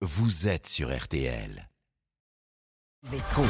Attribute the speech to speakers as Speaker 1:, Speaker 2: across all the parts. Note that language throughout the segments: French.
Speaker 1: vous êtes sur RTL.
Speaker 2: Vestro.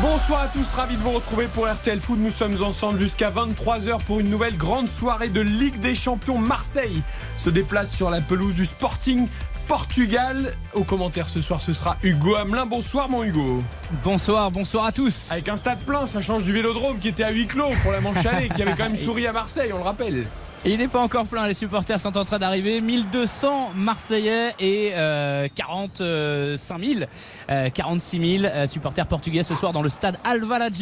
Speaker 3: Bonsoir à tous, ravi de vous retrouver pour RTL Foot. Nous sommes ensemble jusqu'à 23h pour une nouvelle grande soirée de Ligue des Champions. Marseille se déplace sur la pelouse du Sporting Portugal. Au commentaire ce soir, ce sera Hugo Hamelin. Bonsoir mon Hugo.
Speaker 4: Bonsoir, bonsoir à tous.
Speaker 3: Avec un stade plein, ça change du Vélodrome qui était à huis clos pour la manche allée, qui avait quand même souri à Marseille, on le rappelle.
Speaker 4: Il n'est pas encore plein, les supporters sont en train d'arriver. 1200 Marseillais et euh, 45 000, euh, 46 000 euh, supporters portugais ce soir dans le stade Alvalade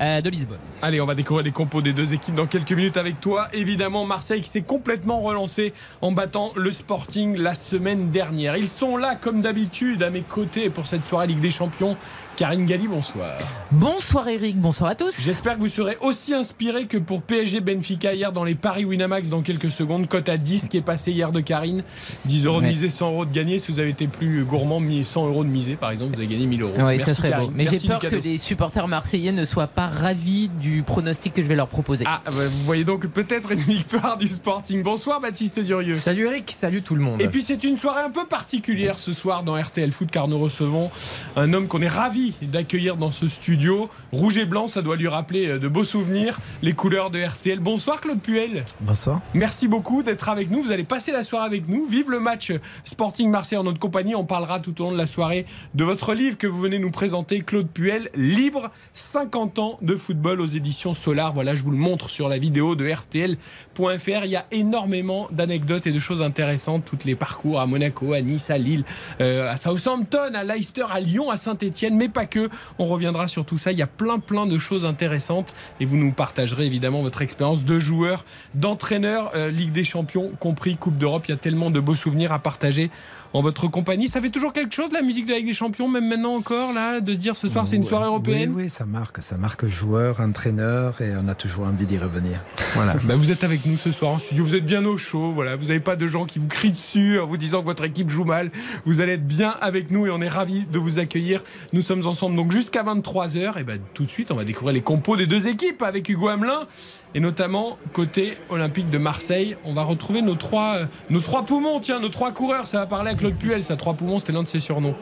Speaker 4: euh, de Lisbonne.
Speaker 3: Allez, on va découvrir les compos des deux équipes dans quelques minutes avec toi. Évidemment, Marseille qui s'est complètement relancé en battant le Sporting la semaine dernière. Ils sont là, comme d'habitude, à mes côtés pour cette soirée Ligue des Champions. Karine Galli, bonsoir.
Speaker 2: Bonsoir Eric, bonsoir à tous.
Speaker 3: J'espère que vous serez aussi inspiré que pour PSG Benfica hier dans les paris Winamax dans quelques secondes. Cote à 10 qui est passé hier de Karine. 10 euros de
Speaker 2: Ouais.
Speaker 3: misé, 100 euros de gagné. Si vous avez été plus gourmand, mis 100 euros de misé par exemple, vous avez gagné 1000 euros.
Speaker 2: Oui,
Speaker 3: Merci
Speaker 2: ça serait
Speaker 3: Karine.
Speaker 2: beau. Mais j'ai peur que les supporters marseillais ne soient pas ravis du pronostic que je vais leur proposer.
Speaker 3: Ah, bah, vous voyez donc peut-être une victoire du Sporting. Bonsoir Baptiste Durieux.
Speaker 5: Salut Eric, salut tout le monde.
Speaker 3: Et puis c'est une soirée un peu particulière ce soir dans RTL Foot car nous recevons un homme qu'on est ravi d'accueillir dans ce studio. Rouge et blanc, ça doit lui rappeler euh, de beaux souvenirs, les couleurs de RTL. Bonsoir Claude Puel.
Speaker 5: Bonsoir.
Speaker 3: Merci beaucoup d'être avec nous. Vous allez passer la soirée avec nous. Vive le match Sporting Marseille en notre compagnie. On parlera tout au long de la soirée de votre livre que vous venez nous présenter, Claude Puel, Libre, 50 ans de football aux éditions Solar. Voilà, je vous le montre sur la vidéo de RTL.fr. Il y a énormément d'anecdotes et de choses intéressantes. Toutes les parcours à Monaco, à Nice, à Lille, euh, à Southampton, à Leicester, à Lyon, à Saint-Etienne, mais pas que. On reviendra sur tout ça. Il y a plein, plein de choses intéressantes et vous nous partagerez évidemment votre expérience de joueur, d'entraîneur, euh, Ligue des Champions, compris Coupe d'Europe. Il y a tellement de beaux souvenirs à partager en votre compagnie. Ça fait toujours quelque chose la musique de la Ligue des Champions, même maintenant encore, là, de dire ce soir c'est une soirée européenne
Speaker 5: Oui, oui, ça marque. Ça marque joueur, entraîneur et on a toujours envie d'y revenir.
Speaker 3: Voilà. Bah, vous êtes avec nous ce soir en studio. Vous êtes bien au chaud. Voilà. Vous n'avez pas de gens qui vous crient dessus en vous disant que votre équipe joue mal. Vous allez être bien avec nous et on est ravis de vous accueillir. Nous sommes ensemble donc jusqu'à 23h. Et ben tout de suite, on va découvrir les compos des deux équipes avec Hugo Hamelin et notamment côté Olympique de Marseille. On va retrouver nos trois, euh, nos trois poumons. Tiens, nos trois coureurs. Ça va parler à Claude Puel. Ça, trois poumons, c'était l'un de ses surnoms.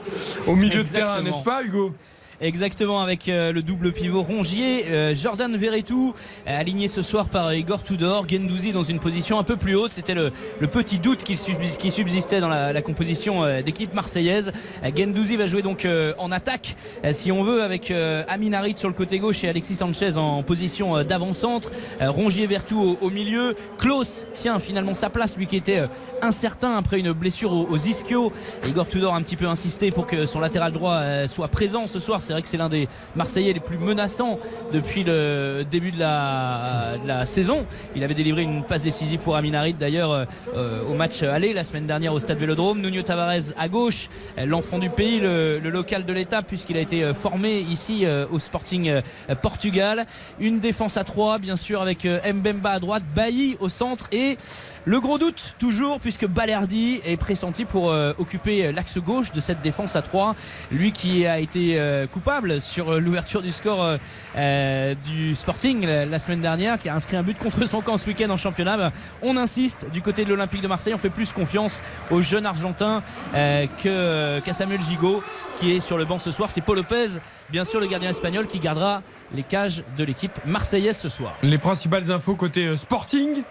Speaker 3: Au milieu de terrain, n'est-ce pas, Hugo?
Speaker 4: Exactement, avec euh, le double pivot Rongier, euh, Jordan Verretou, aligné ce soir par Igor Tudor, Gendouzi dans une position un peu plus haute. C'était le, le petit doute qui, subs- qui subsistait dans la, la composition euh, d'équipe marseillaise. Euh, Gendouzi va jouer donc euh, en attaque, si on veut, avec Amin Harit sur le côté gauche et Alexis Sanchez en position d'avant-centre. Rongier Vertou au, au milieu. Klaus tient finalement sa place, lui qui était incertain après une blessure aux, aux Igor Tudor a un petit peu insisté pour que son latéral droit soit présent ce soir. C'est vrai que c'est l'un des Marseillais les plus menaçants depuis le début de la, saison. Il avait délivré une passe décisive pour Amin Harit d'ailleurs euh, euh, au match aller la semaine dernière au stade Vélodrome. Nuno Tavares à gauche, euh, l'enfant du pays, le, local de l'État puisqu'il a été formé ici au Sporting Portugal. Une défense à 3 bien sûr avec Mbemba à droite, Bailly au centre et le gros doute toujours puisque Balerdi est pressenti pour occuper l'axe gauche de cette défense à 3. Lui qui a été coupable sur euh, l'ouverture du score euh, euh, du Sporting la, semaine dernière, qui a inscrit un but contre son camp ce week-end en championnat. Ben, on insiste du côté de l'Olympique de Marseille, on fait plus confiance au jeune Argentin qu'à Samuel Gigot qui est sur le banc ce soir. C'est Paul Lopez, bien sûr le gardien espagnol, qui gardera les cages de l'équipe marseillaise ce soir.
Speaker 3: Les principales infos côté Sporting.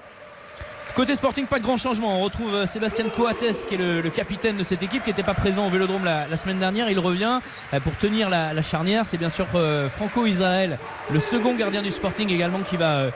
Speaker 4: Côté Sporting, pas de grand changement. On retrouve euh, Sébastien Coates, qui est le, capitaine de cette équipe, qui n'était pas présent au Vélodrome la, semaine dernière. Il revient euh, pour tenir la, charnière. C'est bien sûr euh, Franco Israël, le second gardien du Sporting également, qui va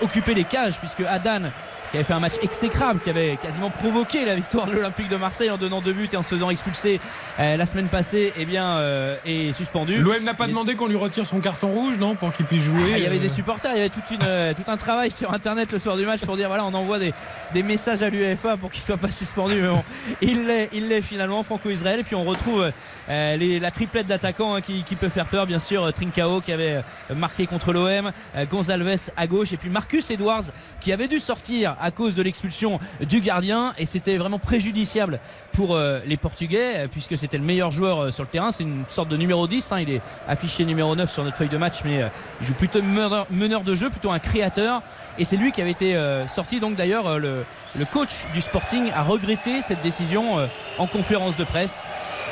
Speaker 4: occuper les cages, puisque Adan qui avait fait un match exécrable, qui avait quasiment provoqué la victoire de l'Olympique de Marseille en donnant deux buts et en se faisant expulser euh, la semaine passée, eh bien, euh, est suspendu.
Speaker 3: L'OM n'a pas
Speaker 4: Il est-
Speaker 3: demandé qu'on lui retire son carton rouge, non Pour qu'il puisse jouer.
Speaker 4: ah, il y avait
Speaker 3: euh,
Speaker 4: des supporters, il y avait toute une, euh, tout un travail sur internet le soir du match pour dire voilà, on envoie des, des messages à l'UEFA pour qu'il soit pas suspendu. Mais bon, il l'est, il l'est finalement, Franco-Israël. Et puis on retrouve euh, les- la triplette d'attaquants hein, qui, qui peut faire peur, bien sûr. Trincao qui avait euh, marqué contre l'OM, euh, Gonzalves à gauche, et puis Marcus Edwards qui avait dû sortir à cause de l'expulsion du gardien et c'était vraiment préjudiciable pour euh, les Portugais euh, puisque c'était le meilleur joueur euh, sur le terrain. C'est une sorte de numéro 10. hein. Il est affiché numéro 9 sur notre feuille de match, mais il joue plutôt meneur, de jeu, plutôt un créateur. Et c'est lui qui avait été sorti. Donc d'ailleurs, le, coach du Sporting a regretté cette décision en conférence de presse.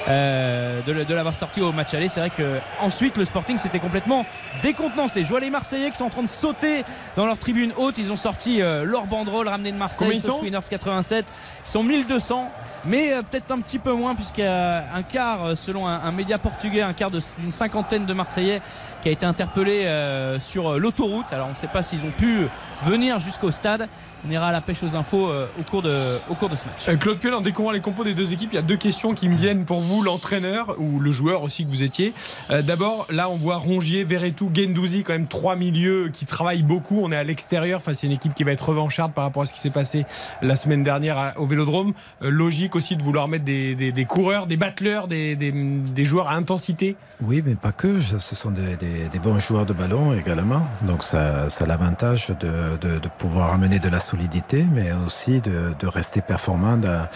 Speaker 4: Euh, de, l'avoir sorti au match aller. C'est vrai que ensuite le Sporting s'était complètement décontenancé. Je vois les Marseillais qui sont en train de sauter dans leur tribune haute. Ils ont sorti euh, leur banderole ramenée de Marseille, Winners 87. Ils sont 1200, mais euh, peut-être un petit peu moins puisqu'il y a un quart, euh, selon un, média portugais, un quart d'une cinquantaine de Marseillais qui a été interpellé euh, sur l'autoroute. Alors on ne sait pas s'ils ont pu venir jusqu'au stade. On ira à la pêche aux infos au, cours de, ce match.
Speaker 3: Claude Puel, en découvrant les compos des deux équipes, il y a deux questions qui me viennent pour vous, l'entraîneur ou le joueur aussi que vous étiez. D'abord, là, on voit Rongier, Verretou, Gendouzi, quand même trois milieux qui travaillent beaucoup. On est à l'extérieur, enfin, c'est une équipe qui va être revancharde par rapport à ce qui s'est passé la semaine dernière à- au Vélodrome. Logique aussi de vouloir mettre des, des- des coureurs, des battleurs, des, joueurs à intensité.
Speaker 5: Oui, mais pas que. Ce sont des, bons joueurs de ballon également. Donc ça, ça a l'avantage de, de- de pouvoir amener de la solidité, mais aussi de, de rester performant dans,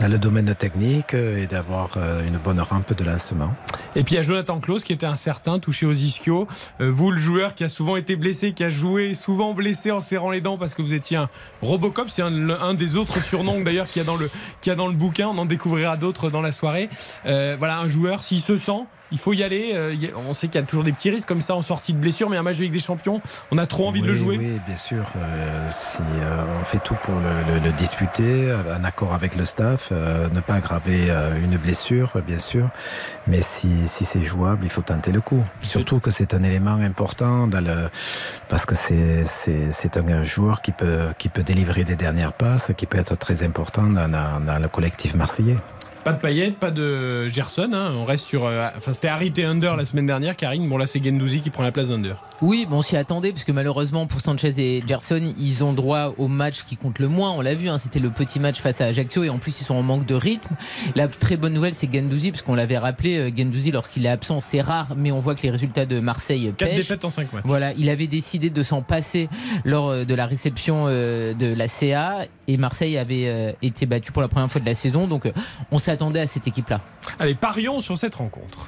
Speaker 5: dans le domaine technique et d'avoir euh, une bonne rampe de lancement.
Speaker 3: Et puis il y a Jonathan Klaus qui était incertain, touché aux ischios. Euh, vous, le joueur qui a souvent été blessé, qui a joué souvent blessé en serrant les dents parce que vous étiez un Robocop, c'est un, un des autres surnoms d'ailleurs qu'il y a dans le qu'il y a dans le On en découvrira d'autres dans la soirée. Euh, voilà, un joueur s'il se sent. Il faut y aller. Euh, on sait qu'il y a toujours des petits risques comme ça en sortie de blessure, mais un match de Ligue des Champions, on a trop envie de le jouer.
Speaker 5: Oui, bien sûr. Euh, si euh, on fait tout pour le, le- le disputer, en accord avec le staff, euh, ne pas aggraver une blessure, bien sûr. Mais si, si c'est jouable, il faut tenter le coup. Surtout que c'est un élément important dans le, parce que c'est un joueur qui peut qui peut délivrer des dernières passes, qui peut être très important dans, dans- dans le collectif marseillais.
Speaker 3: Pas de Payet, pas de Gerson. hein. On reste sur. euh, enfin, c'était Harit et Under la semaine dernière, Karine. Bon, là, c'est Gendouzi qui prend la place d'Under.
Speaker 2: Oui, bon, on s'y attendait, parce que malheureusement pour Sanchez et Gerson, ils ont droit au match qui compte le moins. On l'a vu, hein, c'était le petit match face à Ajaccio, et en plus ils sont en manque de rythme. La très bonne nouvelle, c'est Gendouzi, parce qu'on l'avait rappelé, euh, Gendouzi, lorsqu'il est absent, c'est rare, mais on voit que les résultats de Marseille
Speaker 3: 4
Speaker 2: pêchent.
Speaker 3: défaites en 5 matchs.
Speaker 2: Voilà, il avait décidé de s'en passer lors euh, de la réception de la CA et Marseille avait été battu pour la première fois de la saison. Donc on s'attendait à cette équipe-là.
Speaker 3: Allez, parions sur cette rencontre.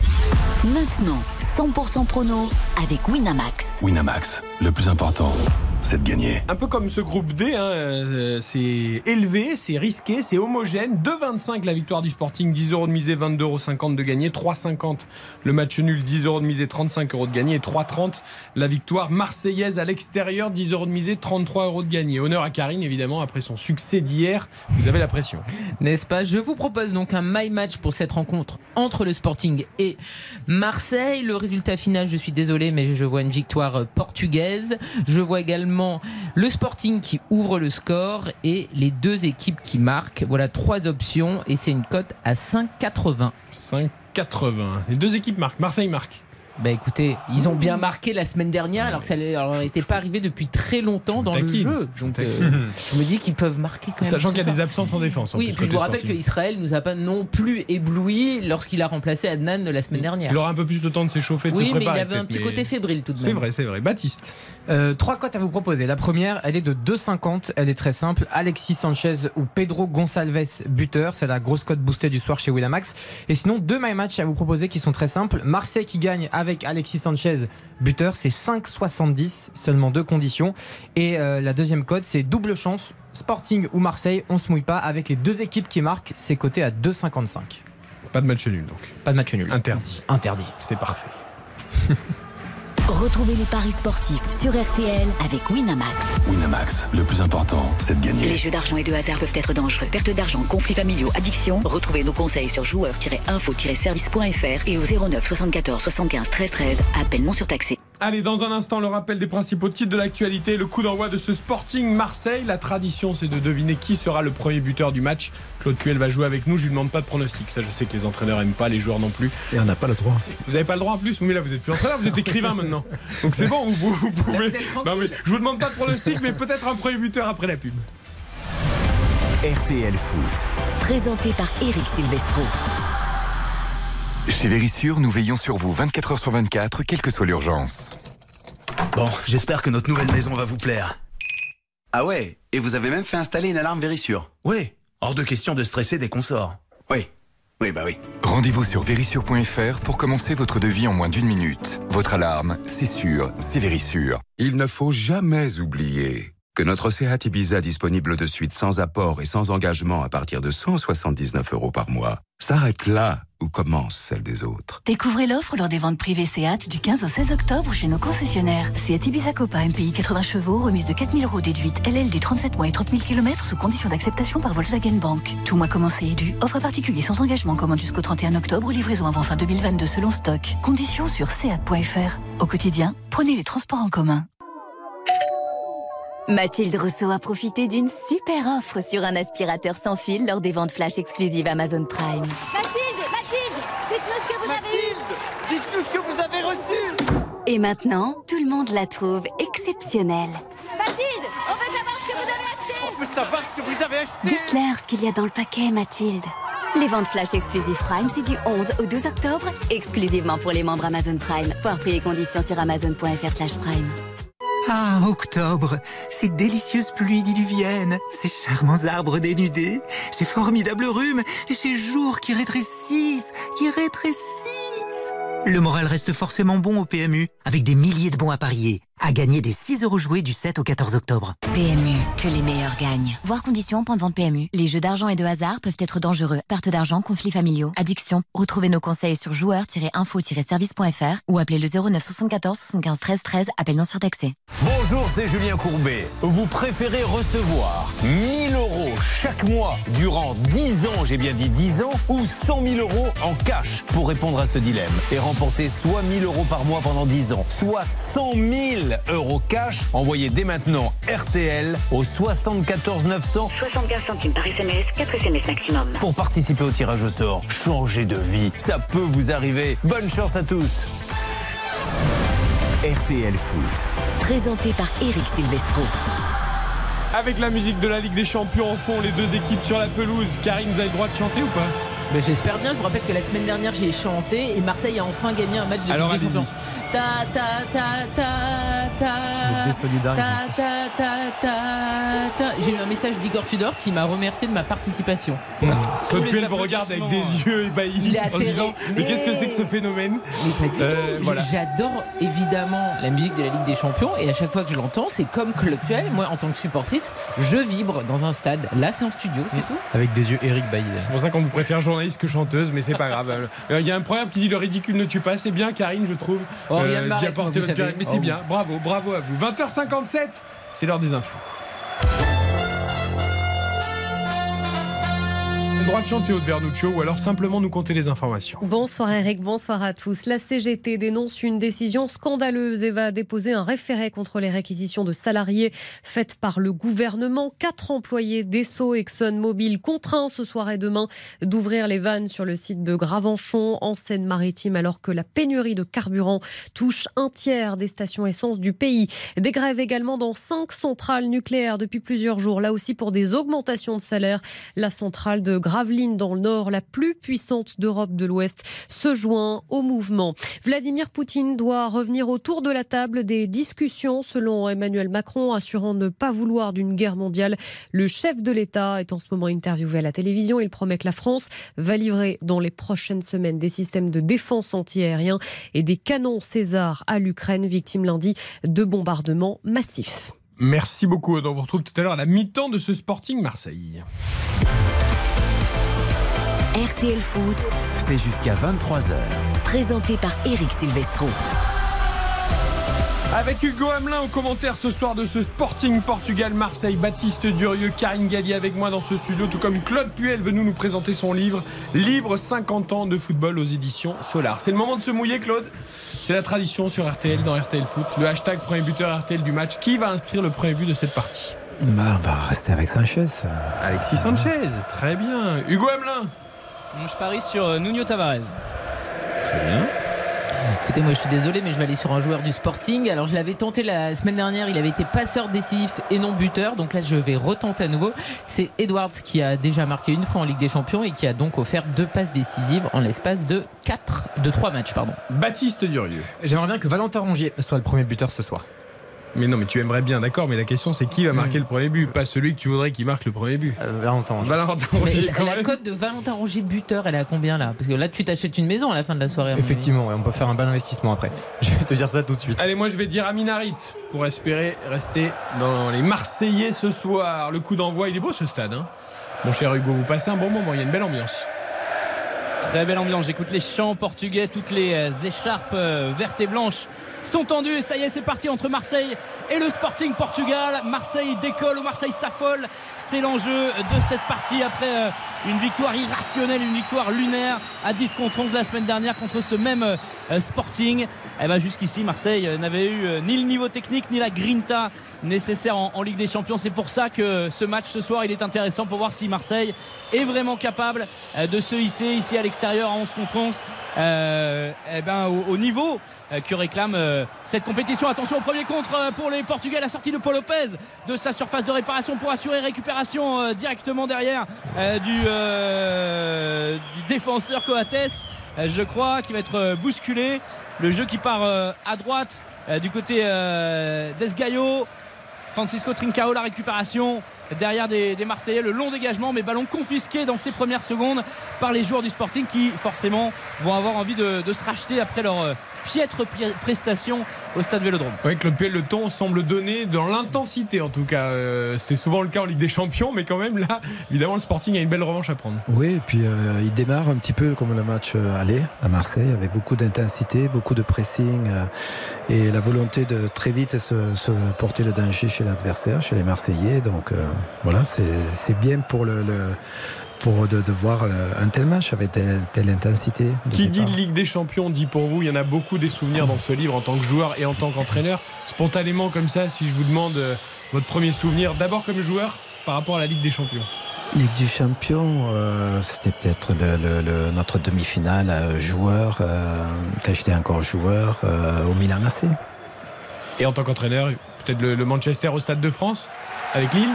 Speaker 6: Maintenant, 100% prono avec Winamax.
Speaker 1: Winamax, le plus important, c'est de gagner.
Speaker 3: Un peu comme ce groupe D, hein, euh, c'est élevé, c'est risqué, c'est homogène. 2,25 la victoire du Sporting, 10 euros de misée, 22,50 euros de gagné. 3,50 le match nul, 10 euros de misée, 35 euros de gagné. Et 3,30 la victoire marseillaise à l'extérieur, 10 euros de misée, 33 euros de gagné. Honneur à Karine, évidemment, après son succès d'hier. Vous avez la pression.
Speaker 2: N'est-ce pas? Je vous propose donc un my match pour cette rencontre entre le Sporting et Marseille. Le résultat final, je suis désolé, mais je vois une victoire euh, Je vois également le Sporting qui ouvre le score et les deux équipes qui marquent. Voilà trois options et c'est une cote à 5,80.
Speaker 3: 5,80. Les deux équipes marquent. Marseille marque.
Speaker 2: Bah écoutez, ils ont bien marqué la semaine dernière alors que ça n'était pas arrivé depuis très longtemps dans le jeu. Donc euh, je me dis qu'ils peuvent marquer quand même.
Speaker 3: Sachant qu'il y a des absences en défense. en
Speaker 2: Oui,
Speaker 3: plus,
Speaker 2: puis je vous rappelle qu'Israël nous a pas non plus ébloui lorsqu'il a remplacé Adnan la semaine dernière.
Speaker 3: Il aura un peu plus de temps de s'échauffer, de
Speaker 2: Oui,
Speaker 3: se
Speaker 2: mais il
Speaker 3: préparer.
Speaker 2: avait un petit
Speaker 3: mais-
Speaker 2: côté fébrile tout de même.
Speaker 3: C'est vrai, c'est vrai. Baptiste.
Speaker 7: Euh, trois cotes à vous proposer. La première, elle est de 2,50. Elle est très simple. Alexis Sanchez ou Pedro Gonçalves buteur. C'est la grosse cote boostée du soir chez Winamax. Et sinon, deux my match à vous proposer qui sont très simples. Marseille qui gagne avec Alexis Sanchez buteur. C'est 5,70. Seulement deux conditions. Et euh, la deuxième cote, c'est double chance. Sporting ou Marseille, on se mouille pas. Avec les deux équipes qui marquent, c'est coté à 2,55.
Speaker 3: Pas de match nul donc.
Speaker 7: Pas de match nul.
Speaker 3: Interdit.
Speaker 7: Interdit.
Speaker 3: C'est parfait.
Speaker 6: Retrouvez les paris sportifs sur RTL avec Winamax.
Speaker 1: Winamax, le plus important, c'est de
Speaker 6: Les
Speaker 1: gagner.
Speaker 6: jeux d'argent et de hasard peuvent être dangereux. Perte d'argent, conflits familiaux, addiction. Retrouvez nos conseils sur joueurs-info-service.fr et au 09 74 75 13 13. Appel non surtaxé.
Speaker 3: Allez, dans un instant, le rappel des principaux titres de l'actualité, le coup d'envoi de ce Sporting Marseille. La tradition, c'est de deviner qui sera le premier buteur du match. Claude Puel va jouer avec nous. Je lui demande pas de pronostic. Ça, je sais que les entraîneurs aiment pas, les joueurs non plus.
Speaker 5: Et on n'a pas le droit.
Speaker 3: Vous avez pas le droit en plus? Mais là, vous êtes plus entraîneur, vous êtes écrivain maintenant. Donc c'est bon, vous, vous pouvez.
Speaker 2: vous êtes
Speaker 3: Non,
Speaker 2: tranquille.
Speaker 3: mais je vous demande pas de pronostic, mais peut-être un premier buteur après la pub.
Speaker 1: RTL Foot.
Speaker 6: Présenté par Eric Silvestro.
Speaker 1: Chez Vérissure, nous veillons sur vous 24 h sur 24, quelle que soit l'urgence.
Speaker 8: Bon, j'espère que notre nouvelle maison va vous plaire. Ah ouais Et vous avez même fait installer une alarme Vérissure
Speaker 9: Oui, hors de question de stresser dès qu'on sort.
Speaker 8: Oui. Oui, bah oui.
Speaker 1: Rendez-vous sur vérissure.fr pour commencer votre devis en moins d'une minute. Votre alarme, c'est sûr, c'est Vérissure.
Speaker 10: Il ne faut jamais oublier que notre Seat Ibiza disponible de suite sans apport et sans engagement à partir de 179 euros par mois s'arrête là où commence celle des autres.
Speaker 6: Découvrez l'offre lors des ventes privées Seat du 15 au 16 octobre chez nos concessionnaires. Seat Ibiza Copa MPI 80 chevaux, remise de 4000 euros déduite, LLD 37 mois et 30 000 km sous condition d'acceptation par Volkswagen Bank. Tout mois commencé et dû. Offre particulier sans engagement, commande jusqu'au 31 octobre, livraison avant fin 2022 selon stock. Conditions sur seat.fr. Au quotidien, prenez les transports en commun. Mathilde Rousseau a profité d'une super offre sur un aspirateur sans fil lors des ventes flash exclusives Amazon Prime.
Speaker 11: Mathilde, Mathilde, dites-nous ce que vous avez eu.
Speaker 12: Dites-nous ce que vous avez reçu.
Speaker 6: Et maintenant, tout le monde la trouve exceptionnelle.
Speaker 11: Mathilde, on veut savoir ce que vous avez acheté.
Speaker 12: On veut savoir ce que vous avez acheté.
Speaker 6: Dites-leur ce qu'il y a dans le paquet, Mathilde. Les ventes flash exclusives Prime, c'est du 11 au 12 octobre, exclusivement pour les membres Amazon Prime. Voir prix et conditions sur amazon.fr/prime.
Speaker 13: Ah, octobre, ces délicieuses pluies diluviennes, ces charmants arbres dénudés, ces formidables rhumes et ces jours qui rétrécissent, qui rétrécissent. Le moral reste forcément bon au PMU, avec des milliers de bons à parier. À gagner des 6 euros joués du 7 au 14 octobre.
Speaker 6: PMU, que les meilleurs gagnent. Voir conditions, point de vente PMU. Les jeux d'argent et de hasard peuvent être dangereux. Perte d'argent, conflits familiaux, addiction. Retrouvez nos conseils sur joueurs-info-service.fr ou appelez le 09 74 75 13 13, appel non surtaxé.
Speaker 14: Bonjour, c'est Julien Courbet. Vous préférez recevoir 1000 euros chaque mois durant 10 ans, j'ai bien dit 10 ans, ou 100 000 euros en cash pour répondre à ce dilemme? Et remporter soit 1000 euros par mois pendant 10 ans, soit 100 000 euros cash. Envoyez dès maintenant RTL au 74 900
Speaker 6: 75 centimes par SMS, 4 SMS maximum.
Speaker 14: pour participer au tirage au sort. Changer de vie, ça peut vous arriver. Bonne chance à tous.
Speaker 15: RTL Foot.
Speaker 6: Présenté par Eric Silvestro.
Speaker 3: Avec la musique de la Ligue des Champions en fond, les deux équipes sur la pelouse. Karine, vous avez le droit de chanter ou pas?
Speaker 2: J'espère bien. Je vous rappelle que la semaine dernière, j'ai chanté et Marseille a enfin gagné un match de
Speaker 3: Alors,
Speaker 2: Ligue des
Speaker 3: allez-y.
Speaker 2: Champions. Ta ta ta ta ta. Ta ta ta ta ta. J'ai eu un message d'Igor Tudor qui m'a remercié de ma participation.
Speaker 3: Claude
Speaker 4: les
Speaker 3: Puel vous regarde avec des yeux ébahis
Speaker 2: Il est
Speaker 3: en disant Mais
Speaker 2: Mais-
Speaker 3: qu'est-ce que c'est que ce phénomène Euh.
Speaker 2: J'adore évidemment la musique de la Ligue des Champions et à chaque fois que je l'entends, c'est comme Claude Puel. Moi, en tant que supportrice, je vibre dans un stade. Là, c'est en studio, c'est tout.
Speaker 7: Avec des yeux Eric Bailly.
Speaker 3: C'est pour ça qu'on vous préfère journaliste que chanteuse, mais c'est pas grave. Euh, Il y a un proverbe qui dit le ridicule ne tue pas. C'est bien, Karine, je trouve.
Speaker 2: Oh,
Speaker 3: pierre. Mais
Speaker 2: Oh,
Speaker 3: c'est bien. Bravo, bravo à vous. 20h57, c'est l'heure des infos. Droit de chanter au Vernuccio ou alors simplement nous compter les informations.
Speaker 16: Bonsoir Eric, bonsoir à tous. La CGT dénonce une décision scandaleuse et va déposer un référé contre les réquisitions de salariés faites par le gouvernement. Quatre employés d'Esso ExxonMobil contraints ce soir et demain d'ouvrir les vannes sur le site de Gravenchon en Seine-Maritime alors que la pénurie de carburant touche un tiers des stations essence du pays. Des grèves également dans cinq centrales nucléaires depuis plusieurs jours, là aussi pour des augmentations de salaire. La centrale de Gravelines dans le nord, la plus puissante d'Europe de l'Ouest, se joint au mouvement. Vladimir Poutine doit revenir autour de la table des discussions, selon Emmanuel Macron, assurant ne pas vouloir d'une guerre mondiale. Le chef de l'État est en ce moment interviewé à la télévision. Il promet que la France va livrer dans les prochaines semaines des systèmes de défense antiaérien et des canons César à l'Ukraine, victime lundi de bombardements massifs.
Speaker 3: Merci beaucoup. On vous retrouve tout à l'heure à la mi-temps de ce Sporting Marseille.
Speaker 6: RTL Foot,
Speaker 15: C'est jusqu'à 23h.
Speaker 6: présenté par Eric Silvestro.
Speaker 3: Avec Hugo Hamelin au commentaire ce soir de ce Sporting Portugal Marseille, Baptiste Durieux, Karine Galli avec moi dans ce studio, tout comme Claude Puel venu nous présenter son livre Libre 50 ans de football aux éditions Solar. C'est le moment de se mouiller Claude. C'est la tradition sur RTL dans RTL Foot. Le hashtag premier buteur RTL du match. Qui va inscrire le premier but de cette partie?
Speaker 5: Bah, on va rester avec Sanchez.
Speaker 3: Alexis Sanchez. Très bien. Hugo Hamelin.
Speaker 4: Je parie sur euh, Nuno Tavares.
Speaker 3: Très bien.
Speaker 2: Écoutez, moi je suis désolé, mais je vais aller sur un joueur du Sporting. Alors je l'avais tenté la semaine dernière, il avait été passeur décisif et non buteur. Donc là, je vais retenter à nouveau. C'est Edwards qui a déjà marqué une fois en Ligue des Champions et qui a donc offert deux passes décisives en l'espace de 4, de 3 matchs. Pardon.
Speaker 3: Baptiste Durieux.
Speaker 7: J'aimerais bien que Valentin Rongier soit le premier buteur ce soir.
Speaker 3: Mais non, mais tu aimerais bien, d'accord. Mais la question, c'est qui va marquer le premier but, pas celui que tu voudrais qui marque le premier but.
Speaker 7: Valentin.
Speaker 3: Valentin
Speaker 2: Mais
Speaker 3: Rongier,
Speaker 2: la-
Speaker 3: quand
Speaker 2: la
Speaker 3: même.
Speaker 2: cote de Valentin Rongier buteur, elle est à combien là? Parce que là, tu t'achètes une maison à la fin de la soirée.
Speaker 7: Effectivement, ouais, on peut faire un bon investissement après. Je vais te dire ça tout de suite.
Speaker 3: Allez, moi je vais dire Aminarit pour espérer rester dans les Marseillais ce soir. Le coup d'envoi, il est beau ce stade. Hein Mon cher Hugo, vous passez un bon moment, il y a une belle ambiance.
Speaker 4: Très belle ambiance. J'écoute les chants portugais. Toutes les euh, écharpes euh, vertes et blanches sont tendues. Ça y est, c'est parti entre Marseille et le Sporting Portugal. Marseille décolle ou Marseille s'affole. C'est l'enjeu de cette partie après euh, une victoire irrationnelle, une victoire lunaire à 10 contre 11 la semaine dernière contre ce même Sporting. Et ben jusqu'ici, Marseille n'avait eu ni le niveau technique ni la grinta nécessaire en, Ligue des Champions. C'est pour ça que ce match ce soir, il est intéressant pour voir si Marseille est vraiment capable euh, de se hisser ici à l'extérieur à 11 contre 11 euh, eh ben, au, au niveau euh, que réclame cette compétition. Attention au premier contre pour les Portugais, la sortie de Paul Lopez de sa surface de réparation pour assurer récupération directement derrière du, du défenseur Coates. Je crois qui va être bousculé. Le jeu qui part à droite du côté d'Esgaio. Francisco Trincao, la récupération derrière des, Marseillais, le long dégagement, mais ballon confisqué dans ces premières secondes par les joueurs du Sporting qui forcément vont avoir envie de, de se racheter après leur euh, piètre pi- prestation au stade Vélodrome.
Speaker 3: Oui, Claude Puel, le ton semble donner dans l'intensité en tout cas. Euh, c'est souvent le cas en Ligue des Champions, mais quand même là, évidemment, le Sporting a une belle revanche à prendre.
Speaker 5: Oui, et puis euh, il démarre un petit peu comme le match euh, aller à Marseille, avec beaucoup d'intensité, beaucoup de pressing euh, et la volonté de très vite se, se porter le danger chez l'adversaire, chez les Marseillais. Donc euh, voilà, c'est c'est bien pour le, le- pour de, de voir euh, un tel match avec telle, telle intensité.
Speaker 3: Qui dit. Ligue des Champions dit pour vous, il y en a beaucoup des souvenirs dans ce livre en tant que joueur et en tant qu'entraîneur. Spontanément comme ça, si je vous demande euh, votre premier souvenir, d'abord comme joueur par rapport à la Ligue des Champions.
Speaker 5: Ligue des Champions, euh, c'était peut-être le, le- le- notre demi-finale euh, joueur, euh, quand j'étais encore joueur, au Milan AC.
Speaker 3: Et en tant qu'entraîneur, peut-être le, le Manchester au Stade de France avec Lille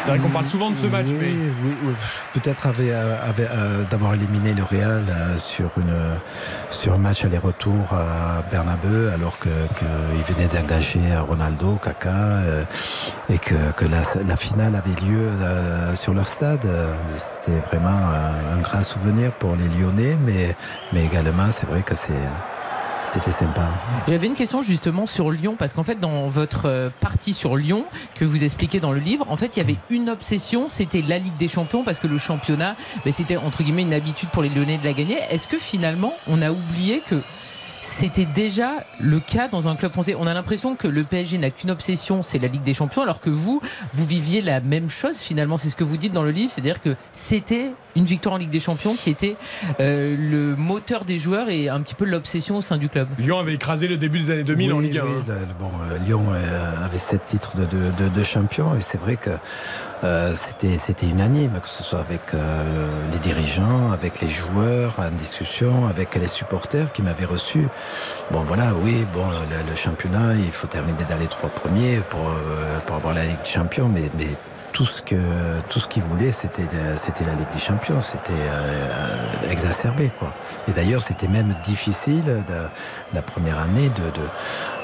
Speaker 3: C'est vrai qu'on parle souvent de ce match,
Speaker 5: oui,
Speaker 3: mais
Speaker 5: oui, oui. peut-être avait, euh, avait, euh, d'avoir éliminé le Real euh, sur, une, sur un match aller-retour à Bernabeu, alors que, que venait d'engager Ronaldo, Kaka, euh, et que, que la, la finale avait lieu euh, sur leur stade. Euh, C'était vraiment euh, un grand souvenir pour les Lyonnais, mais, mais également, c'est vrai que c'est, c'était sympa.
Speaker 2: J'avais une question justement sur Lyon, parce qu'en fait, dans votre euh, partie sur Lyon, que vous expliquez dans le livre, en fait, il y avait une obsession, c'était la Ligue des Champions, parce que le championnat, ben, c'était entre guillemets une habitude pour les Lyonnais de la gagner. Est-ce que finalement, on a oublié que c'était déjà le cas dans un club français? On a l'impression que le PSG n'a qu'une obsession, c'est la Ligue des Champions, alors que vous, vous viviez la même chose finalement. C'est ce que vous dites dans le livre, c'est-à-dire que c'était une victoire en Ligue des Champions qui était euh, le moteur des joueurs et un petit peu l'obsession au sein du club.
Speaker 3: Lyon avait écrasé le début des années 2000 en Ligue 1.
Speaker 5: oui,
Speaker 3: hein.
Speaker 5: bon, euh, Lyon euh, avait sept titres de, de, de- de champion et c'est vrai que euh, c'était c'était unanime, que ce soit avec euh, les dirigeants, avec les joueurs, en discussion, avec les supporters qui m'avaient reçu. Bon voilà, oui, bon le, le championnat, il faut terminer dans les trois premiers pour euh, pour avoir la Ligue des Champions, mais mais tout ce que tout qu'ils voulaient, c'était la Ligue des Champions, c'était euh, exacerbé quoi. Et d'ailleurs, c'était même difficile la première année de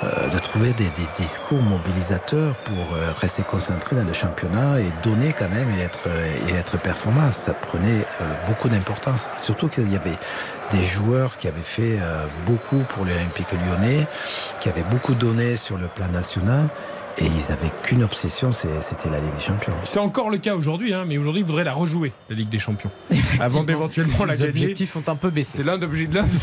Speaker 5: euh, trouver des, discours mobilisateurs pour euh, rester concentré dans le championnat et donner quand même et être et être performant. Ça prenait euh, beaucoup d'importance. Surtout qu'il y avait des joueurs qui avaient fait euh, beaucoup pour l'Olympique lyonnais, qui avaient beaucoup donné sur le plan national. Et ils avaient qu'une obsession, c'était la Ligue des Champions.
Speaker 3: C'est encore le cas aujourd'hui, hein, mais aujourd'hui, ils voudraient la rejouer, la Ligue des Champions. Avant d'éventuellement la
Speaker 7: Les
Speaker 3: gagner.
Speaker 7: objectifs ont un peu baissé.
Speaker 3: C'est l'un des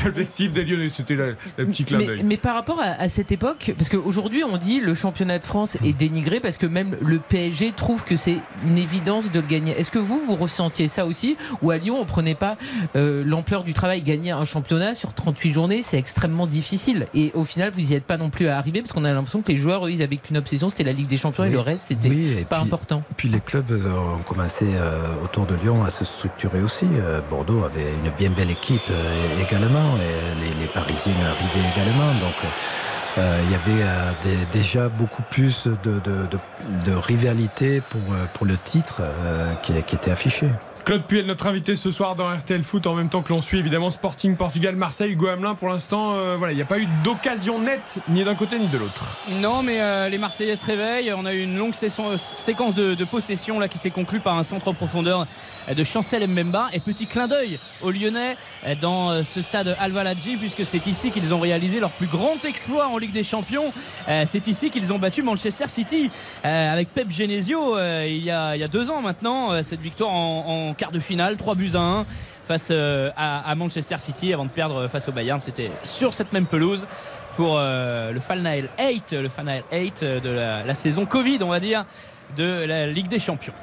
Speaker 3: objectifs des Lyonnais. C'était le, le petit clin
Speaker 2: Mais,
Speaker 3: d'œil.
Speaker 2: mais par rapport à, à cette époque, parce qu'aujourd'hui on dit le championnat de France est dénigré parce que même le PSG trouve que c'est une évidence de le gagner. Est-ce que vous, vous ressentiez ça aussi? Ou à Lyon, on prenait pas euh, l'ampleur du travail Gagner un championnat sur 38 journées, c'est extrêmement difficile. Et au final, vous n'y êtes pas non plus arrivé parce qu'on a l'impression que les joueurs, eux, ils avaient qu'une obsession, c'était la Ligue des Champions et le reste, c'était
Speaker 5: Oui,
Speaker 2: pas
Speaker 5: puis-
Speaker 2: important.
Speaker 5: Puis les clubs euh, ont commencé euh, autour de Lyon à se structurer aussi. Euh, Bordeaux avait une bien belle équipe euh, également, et les, les Parisiens arrivaient également. Donc euh, il y avait euh, des- déjà beaucoup plus de, de- de- de rivalité pour, pour le titre euh, qui, qui était affiché.
Speaker 3: Claude Puel, notre invité ce soir dans RTL Foot, en même temps que l'on suit évidemment Sporting Portugal, Marseille, Hugo. Pour l'instant, euh, voilà, il n'y a pas eu d'occasion nette ni d'un côté ni de l'autre.
Speaker 4: Non, mais euh, les Marseillais se réveillent. On a eu une longue saison- séquence de, de possession là qui s'est conclue par un centre en profondeur euh, de Chancel Mbemba et petit clin d'œil aux Lyonnais euh, dans euh, ce stade Al-Waladji puisque c'est ici qu'ils ont réalisé leur plus grand exploit en Ligue des Champions. Euh, C'est ici qu'ils ont battu Manchester City euh, avec Pep Genesio euh, il, y a, il y a deux ans maintenant. euh, cette victoire en quart de finale, 3 buts à 1 face euh, à, Manchester City avant de perdre face au Bayern. C'était sur cette même pelouse pour euh, le Final 8, le Final 8 euh, de la, saison Covid, on va dire, de la Ligue des Champions.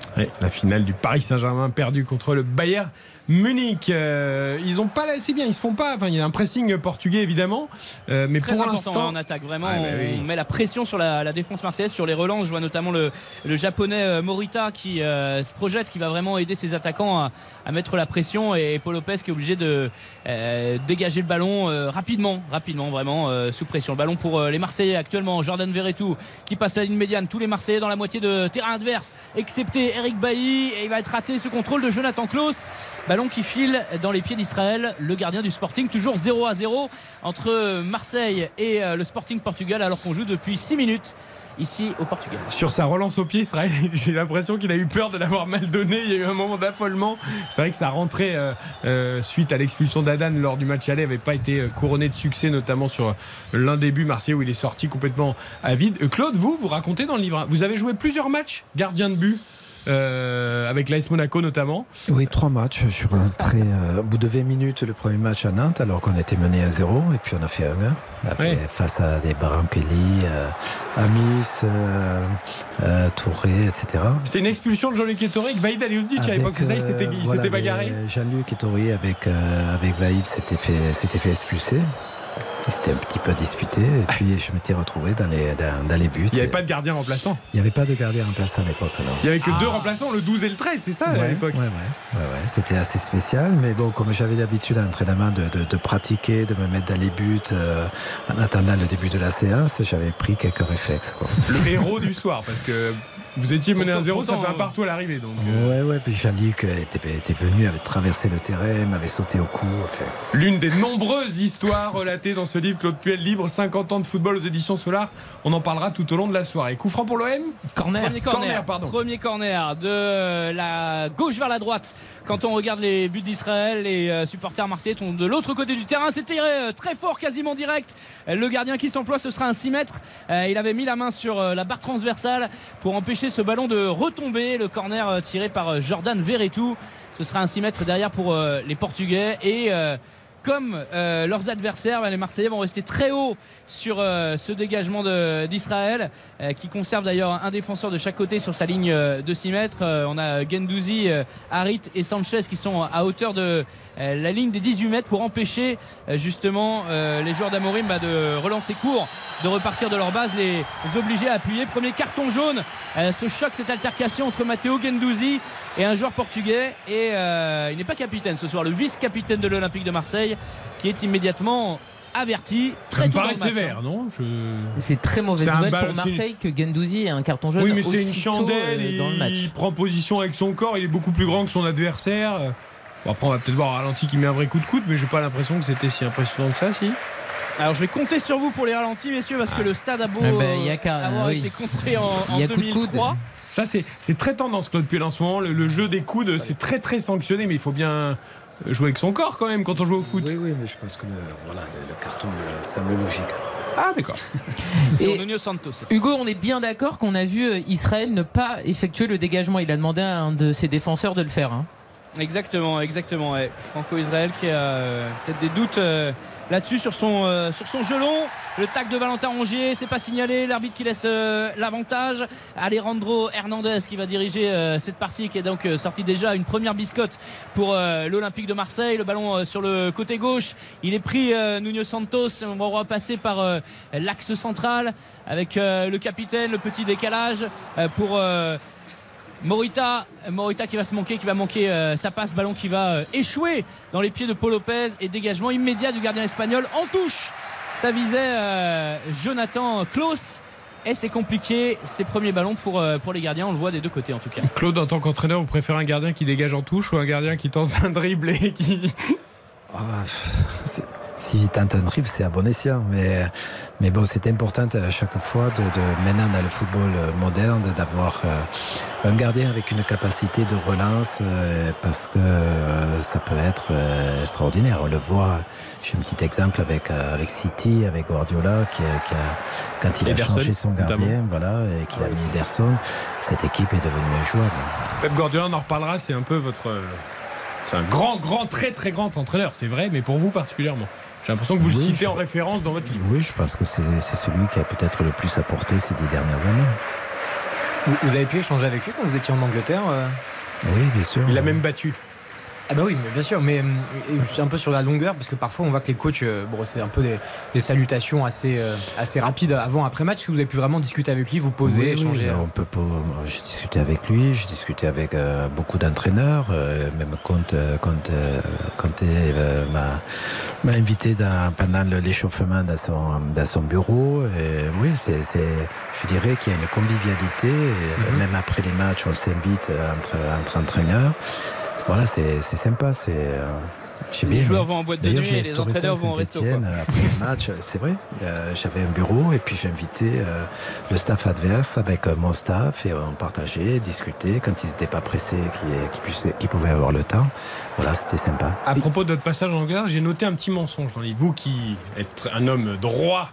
Speaker 3: La finale du Paris Saint-Germain perdu contre le Bayern Munich. Euh, ils ont pas, c'est bien, ils se font pas. Enfin, il y a un pressing portugais évidemment, Euh, mais
Speaker 4: Très
Speaker 3: pour l'instant,
Speaker 4: en attaque, vraiment.
Speaker 3: Ah, bah oui.
Speaker 4: On met la pression sur la, la défense marseillaise, sur les relances. Je vois notamment le, le japonais euh, Morita qui euh, se projette, qui va vraiment aider ses attaquants à, à mettre la pression. Et Paul Lopez qui est obligé de dégager le ballon rapidement, rapidement, vraiment sous pression. Le ballon pour les Marseillais actuellement. Jordan Verretou qui passe la ligne médiane. Tous les Marseillais dans la moitié de terrain adverse, excepté Eric Bailly. Et il va être raté ce contrôle de Jonathan Klaus. Ballon qui file dans les pieds d'Israël, le gardien du Sporting. Toujours 0 à 0 entre Marseille et euh, le Sporting Portugal alors qu'on joue depuis 6 minutes ici au Portugal.
Speaker 3: sur sa relance au pied, Israël, j'ai l'impression qu'il a eu peur de l'avoir mal donné. Il y a eu un moment d'affolement. C'est vrai que sa rentrée euh, euh, suite à l'expulsion d'Adan lors du match aller n'avait pas été couronnée de succès, notamment sur l'un des buts marseillais où il est sorti complètement à vide. Claude, vous, vous racontez dans le livre, hein, vous avez joué plusieurs matchs gardien de but. Euh, avec l'AS Monaco notamment.
Speaker 5: Oui, trois matchs. Je suis rentré euh, au bout de 20 minutes le premier match à Nantes, alors qu'on était mené à 0, et puis on a fait 1-1. Après, face à des Barankeli, euh, Amis, euh, euh, Touré, etc.
Speaker 3: C'était une expulsion de Jean-Luc Ettore avec Vaïd Aliouzditch à l'époque, c'est ça, il s'était
Speaker 5: voilà,
Speaker 3: bagarré.
Speaker 5: Jean-Luc Ettori avec, avec Vaïd s'était fait, s'était fait expulser. C'était un petit peu disputé, et puis je m'étais retrouvé dans les, dans, dans les buts.
Speaker 3: Il n'y avait pas de gardien remplaçant.
Speaker 5: Il n'y avait pas de gardien remplaçant à l'époque, non.
Speaker 3: Il n'y avait que deux remplaçants, le 12 et le 13, c'est ça
Speaker 5: Ouais,
Speaker 3: à l'époque
Speaker 5: ouais, ouais, ouais, ouais. C'était assez spécial, mais bon, comme j'avais l'habitude à l'entraînement de, de, de pratiquer, de me mettre dans les buts euh, en attendant le début de la séance, j'avais pris quelques réflexes. Quoi.
Speaker 3: Le héros du soir, parce que vous étiez mené à
Speaker 4: Pourtant-
Speaker 3: 0, ça fait un
Speaker 4: euh,
Speaker 3: partout à l'arrivée. Donc, euh,
Speaker 5: Ouais, ouais, puis Jean-Luc était, était venu, avait traversé le terrain, m'avait sauté au cou. Enfin,
Speaker 3: L'une des nombreuses histoires relatées dans ce livre, Claude Puel, Libre, 50 ans de football aux éditions Solar. On en parlera tout au long de la soirée. Coup franc pour l'OM
Speaker 2: Corner.
Speaker 4: Premier corner,
Speaker 3: Corner, pardon.
Speaker 4: Premier corner de la gauche vers la droite. Quand on regarde les buts d'Israël, les euh, supporters marseillais sont de l'autre côté du terrain. C'est tiré euh, très fort, quasiment direct. Le gardien qui s'emploie, ce sera un 6 mètres. Il avait mis la main sur la barre transversale pour empêcher ce ballon de retomber. Le corner euh, tiré par euh, Jordan Verretou. Ce sera un 6 mètres derrière pour euh, les Portugais. Et. Comme euh, leurs adversaires, ben, les Marseillais vont rester très haut sur euh, ce dégagement d'Israël, euh, qui conserve d'ailleurs un défenseur de chaque côté sur sa ligne de 6 mètres. On a Gendouzi, Harit et Sanchez qui sont à hauteur de la ligne des 18 mètres pour empêcher justement les joueurs d'Amorim bah, de relancer court, de repartir de leur base, les obliger à appuyer. Premier carton jaune, ce choc, cette altercation entre Matteo Gendouzi et un joueur portugais. Et il n'est pas capitaine ce soir, le vice-capitaine de l'Olympique de Marseille, qui est immédiatement averti très tôt dans
Speaker 3: paraît
Speaker 4: le match.
Speaker 3: sévère, non Je-
Speaker 2: C'est très mauvaise nouvelle pour Marseille que Gendouzi ait un carton jaune
Speaker 3: Oui, mais c'est une
Speaker 2: aussitôt,
Speaker 3: chandelle.
Speaker 2: euh, dans le match.
Speaker 3: Il prend position avec son corps. Il est beaucoup plus grand que son adversaire. Euh, Bon, après, on va peut-être voir ralenti qui met un vrai coup de coude, mais j'ai pas l'impression que c'était si impressionnant que ça, si.
Speaker 4: Alors je vais compter sur vous pour les ralentis, messieurs, parce que le stade a beau
Speaker 2: Ah ben, il y a qu'à-
Speaker 4: avoir
Speaker 2: oui.
Speaker 4: été contré en, en
Speaker 2: Il y a coup de coude.
Speaker 4: 2003.
Speaker 3: Ça, c'est c'est très tendance, Claude Puel, en ce moment. Le, le jeu des coudes, c'est très, très sanctionné, mais il faut bien jouer avec son corps quand même quand on joue au foot.
Speaker 5: oui, oui, mais je pense que le, voilà, le, le carton euh, semble logique.
Speaker 3: Ah, d'accord.
Speaker 2: Hugo, on est bien d'accord qu'on a vu euh, Israël ne pas effectuer le dégagement. Il a demandé à un de ses défenseurs de le faire. hein.
Speaker 4: Exactement, exactement. ouais. Franco-Israël qui a euh, peut-être des doutes euh, là-dessus sur son, euh, sur son gelon. Le tac de Valentin Rongier, c'est pas signalé. L'arbitre qui laisse euh, l'avantage. Alejandro Hernandez qui va diriger euh, cette partie qui est donc sorti déjà une première biscotte pour l'Olympique de Marseille. Le ballon sur le côté gauche. Il est pris Nuno Santos. On va repasser par l'axe central avec le capitaine, le petit décalage pour. Euh, Morita, Morita qui va se manquer, qui va manquer euh, sa passe, ballon qui va euh, échouer dans les pieds de Paul Lopez et dégagement immédiat du gardien espagnol en touche. Ça visait euh, Jonathan Klaus Et c'est compliqué, ces premiers ballons pour, euh, pour les gardiens, on le voit des deux côtés en tout cas.
Speaker 3: Claude, en tant qu'entraîneur, vous préférez un gardien qui dégage en touche ou un gardien qui tente un dribble et qui.
Speaker 5: Ah, c'est- S'il tente un dribble, c'est à bon escient. Mais, mais bon, c'est important à chaque fois de, de- maintenant dans le football moderne d'avoir euh, un gardien avec une capacité de relance euh, parce que euh, ça peut être extraordinaire. On le voit. J'ai un petit exemple avec, avec City, avec Guardiola, qui, a- qui a, quand il a changé son gardien,
Speaker 3: notamment.
Speaker 5: voilà, et qu'il a mis Ederson, cette équipe est devenue injouable.
Speaker 3: Pep Guardiola, on en reparlera, c'est un peu votre. C'est un grand, grand, très, très grand entraîneur, c'est vrai, mais pour vous particulièrement. J'ai l'impression que vous le
Speaker 5: Oui,
Speaker 3: citez
Speaker 5: je-
Speaker 3: en référence dans votre livre.
Speaker 5: Oui, je pense que c'est c'est celui qui a peut-être le plus apporté ces dix dernières années.
Speaker 7: Vous, vous avez pu échanger avec lui quand vous étiez en Angleterre euh
Speaker 5: Oui, bien sûr.
Speaker 3: Il a même battu.
Speaker 7: Ah bah oui, mais bien sûr, mais euh, c'est un peu sur la longueur parce que parfois on voit que les coachs, euh, bon, c'est un peu des, des salutations assez, euh, assez rapides avant après match. Est-ce que vous avez pu vraiment discuter avec lui, vous poser,
Speaker 5: Oui, oui,
Speaker 7: échanger euh,
Speaker 5: on peut pas- J'ai discuté avec lui, j'ai discuté avec euh, beaucoup d'entraîneurs, euh, même quand, euh, quand, euh, quand euh, m'a, invité dans- pendant l'échauffement dans son, dans son bureau. Et oui, c'est, c'est- je dirais qu'il y a une convivialité, et
Speaker 7: Mhm.
Speaker 5: même après les matchs, on s'invite euh, entre, entre entraîneurs. Voilà, c'est, c'est sympa. C'est, euh,
Speaker 4: Les
Speaker 5: bien
Speaker 4: joueurs vont en boîte de nuit et les entraîneurs vont au resto, quoi.
Speaker 5: euh, Après le match, c'est vrai. euh, j'avais un bureau et puis j'ai invité euh, le staff adverse avec euh, mon staff et on partageait, discutait quand ils n'étaient pas pressés, qu'ils pouvaient avoir le temps. Voilà, c'était sympa.
Speaker 3: À propos de votre passage en Angleterre, j'ai noté un petit mensonge dans les Vous qui êtes un homme droit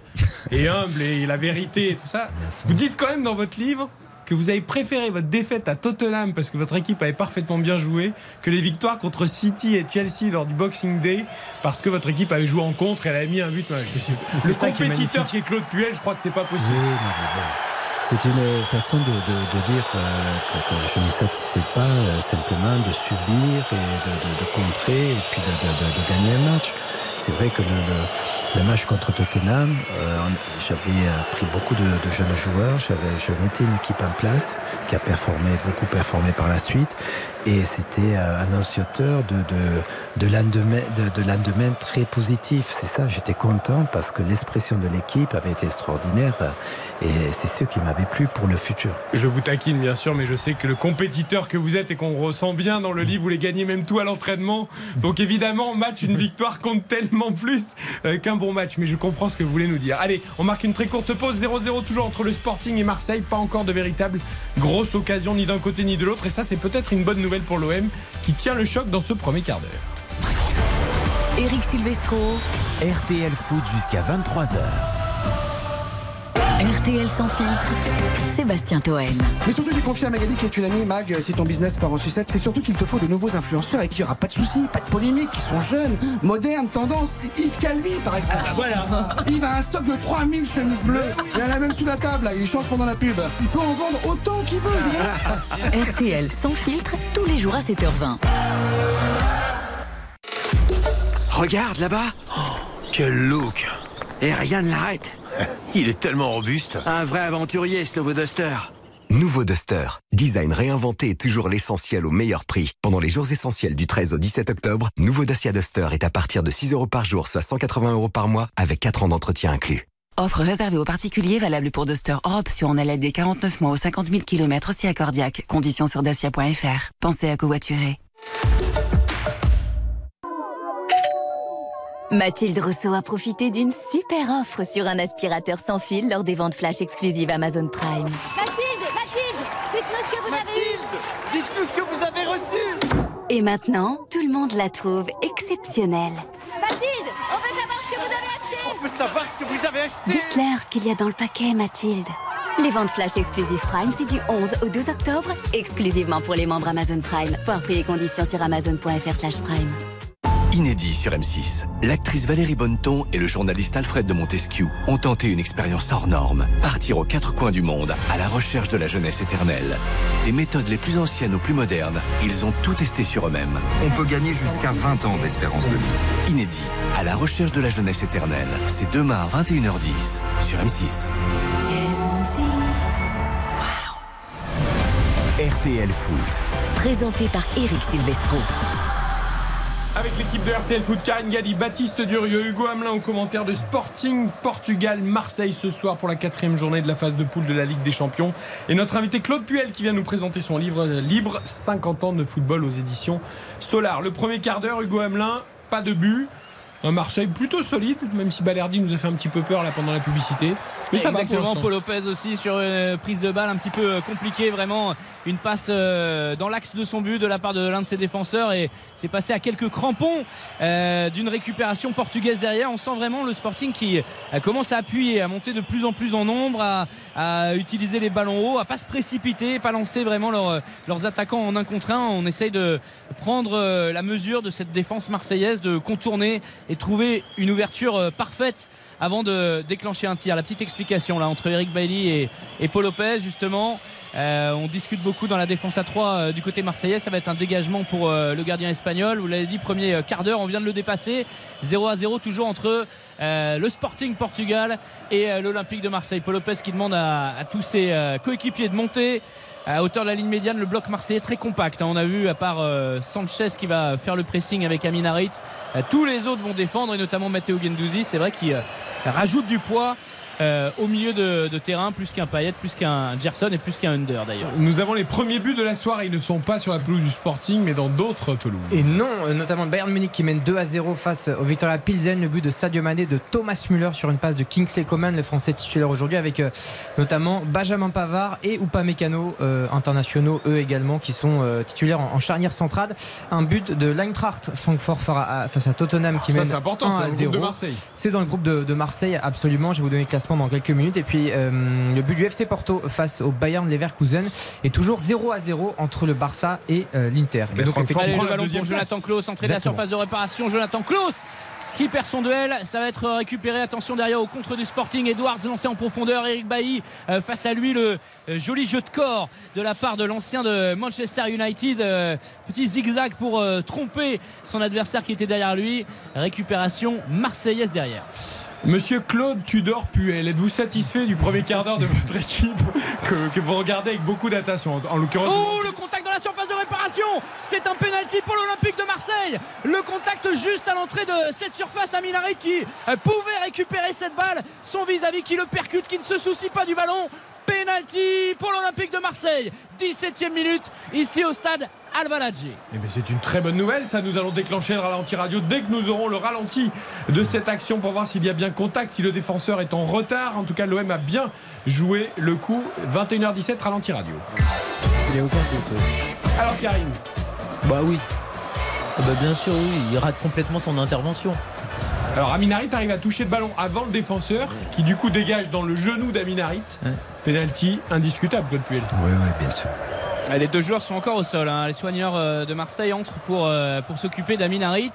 Speaker 3: et humble et la vérité et tout ça, vous dites quand même dans votre livre que vous avez préféré votre défaite à Tottenham parce que votre équipe avait parfaitement bien joué que les victoires contre City et Chelsea lors du Boxing Day parce que votre équipe avait joué en contre et elle avait mis un but. Le
Speaker 7: ça qui est
Speaker 3: compétiteur qui est Claude Puel, je crois que c'est pas possible.
Speaker 5: Oui, non. C'est une façon de, de- de dire euh, que, que je ne satisfais pas euh, simplement de subir et de, contrer et puis de, gagner un match. C'est vrai que le, le- le match contre Tottenham, euh, j'avais euh, pris beaucoup de, jeunes joueurs, je mettais une équipe en place qui a performé, beaucoup performé par la suite. Et c'était euh, annonciateur de, de, de, lendemain, de, de très positif. C'est ça, j'étais content parce que l'expression de l'équipe avait été extraordinaire. euh, Et c'est ce qui m'avait plu pour le futur.
Speaker 3: Je vous taquine bien sûr, mais je sais que le compétiteur que vous êtes et qu'on ressent bien dans le livre, vous les gagnez même tout à l'entraînement. Donc évidemment, match, une victoire compte tellement plus euh, qu'un bon match. Mais je comprends ce que vous voulez nous dire. Allez, on marque une très courte pause. 0-0 toujours entre le Sporting et Marseille. Pas encore de véritable grosse occasion ni d'un côté ni de l'autre. Et ça, c'est peut-être une bonne nouvelle pour l'OM qui tient le choc dans ce premier quart d'heure.
Speaker 15: Eric Silvestro. RTL Foot jusqu'à 23h.
Speaker 11: RTL sans filtre, Sébastien Toen.
Speaker 17: Mais surtout, j'ai confié à Magali qui est une amie, Mag, si ton business part en sucette, c'est surtout qu'il te faut de nouveaux influenceurs et qu'il n'y aura pas de soucis, pas de polémiques, qui sont jeunes, modernes, tendance. Yves Calvi, par exemple.
Speaker 18: voilà.
Speaker 17: Yves a un stock de 3000 chemises bleues. Il en a même sous la table, là, il change pendant la pub. Il peut en vendre autant qu'il veut, évidemment.
Speaker 11: RTL sans filtre, tous les jours à 7h20.
Speaker 8: Regarde là-bas. Oh, quel look. Et rien ne l'arrête.
Speaker 19: Il est tellement robuste.
Speaker 8: Un vrai aventurier, ce nouveau Duster.
Speaker 20: Nouveau Duster. Design réinventé et toujours l'essentiel au meilleur prix. Pendant les jours essentiels du 13 au 17 octobre, nouveau Dacia Duster est à partir de 6 euros par jour, soit 180 euros par mois, avec 4 ans d'entretien inclus.
Speaker 21: Offre réservée aux particuliers valable pour Duster hors option en LLD 49 mois aux 50 000 km aussi accordiaque. Conditions sur dacia.fr. Pensez à covoiturer.
Speaker 11: Mathilde Rousseau a profité d'une super offre sur un aspirateur sans fil lors des ventes flash exclusives Amazon Prime.
Speaker 12: Mathilde, Mathilde, dites-nous ce que vous avez eu.
Speaker 18: Dites-nous ce que vous avez reçu.
Speaker 11: Et maintenant, tout le monde la trouve exceptionnelle.
Speaker 12: Mathilde, on veut savoir ce que vous avez acheté.
Speaker 18: On peut savoir ce que vous avez acheté.
Speaker 11: Dites-leur ce qu'il y a dans le paquet, Mathilde. Les ventes flash exclusives Prime, c'est du 11 au 12 octobre, exclusivement pour les membres Amazon Prime. Voir prix et conditions sur amazon.fr/prime.
Speaker 20: Inédit sur M6. L'actrice Valérie Bonneton et le journaliste Alfred de Montesquieu ont tenté une expérience hors norme. Partir aux quatre coins du monde à la recherche de la jeunesse éternelle. Des méthodes les plus anciennes aux plus modernes, ils ont tout testé sur eux-mêmes.
Speaker 1: On peut gagner jusqu'à 20 ans d'espérance de vie.
Speaker 20: Inédit. À la recherche de la jeunesse éternelle. C'est demain à 21h10 sur M6.
Speaker 15: RTL Foot.
Speaker 11: Présenté par Eric Silvestro.
Speaker 3: Avec l'équipe de RTL Foot, Karine Galli, Baptiste Durieux, Hugo Hamelin au commentaire de Sporting Portugal, Marseille ce soir pour la quatrième journée de la phase de poule de la Ligue des Champions. Et notre invité Claude Puel qui vient nous présenter son livre euh, Libre 50 ans de football aux éditions Solar. Le premier quart d'heure, Hugo Hamelin, pas de but. Un Marseille plutôt solide, même si Balerdi nous a fait un petit peu peur là pendant la publicité. Mais ça
Speaker 4: Exactement. Paul Lopez aussi sur une prise de balle un petit peu compliquée, vraiment une passe euh, dans l'axe de son but de la part de l'un de ses défenseurs et c'est passé à quelques crampons euh, d'une récupération portugaise derrière. On sent vraiment le Sporting qui euh, commence à appuyer, à monter de plus en plus en nombre, à, à utiliser les ballons hauts, à pas se précipiter, pas lancer vraiment leurs- leurs attaquants en un contre un. On essaye de prendre euh, la mesure de cette défense marseillaise, de contourner et trouver une ouverture euh, parfaite avant de déclencher un tir. La petite explication là entre Eric Bailly et, et Paul Lopez justement. Euh, on discute beaucoup dans la défense à 3 du côté marseillais. Ça va être un dégagement pour euh, le gardien espagnol. Vous l'avez dit, premier euh, quart d'heure, on vient de le dépasser. 0 à 0 toujours entre euh, le Sporting Portugal et euh, l'Olympique de Marseille. Paul Lopez qui demande à, tous ses euh, coéquipiers de monter à hauteur de la ligne médiane. Le bloc marseillais très compact. hein. On a vu, à part euh, Sanchez qui va faire le pressing avec Amin Harit, euh, tous les autres vont défendre et notamment Matteo Gendouzi. C'est vrai qu'il euh, rajoute du poids. Euh, au milieu de, de terrain, plus qu'un Payet, plus qu'un Gerson et plus qu'un Under d'ailleurs.
Speaker 3: Nous avons les premiers buts de la soirée. Ils ne sont pas sur la pelouse du Sporting, mais dans d'autres pelouses.
Speaker 7: Et non, euh, notamment le Bayern Munich qui mène 2 à 0 face au Victoria Pilsen. Le but de Sadio Mané, de Thomas Müller sur une passe de Kingsley Coman, le français titulaire aujourd'hui, avec euh, notamment Benjamin Pavard et Upamecano, euh, internationaux eux également, qui sont euh, titulaires en, en charnière centrale. Un but de l'Eintracht Francfort face à Tottenham qui
Speaker 3: Ça,
Speaker 7: mène
Speaker 3: c'est important,
Speaker 7: 1
Speaker 3: c'est
Speaker 7: à
Speaker 3: dans le groupe
Speaker 7: 0.
Speaker 3: de Marseille.
Speaker 7: C'est dans le groupe de, de Marseille, absolument. Je vais vous donner le classement dans quelques minutes. Et puis euh, le but du FC Porto face au Bayern Leverkusen est toujours 0 à 0 entre le Barça et euh, l'Inter. Et donc,
Speaker 4: Allez,
Speaker 7: effectivement,
Speaker 4: le ballon pour Jonathan Klaus, entrée de la surface de réparation. Jonathan Klaus qui perd son duel. Ça va être récupéré. Attention derrière au contre du Sporting. Edwards lancé en profondeur. Eric Bailly euh, face à lui. Le euh, joli jeu de corps de la part de l'ancien de Manchester United. Euh, petit zigzag pour euh, tromper son adversaire qui était derrière lui. Récupération marseillaise derrière.
Speaker 3: Monsieur Claude Tudor Puel, êtes-vous satisfait du premier quart d'heure de votre équipe que, que vous regardez avec beaucoup d'attention En, en l'occurrence,
Speaker 4: Oh, le contact dans la surface de réparation C'est un pénalty pour l'Olympique de Marseille Le contact juste à l'entrée de cette surface à Minarit qui euh, pouvait récupérer cette balle. Son vis-à-vis qui le percute, qui ne se soucie pas du ballon. Penalty pour l'Olympique de Marseille. 17e minute ici au stade Al-Baladji.
Speaker 3: Eh bien, c'est une très bonne nouvelle. Ça, nous allons déclencher le ralenti radio dès que nous aurons le ralenti de cette action pour voir s'il y a bien contact, si le défenseur est en retard. En tout cas, l'OM a bien joué le coup. 21h17, ralenti radio.
Speaker 2: Il n'y a aucun doute.
Speaker 3: Alors, Karine
Speaker 2: Bah oui. Ah bah bien sûr, oui. Il rate complètement son intervention.
Speaker 3: Alors, Aminarit arrive à toucher le ballon avant le défenseur, qui du coup dégage dans le genou d'Aminarit. Penalty indiscutable, Claude Puel.
Speaker 5: Oui, oui, bien sûr.
Speaker 4: Ah, Les deux joueurs sont encore au sol. hein. Les soigneurs euh, de Marseille entrent pour, euh, pour s'occuper d'Amin Harit.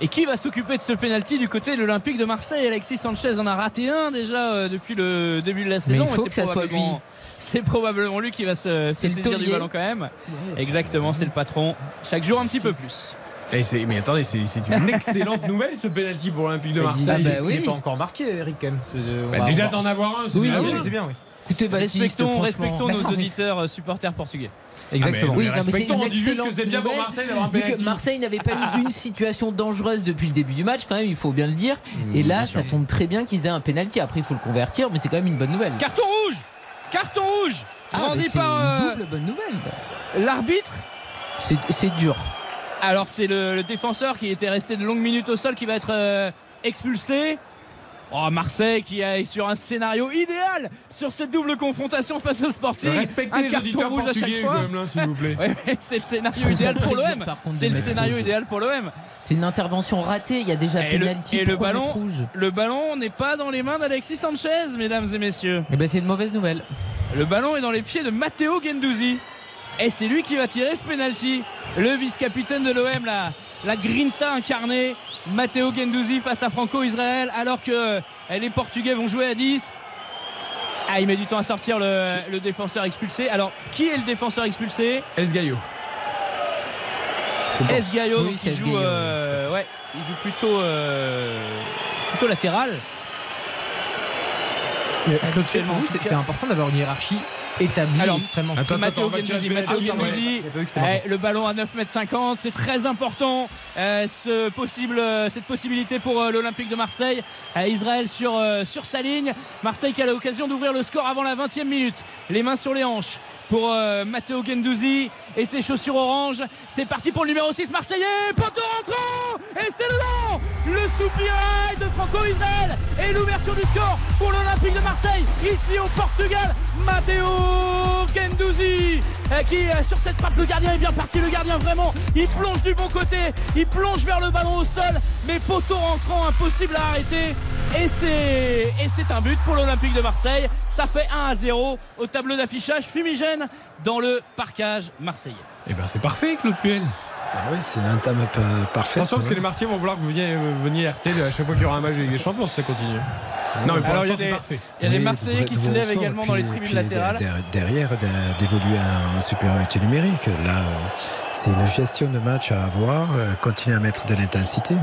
Speaker 4: Et qui va s'occuper de ce penalty du côté de l'Olympique de Marseille? Alexis Sanchez en a raté un déjà euh, depuis le début de la saison.
Speaker 2: il faut
Speaker 4: et
Speaker 2: que ça soit
Speaker 4: probablement-
Speaker 2: lui.
Speaker 4: C'est probablement lui qui va se, saisir du ballon quand même. Exactement, c'est le patron. Chaque jour un petit peu plus.
Speaker 3: Et c'est- mais attendez, c'est une excellente nouvelle ce penalty pour l'Olympique de Marseille.
Speaker 7: Ah bah
Speaker 2: bah
Speaker 7: oui. Il n'est pas encore marqué, Eric, quand même.
Speaker 3: Bah, déjà d'en avoir un, c'est
Speaker 2: Oui,
Speaker 3: bien.
Speaker 7: C'est bien, oui.
Speaker 2: Écoutez, Baptiste,
Speaker 4: Respectons, nos auditeurs euh, supporters portugais.
Speaker 7: Exactement.
Speaker 3: Ah, mais
Speaker 2: Oui, non, mais c'est
Speaker 3: respectons,
Speaker 2: une
Speaker 3: on dit juste que
Speaker 2: excellente
Speaker 3: c'est bien pour
Speaker 2: nouvelle,
Speaker 3: Marseille d'avoir un
Speaker 2: vu que
Speaker 3: penalty.
Speaker 2: Marseille n'avait pas eu une situation dangereuse depuis le début du match, quand même, il faut bien le dire. Et là, ça tombe très bien qu'ils aient un penalty. Après, il faut le convertir, mais c'est quand même une bonne nouvelle.
Speaker 4: Carton rouge Carton rouge
Speaker 2: Ah,
Speaker 4: par euh,
Speaker 2: une double bonne nouvelle.
Speaker 4: l'arbitre?
Speaker 2: C'est dur.
Speaker 4: Alors c'est le, le défenseur qui était resté de longues minutes au sol qui va être euh, expulsé. Oh, Marseille qui est sur un scénario idéal sur cette double confrontation face au Sporting.
Speaker 3: Respectez
Speaker 4: un
Speaker 3: les
Speaker 4: carton
Speaker 3: auditeurs
Speaker 4: rouge à chaque fois.
Speaker 3: Hugo Hamelin, s'il vous plaît.
Speaker 4: Ouais, ouais, c'est le scénario idéal pour l'OM. C'est
Speaker 2: de
Speaker 4: le
Speaker 2: mettre
Speaker 4: scénario
Speaker 2: rouge.
Speaker 4: idéal pour l'OM.
Speaker 2: C'est une intervention ratée. Il y a déjà
Speaker 4: Et le,
Speaker 2: penalty.
Speaker 4: et le ballon,
Speaker 2: rouge
Speaker 4: le ballon n'est pas dans les mains d'Alexis Sanchez, mesdames et messieurs.
Speaker 2: Eh ben, c'est une mauvaise nouvelle.
Speaker 4: Le ballon est dans les pieds de Matteo Gendouzi. Et c'est lui qui va tirer ce penalty. Le vice-capitaine de l'OM, la, la grinta incarnée. Matteo Gendouzi face à Franco Israël alors que euh, les Portugais vont jouer à 10. Ah, il met du temps à sortir le, le défenseur expulsé. Alors, qui est le défenseur expulsé?
Speaker 3: Esgaio.
Speaker 4: Es Gaio,
Speaker 2: Oui,
Speaker 4: il joue,
Speaker 2: Esgaio,
Speaker 4: euh, ouais, il joue plutôt, euh, plutôt latéral.
Speaker 7: C'est important d'avoir une hiérarchie établi,
Speaker 4: Alors,
Speaker 7: extrêmement
Speaker 3: Attends.
Speaker 4: Matteo Gendouzi, eh, le ballon à 9m50, c'est très important euh, ce possible, euh, cette possibilité pour euh, l'Olympique de Marseille. Euh, Israël sur, euh, sur sa ligne, Marseille qui a l'occasion d'ouvrir le score avant la 20e minute. Les mains sur les hanches pour euh, Matteo Gendouzi et ses chaussures orange. C'est parti pour le numéro 6 marseillais, poteau rentrant. Et c'est dedans le soupirail de Franco Israël. Et l'ouverture du score pour l'Olympique de Marseille. Ici au Portugal. Matteo Gendouzi. Qui euh, sur cette frappe le gardien est bien parti. Le gardien vraiment il plonge du bon côté. Il plonge vers le ballon au sol mais poteau rentrant impossible à arrêter et c'est et c'est un but pour l'Olympique de Marseille ça fait 1 à 0 au tableau d'affichage fumigène dans le parcage marseillais
Speaker 3: Eh ben c'est parfait, Claude Puel.
Speaker 5: Ah oui, c'est une entame pa- parfaite.
Speaker 3: Attention parce que les Marseillais vont vouloir que vous veniez, euh, veniez RTL à chaque fois qu'il y aura un match Ligue des Champions si ça continue. Non mais pour
Speaker 4: Alors, il y
Speaker 3: l'instant
Speaker 4: a
Speaker 3: c'est
Speaker 4: des-
Speaker 3: parfait.
Speaker 4: il y a des
Speaker 5: Oui,
Speaker 4: Marseillais qui se lèvent également dans les tribunes
Speaker 5: puis
Speaker 4: latérales
Speaker 5: der- Derrière, de- d'évoluer à un supériorité numérique. Là, euh, c'est une gestion de match à avoir. euh, Continuer à mettre de l'intensité.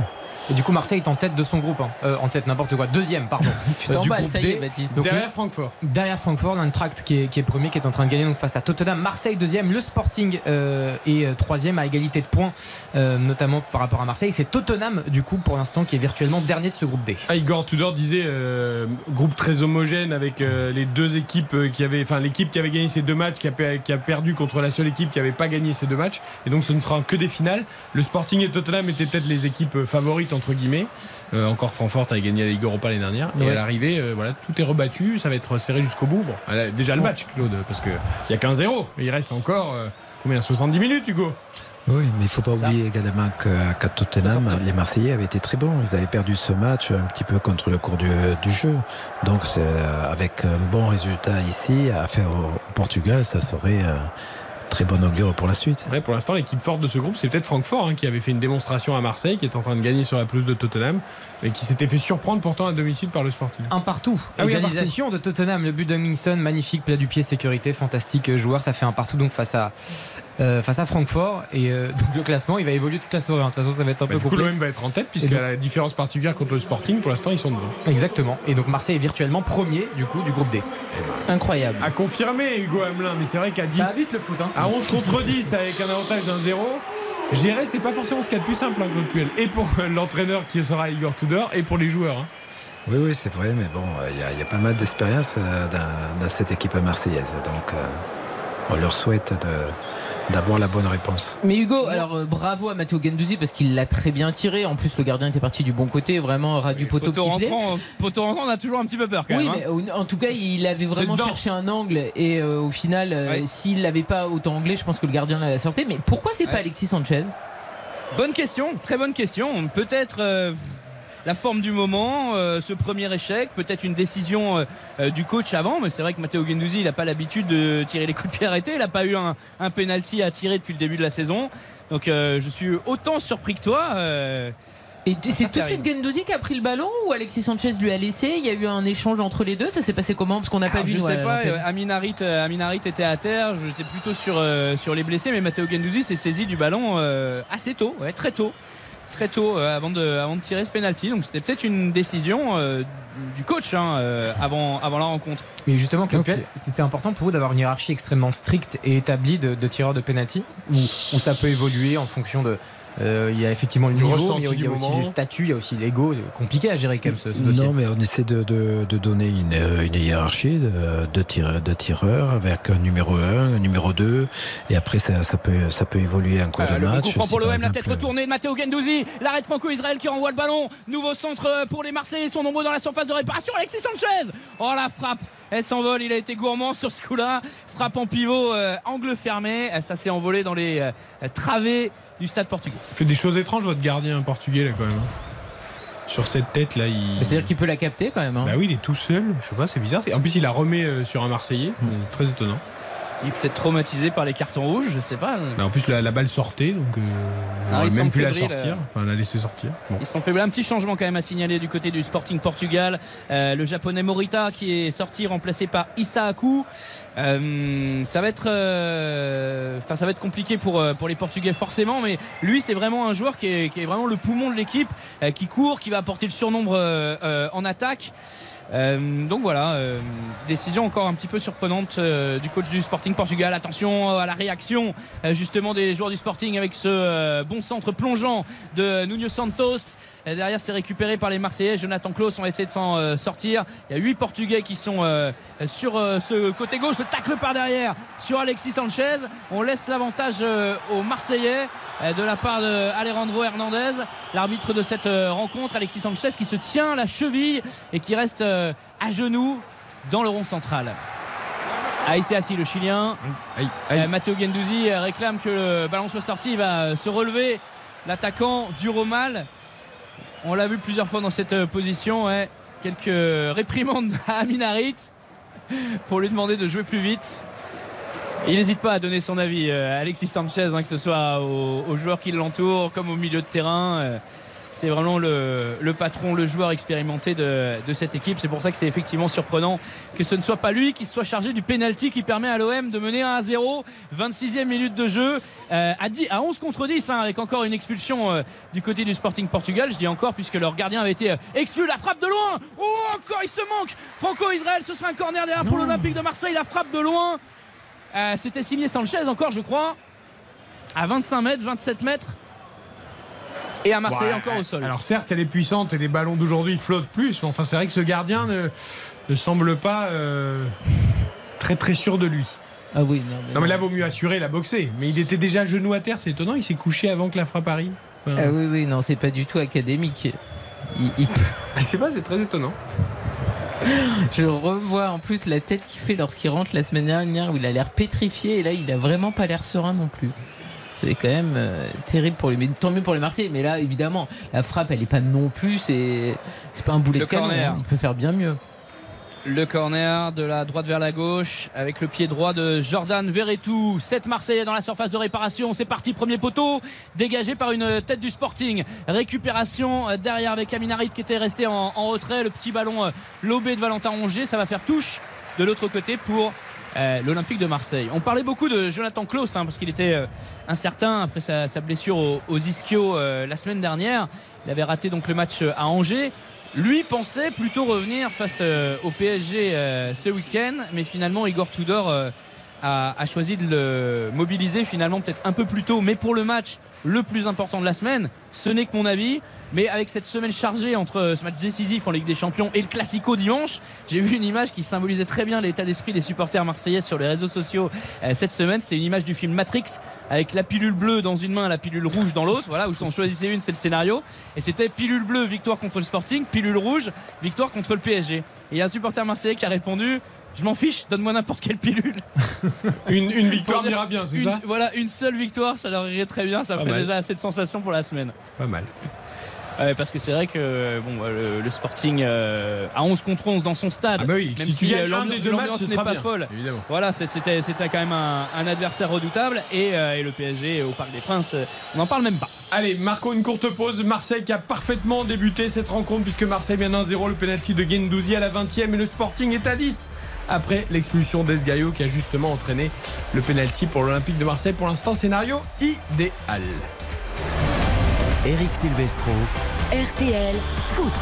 Speaker 7: Et du coup, Marseille est en tête de son groupe. hein. Euh, en tête, n'importe quoi. Deuxième, pardon.
Speaker 2: Tu
Speaker 7: Euh, du groupe
Speaker 2: ça est. Baptiste.
Speaker 7: Donc,
Speaker 3: Derrière Francfort.
Speaker 7: Derrière Francfort, l'Eintracht qui est, qui est premier, qui est en train de gagner donc face à Tottenham. Marseille deuxième, le Sporting euh, est euh, troisième à égalité de points, euh, notamment par rapport à Marseille. C'est Tottenham du coup pour l'instant qui est virtuellement dernier de ce groupe D.
Speaker 3: Ah, Igor Tudor disait euh, groupe très homogène avec euh, les deux équipes euh, qui avaient, enfin l'équipe qui avait gagné ces deux matchs, qui a, qui a perdu contre la seule équipe qui n'avait pas gagné ces deux matchs, et donc ce ne sera que des finales. Le Sporting et Tottenham étaient peut-être les équipes euh, entre guillemets. Euh, encore Francfort a gagné la Ligue Europa l'année dernière. Et à l'arrivée, euh, voilà, tout est rebattu, ça va être serré jusqu'au bout. Bon, elle a déjà le match, Claude, parce qu'il y a qu'un 0 mais il reste encore euh, combien 70 minutes, Hugo?
Speaker 5: Oui, mais il ne faut pas
Speaker 4: Ça.
Speaker 5: oublier également qu'à Tottenham, les Marseillais avaient été très bons. Ils avaient perdu ce match un petit peu contre le cours du, du jeu. Donc, c'est, avec un bon résultat ici, à faire au, au Portugal, ça serait euh, très bon augure pour la suite.
Speaker 3: Ouais, pour l'instant, l'équipe forte de ce groupe, c'est peut-être Francfort hein, qui avait fait une démonstration à Marseille, qui est en train de gagner sur la pelouse de Tottenham, et qui s'était fait surprendre pourtant à domicile par le Sporting.
Speaker 7: Un partout.
Speaker 3: Ah oui,
Speaker 7: de Tottenham. Le but d'Humminson, magnifique, plat du pied, sécurité, fantastique joueur. Ça fait un partout donc face à, euh, face à Francfort. Et euh, donc le classement, il va évoluer toute la soirée. De toute façon, ça va être un
Speaker 3: Bah,
Speaker 7: peu
Speaker 3: du coup,
Speaker 7: complexe.
Speaker 3: l'OM va être en tête,
Speaker 7: Et
Speaker 3: puisque
Speaker 7: donc-
Speaker 3: la différence particulière contre le Sporting, pour l'instant, ils sont devant.
Speaker 7: Exactement. Et donc Marseille est virtuellement premier du coup du groupe D.
Speaker 2: Incroyable.
Speaker 3: À confirmer, Hugo Hamelin, mais c'est vrai qu'à 10,
Speaker 7: Ça va vite le foot. Hein.
Speaker 3: à 11 contre 10, avec un avantage d'un 0, gérer, c'est pas forcément ce qu'il y a de plus simple, hein, Claude Puel. Et pour euh, l'entraîneur qui sera Igor Tudor, et pour les joueurs. hein.
Speaker 5: Oui, oui, c'est vrai, mais bon, il y a- il y, a pas mal d'expérience euh, dans, dans cette équipe marseillaise. Donc, euh, on leur souhaite de- d'avoir la bonne réponse.
Speaker 2: Mais Hugo, alors euh, bravo à Matteo Gendouzi parce qu'il l'a très bien tiré. En plus, le gardien était parti du bon côté, vraiment ras du poteau
Speaker 4: poteau rentrant, poteau rentrant on a toujours un petit peu peur quand
Speaker 2: Oui,
Speaker 4: même hein.
Speaker 2: mais au- en tout cas, il avait vraiment cherché un angle et euh, au final, euh, s'il l'avait pas autant anglais, je pense que le gardien l'avait sorti. Mais pourquoi c'est pas. Alexis Sanchez?
Speaker 4: Bonne question, très bonne question. Peut-être euh, la forme du moment, euh, ce premier échec, peut-être une décision euh, euh, du coach avant, mais c'est vrai que Matteo Gendouzi, il n'a pas l'habitude de tirer les coups de pied arrêtés. Il n'a pas eu un, un penalty à tirer depuis le début de la saison. Donc euh, je suis autant surpris que toi.
Speaker 2: Et c'est tout de suite Gendouzi qui a pris le ballon ou Alexis Sanchez lui a laissé? Il y a eu un échange entre les deux. Ça s'est passé comment? Parce qu'on n'a pas
Speaker 4: Alors,
Speaker 2: vu.
Speaker 4: je sais pas,
Speaker 2: l'antenne.
Speaker 4: euh, Amin Harit, euh, Amin Harit était à terre, j'étais plutôt sur, euh, sur les blessés, mais Matteo Gendouzi s'est saisi du ballon euh, assez tôt, ouais, très tôt. Très tôt euh, avant, de, avant de tirer ce penalty. Donc c'était peut-être une décision euh, du coach hein, euh, avant, avant la rencontre.
Speaker 7: Mais justement, c'est c'est important pour vous d'avoir une hiérarchie extrêmement stricte et établie de, de tireurs de penalty où, où ça peut évoluer en fonction de. Euh, Il y a effectivement le
Speaker 3: Du
Speaker 7: niveau, mais il y a aussi
Speaker 3: moment.
Speaker 7: les statuts, il y a aussi l'ego. Compliqué à gérer quand même ce, ce dossier.
Speaker 5: Non, mais on essaie de, de- de donner une, euh, une hiérarchie de, de, tireurs, de tireurs avec un numéro 1, un numéro 2, et après ça, ça, peut, ça peut évoluer en cours
Speaker 4: Voilà,
Speaker 5: de
Speaker 4: le
Speaker 5: match.
Speaker 4: coup pour l'OM, la tête retournée de Matteo Gendouzi, l'arrêt de Franco-Israël qui renvoie le ballon, nouveau centre euh, pour les Marseillais, ils sont nombreux dans la surface de réparation, Alexis Sanchez Oh la frappe, elle s'envole, il a été gourmand sur ce coup-là, frappe en pivot, euh, angle fermé, Euh, ça s'est envolé dans les euh, travées du stade portugais.
Speaker 3: Il fait des choses étranges, votre gardien portugais, là, quand même. hein. Sur cette tête, là, il.
Speaker 2: C'est-à-dire qu'il peut la capter quand même. hein.
Speaker 3: Bah oui, il est tout seul, je sais pas, c'est bizarre. En plus, il a remis euh, sur un Marseillais,
Speaker 2: Hmm.
Speaker 3: très étonnant.
Speaker 4: Il est peut-être traumatisé par les cartons rouges, je sais pas.
Speaker 3: Bah, en plus, la, la balle sortait, donc euh, on aurait
Speaker 4: il
Speaker 3: même pu la sortir,
Speaker 4: euh.
Speaker 3: enfin la laisser sortir. Bon.
Speaker 4: Ils sont faibles. Un petit changement quand même à signaler du côté du Sporting Portugal. Euh, le japonais Morita qui est sorti remplacé par Isaaku. Euh, ça va être, euh, enfin ça va être compliqué pour euh, pour les Portugais forcément, mais lui c'est vraiment un joueur qui est, qui est vraiment le poumon de l'équipe, euh, qui court, qui va apporter le surnombre en attaque. Euh, donc voilà, euh, décision encore un petit peu surprenante euh, du coach du Sporting Portugal. Attention à la réaction justement des joueurs du Sporting avec ce bon centre plongeant de Nuno Santos. Derrière, c'est récupéré par les Marseillais. Jonathan Klaus, on va essayer de s'en sortir. Il y a 8 Portugais qui sont sur ce côté gauche. Le tacle par derrière sur Alexis Sanchez. On laisse l'avantage aux Marseillais de la part de Alejandro Hernandez, l'arbitre de cette rencontre. Alexis Sanchez qui se tient la cheville et qui reste à genoux dans le rond central. Ah, il s'est assis le Chilien. Euh, Matteo Gendouzi euh, réclame que le ballon soit sorti. Il va euh, se relever. L'attaquant dure au mal. On l'a vu plusieurs fois dans cette euh, position. ouais. Quelques réprimandes à Aminarit pour lui demander de jouer plus vite. Il n'hésite pas à donner son avis, euh, Alexis Sanchez, hein, que ce soit aux, aux joueurs qui l'entourent comme au milieu de terrain. C'est vraiment le, le patron, le joueur expérimenté de, de cette équipe. C'est pour ça que c'est effectivement surprenant que ce ne soit pas lui qui soit chargé du penalty qui permet à l'OM de mener 1 à 0. 26e minute de jeu euh, à, 10 à 11 contre 10 hein, avec encore une expulsion euh, du côté du Sporting Portugal. Je dis encore puisque leur gardien avait été euh, exclu. La frappe de loin. Oh encore il se manque. Franco Israël, ce sera un corner derrière pour l'Olympique de Marseille. La frappe de loin. Euh, C'était signé Sanchez encore je crois. À 25 mètres, 27 mètres. Et à Marseille
Speaker 3: Ouais,
Speaker 4: encore au sol.
Speaker 3: Alors certes, elle est puissante et les ballons d'aujourd'hui flottent plus, mais enfin c'est vrai que ce gardien ne, ne semble pas euh, très très sûr de lui.
Speaker 2: Ah oui, non mais,
Speaker 3: Non mais là vaut mieux assurer la boxer. Mais il était déjà genou à terre, c'est étonnant, il s'est couché avant que la frappe arrive. Enfin,
Speaker 2: Ah oui, oui, non, c'est pas du tout académique. Il- il-
Speaker 3: Je sais pas, c'est très étonnant.
Speaker 2: Je revois en plus la tête qu'il fait lorsqu'il rentre la semaine dernière où il a l'air pétrifié et là il a vraiment pas l'air serein non plus. C'est quand même euh, terrible pour lui. Mais tant mieux pour les Marseillais. Mais là, évidemment, la frappe, elle est pas non plus. C'est c'est pas un boulet
Speaker 4: Le
Speaker 2: de canon.
Speaker 4: corner.
Speaker 2: hein. Il peut faire bien mieux.
Speaker 4: Le corner de la droite vers la gauche avec le pied droit de Jordan Verretou. 7 Marseillais dans la surface de réparation. C'est parti, premier poteau. Dégagé par une tête du Sporting. Récupération euh, derrière avec Aminarit qui était resté en, en retrait. Le petit ballon euh, lobé de Valentin Rongier. Ça va faire touche de l'autre côté pour euh, l'Olympique de Marseille. On parlait beaucoup de Jonathan Klaus hein, parce qu'il était euh, incertain après sa, blessure aux, aux ischios euh, la semaine dernière. Il avait raté donc le match euh, à Angers. Lui pensait plutôt revenir face au PSG ce week-end, mais finalement Igor Tudor a, choisi de le mobiliser finalement peut-être un peu plus tôt, mais pour le match le plus important de la semaine. Ce n'est que mon avis, mais avec cette semaine chargée entre ce match décisif en Ligue des Champions et le Classico dimanche, j'ai vu une image qui symbolisait très bien l'état d'esprit des supporters marseillais sur les réseaux sociaux euh, cette semaine. C'est une image du film Matrix avec la pilule bleue dans une main, la pilule rouge dans l'autre. Voilà, où on choisissait une, c'est le scénario. Et c'était pilule bleue, victoire contre le Sporting, pilule rouge, victoire contre le PSG. Et il y a un supporter marseillais qui a répondu Je m'en fiche, donne-moi n'importe quelle pilule.
Speaker 3: Une, une victoire m'ira bien, c'est ça
Speaker 4: Voilà, une seule victoire, ça leur irait très bien. Ça
Speaker 3: Pas
Speaker 4: ferait
Speaker 3: mal.
Speaker 4: déjà assez de sensations pour la semaine.
Speaker 3: Pas mal.
Speaker 4: Ouais, parce que c'est vrai que bon, bah, le, le Sporting euh, à 11 contre 11 dans son stade,
Speaker 3: Ah bah oui,
Speaker 4: même
Speaker 3: si
Speaker 4: si, euh, l'ambiance
Speaker 3: ce
Speaker 4: n'est pas
Speaker 3: bien,
Speaker 4: folle.
Speaker 3: évidemment.
Speaker 4: Voilà, c'était c'était quand même un, un adversaire redoutable et, euh, et le PSG au Parc des Princes, on n'en parle même pas.
Speaker 3: Allez, marquons une courte pause. Marseille qui a parfaitement débuté cette rencontre puisque Marseille mène 1-0 le penalty de Gendouzi à la 20e et le Sporting est à 10 après l'expulsion d'Esgaio qui a justement entraîné le penalty pour l'Olympique de Marseille. Pour l'instant, scénario idéal.
Speaker 15: Eric Silvestro.
Speaker 11: RTL Foot.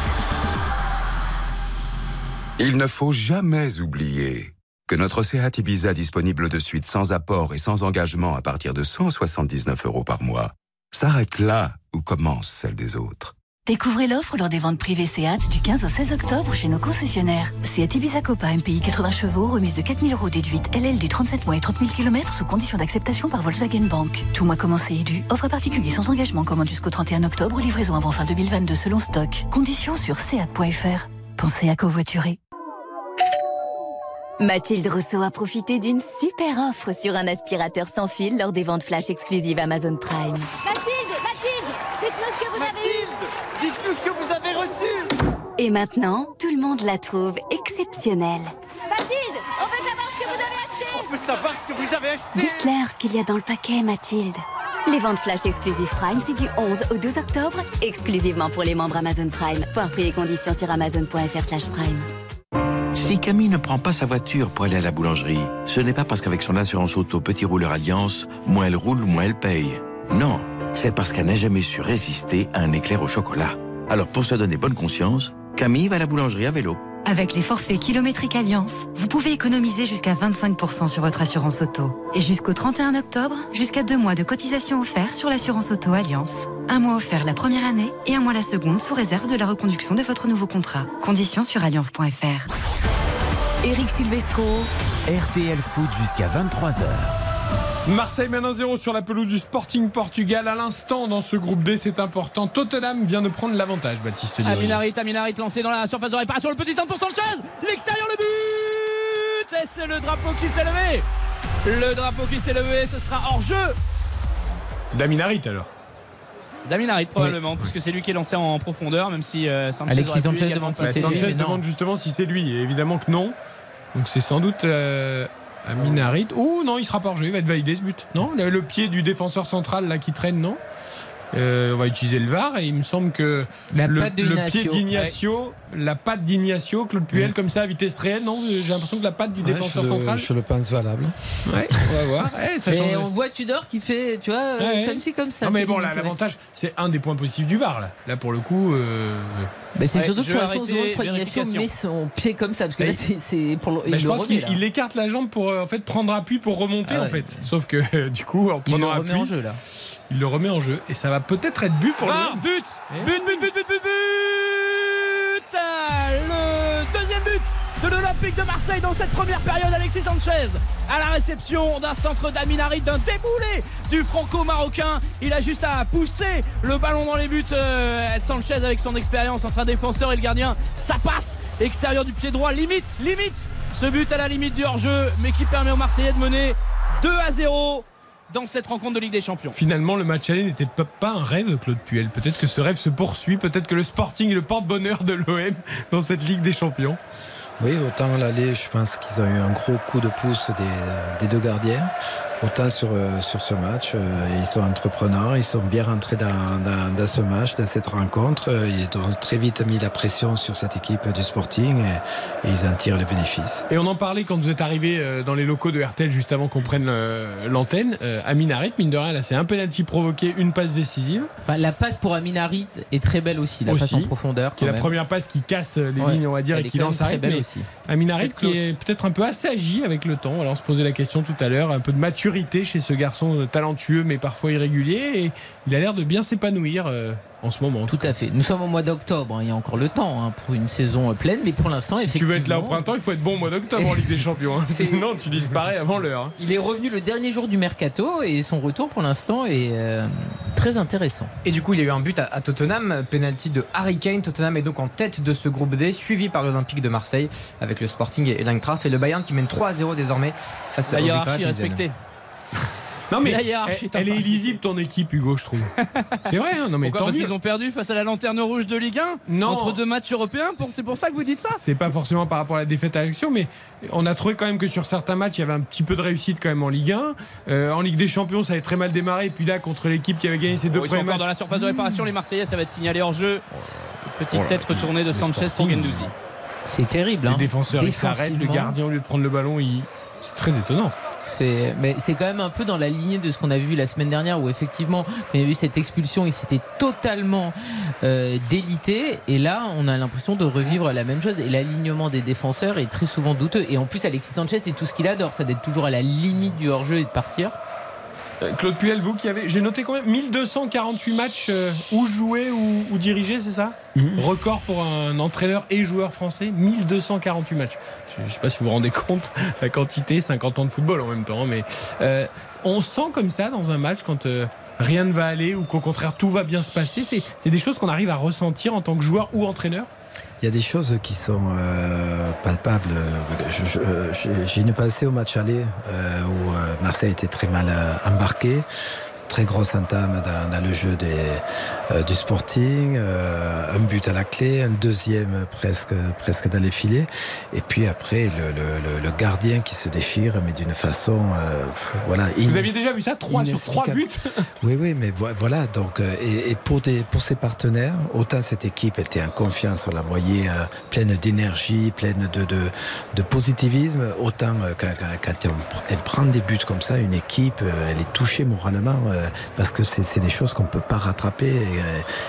Speaker 10: Il ne faut jamais oublier que notre Seat Ibiza disponible de suite sans apport et sans engagement à partir de 179 euros par mois s'arrête là où commence celle des autres.
Speaker 6: Découvrez l'offre lors des ventes privées Seat du 15 au 16 octobre chez nos concessionnaires. Seat Ibiza Copa MPI 80 chevaux, remise de 4000 euros déduite LL du 37 mois et 30 000 km sous condition d'acceptation par Volkswagen Bank. Tout mois commencé et dû. Offre particulier sans engagement, commande jusqu'au 31 octobre, livraison avant fin 2022 selon stock. Conditions sur seat.fr. Pensez à covoiturer.
Speaker 11: Mathilde Rousseau a profité d'une super offre sur un aspirateur sans fil lors des ventes flash exclusives Amazon Prime.
Speaker 12: Mathilde, dites-nous ce que vous avez eu. Dites-nous ce que vous avez reçu.
Speaker 11: Et maintenant, tout le monde la trouve exceptionnelle.
Speaker 12: Mathilde, on veut savoir ce que vous avez acheté. On veut savoir ce que vous avez acheté.
Speaker 11: Dites-leur ce qu'il y a dans le paquet, Mathilde. Les ventes flash exclusives Prime, c'est du 11 au 12 octobre, exclusivement pour les membres Amazon Prime. Voir prix et conditions sur amazon.fr slash prime.
Speaker 20: Si Camille ne prend pas sa voiture pour aller à la boulangerie, ce n'est pas parce qu'avec son assurance auto Petit Rouleur Alliance, moins elle roule, moins elle paye. Non, c'est parce qu'elle n'a jamais su résister à un éclair au chocolat. Alors pour se donner bonne conscience, Camille va à la boulangerie à vélo.
Speaker 22: Avec les forfaits kilométriques Alliance, vous pouvez économiser jusqu'à 25% sur votre assurance auto. Et jusqu'au 31 octobre, jusqu'à deux mois de cotisation offert sur l'assurance auto Alliance. Un mois offert la première année et un mois la seconde sous réserve de la reconduction de votre nouveau contrat. Conditions sur alliance.fr.
Speaker 15: Eric Silvestro. RTL Foot jusqu'à 23h.
Speaker 3: Marseille mène 1-0 sur la pelouse du Sporting Portugal. À l'instant, dans ce groupe D, c'est important. Tottenham vient de prendre l'avantage, Baptiste.
Speaker 4: Aminarit, Aminarit lancé dans la surface de réparation. Le petit centre pour Sanchez. L'extérieur, le but Et c'est le drapeau qui s'est levé. Le drapeau qui s'est levé, ce sera hors jeu.
Speaker 3: Daminarit alors.
Speaker 4: Daminarit probablement, puisque c'est lui qui est lancé en profondeur, même si euh, Sanchez
Speaker 2: Alexis Sanchez demande si lui,
Speaker 3: Sanchez demande justement si c'est lui. Et évidemment que non. Donc c'est sans doute euh, Aminarit. Ouh non, il sera pas hors. Il va être validé ce but. Non, le pied du défenseur central là qui traîne, non Euh, on va utiliser le VAR et il me semble que
Speaker 2: La
Speaker 3: le,
Speaker 2: patte de
Speaker 3: le pied d'Ignacio, la patte d'Ignacio, Claude Puel comme ça à vitesse réelle, non J'ai l'impression que la patte du
Speaker 5: Ouais,
Speaker 3: défenseur
Speaker 5: je, le-
Speaker 3: central.
Speaker 5: je le pense valable.
Speaker 3: Ouais, on va voir. Eh, ça
Speaker 2: Et on voit Tudor qui fait, tu vois, comme ci, comme ça.
Speaker 3: Non, mais bon, là, l'avantage, c'est un des points positifs du VAR. Là, là pour le coup. euh,
Speaker 2: Bah, c'est
Speaker 4: Ouais,
Speaker 2: surtout que la seconde fois, Ignacio met son pied comme ça. Parce que là, c'est- pour le.
Speaker 3: bah,
Speaker 2: il
Speaker 3: je
Speaker 2: le
Speaker 3: pense qu'il écarte la jambe pour euh, en fait prendre appui pour remonter
Speaker 2: Ah
Speaker 3: en fait. Sauf que du coup en
Speaker 2: le
Speaker 3: prenant
Speaker 2: remet
Speaker 3: appui,
Speaker 2: en jeu là.
Speaker 3: Il le remet en jeu et ça va peut-être être but pour le.
Speaker 4: VAR, but But, but, but, but, but, but Le deuxième but de l'Olympique de Marseille dans cette première période, Alexis Sanchez à la réception d'un centre d'Aminarit, d'un déboulé du franco-marocain. Il a juste à pousser le ballon dans les buts. euh, Sanchez avec son expérience entre un défenseur et le gardien, ça passe extérieur du pied droit, limite, limite. Ce but à la limite du hors-jeu, mais qui permet aux Marseillais de mener 2 à 0 dans cette rencontre de Ligue des Champions.
Speaker 3: Finalement, le match aller n'était pas- un rêve, Claude Puel. Peut-être que ce rêve se poursuit. Peut-être que le Sporting est le porte-bonheur de l'OM dans cette Ligue des Champions.
Speaker 5: Oui, autant l'aller, je pense qu'ils ont eu un gros coup de pouce des, des deux gardiens. Autant sur, euh, sur ce match, euh, ils sont entrepreneurs, ils sont bien rentrés dans, dans- dans ce match, dans cette rencontre. Euh, Ils ont très vite mis la pression sur cette équipe du Sporting et, et ils en tirent les bénéfices.
Speaker 3: Et on en parlait quand vous êtes arrivé dans les locaux de RTL juste avant qu'on prenne l'antenne. Amin Harit, mine de rien, là, c'est un penalty provoqué, une passe décisive.
Speaker 2: Enfin, la passe pour Aminarit est très belle aussi. La passe
Speaker 3: Aussi,
Speaker 2: en profondeur.
Speaker 3: Qui est la première passe qui casse les
Speaker 2: Ouais,
Speaker 3: lignes, on va dire, et qui lance Harit.
Speaker 2: belle
Speaker 3: Mais
Speaker 2: aussi.
Speaker 3: Amin Harit qui est peut-être un peu assagi avec le temps. Alors on se posait la question tout à l'heure, un peu de maturité chez ce garçon talentueux mais parfois irrégulier. Et il a l'air de bien s'épanouir euh, en ce moment.
Speaker 2: Tout à fait. Nous sommes au mois d'octobre. hein. Il y a encore le temps hein, pour une saison euh, pleine, mais pour l'instant,
Speaker 3: Si tu
Speaker 2: effectivement.
Speaker 3: veux être là au printemps, il faut être bon au mois d'octobre en Ligue des Champions. hein. Sinon, tu disparais avant l'heure. hein.
Speaker 2: Il est revenu le dernier jour du mercato et son retour pour l'instant est euh, très intéressant.
Speaker 7: Et du coup, il y a eu un but à, à Tottenham, penalty de Harry Kane. Tottenham est donc en tête de ce groupe D, suivi par l'Olympique de Marseille avec le Sporting et l'Eintracht et le Bayern qui mène 3 à 0 désormais face à
Speaker 4: La hiérarchie respectée.
Speaker 3: Non mais
Speaker 4: La hiérarchie
Speaker 3: elle,
Speaker 4: est
Speaker 3: elle est illisible ton équipe, Hugo, je trouve. C'est vrai, hein non mais
Speaker 4: Pourquoi
Speaker 3: tant
Speaker 4: Parce qu'ils ont perdu face à la lanterne rouge de Ligue 1
Speaker 3: Non.
Speaker 4: entre deux matchs européens C'est pour ça que vous dites ça
Speaker 3: C'est pas forcément par rapport à la défaite à Ajaccio, mais on a trouvé quand même que sur certains matchs, il y avait un petit peu de réussite quand même en Ligue 1. Euh, en Ligue des Champions, ça avait très mal démarré. Et puis là, contre l'équipe qui avait gagné ses deux
Speaker 4: Ils sont
Speaker 3: premiers
Speaker 4: encore dans
Speaker 3: matchs.
Speaker 4: la surface de réparation, les Marseillais, ça va être signalé hors jeu. Cette petite
Speaker 3: Oh là,
Speaker 4: tête retournée de Sanchez pour. Gendouzi.
Speaker 2: C'est terrible.
Speaker 3: Les
Speaker 2: hein.
Speaker 3: défenseurs, ils s'arrêtent. Le gardien, au lieu de prendre le ballon, il... c'est très étonnant.
Speaker 2: C'est, mais c'est quand même un peu dans la lignée de ce qu'on a vu la semaine dernière où effectivement, quand il y a eu cette expulsion, il s'était totalement euh, délité. Et là, on a l'impression de revivre la même chose. Et l'alignement des défenseurs est très souvent douteux. Et en plus, Alexis Sanchez, c'est tout ce qu'il adore, ça d'être toujours à la limite du hors-jeu et de partir.
Speaker 3: Euh, Claude Puel, vous qui avez. J'ai noté même 1248 matchs euh, ou joués ou, ou dirigés, c'est ça? Record pour un entraîneur et joueur français 1248 matchs. Je ne sais pas si vous vous rendez compte la quantité, 50 ans de football en même temps, mais euh, on sent comme ça dans un match quand euh, rien ne va aller ou qu'au contraire tout va bien se passer. C'est des choses qu'on arrive à ressentir en tant que joueur ou entraîneur?
Speaker 5: Il y a des choses qui sont euh, palpables. Euh, J'ai une pensée au match aller euh, où Marseille était très mal embarqué. Très grosse entame dans, le jeu des, du Sporting, euh, un but à la clé, un deuxième presque, presque dans les filets, et puis après le, le- le- le gardien qui se déchire, mais d'une façon, euh, voilà.
Speaker 3: Vous aviez déjà vu ça 3 sur 3 buts?
Speaker 5: Oui, oui, mais vo- voilà. Donc, euh, et, et pour, des, pour ses partenaires, autant cette équipe était en confiance, on la voyait euh, pleine d'énergie, pleine de, de, de positivisme, autant euh, quand, quand- elle prend des buts comme ça, une équipe, euh, elle est touchée moralement euh, parce que c'est des choses qu'on ne peut pas rattraper et, euh,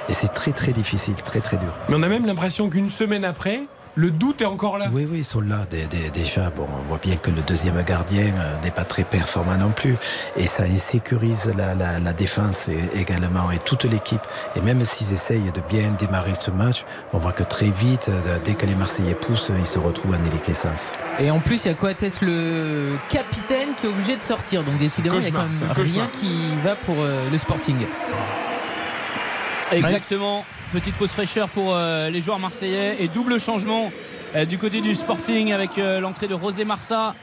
Speaker 5: et c'est très très difficile, très très dur.
Speaker 3: Mais on a même l'impression qu'une semaine après, le doute est encore là.
Speaker 5: Oui, oui, ils sont là dé- dé- déjà. Bon, on voit bien que le deuxième gardien euh, n'est pas très performant non plus. Et ça sécurise la, la- la défense également et toute l'équipe. Et même s'ils essayent de bien démarrer ce match, on voit que très vite, euh, dès que les Marseillais poussent, ils se retrouvent en déliquescence.
Speaker 2: Et en plus, il y a Coates, le capitaine, qui est obligé de sortir. Donc décidément, il y a quand même rien qui va pour euh, le Sporting.
Speaker 4: Exactement. Petite pause fraîcheur pour euh, les joueurs marseillais et double changement euh, du côté du Sporting avec euh, l'entrée de José Marsa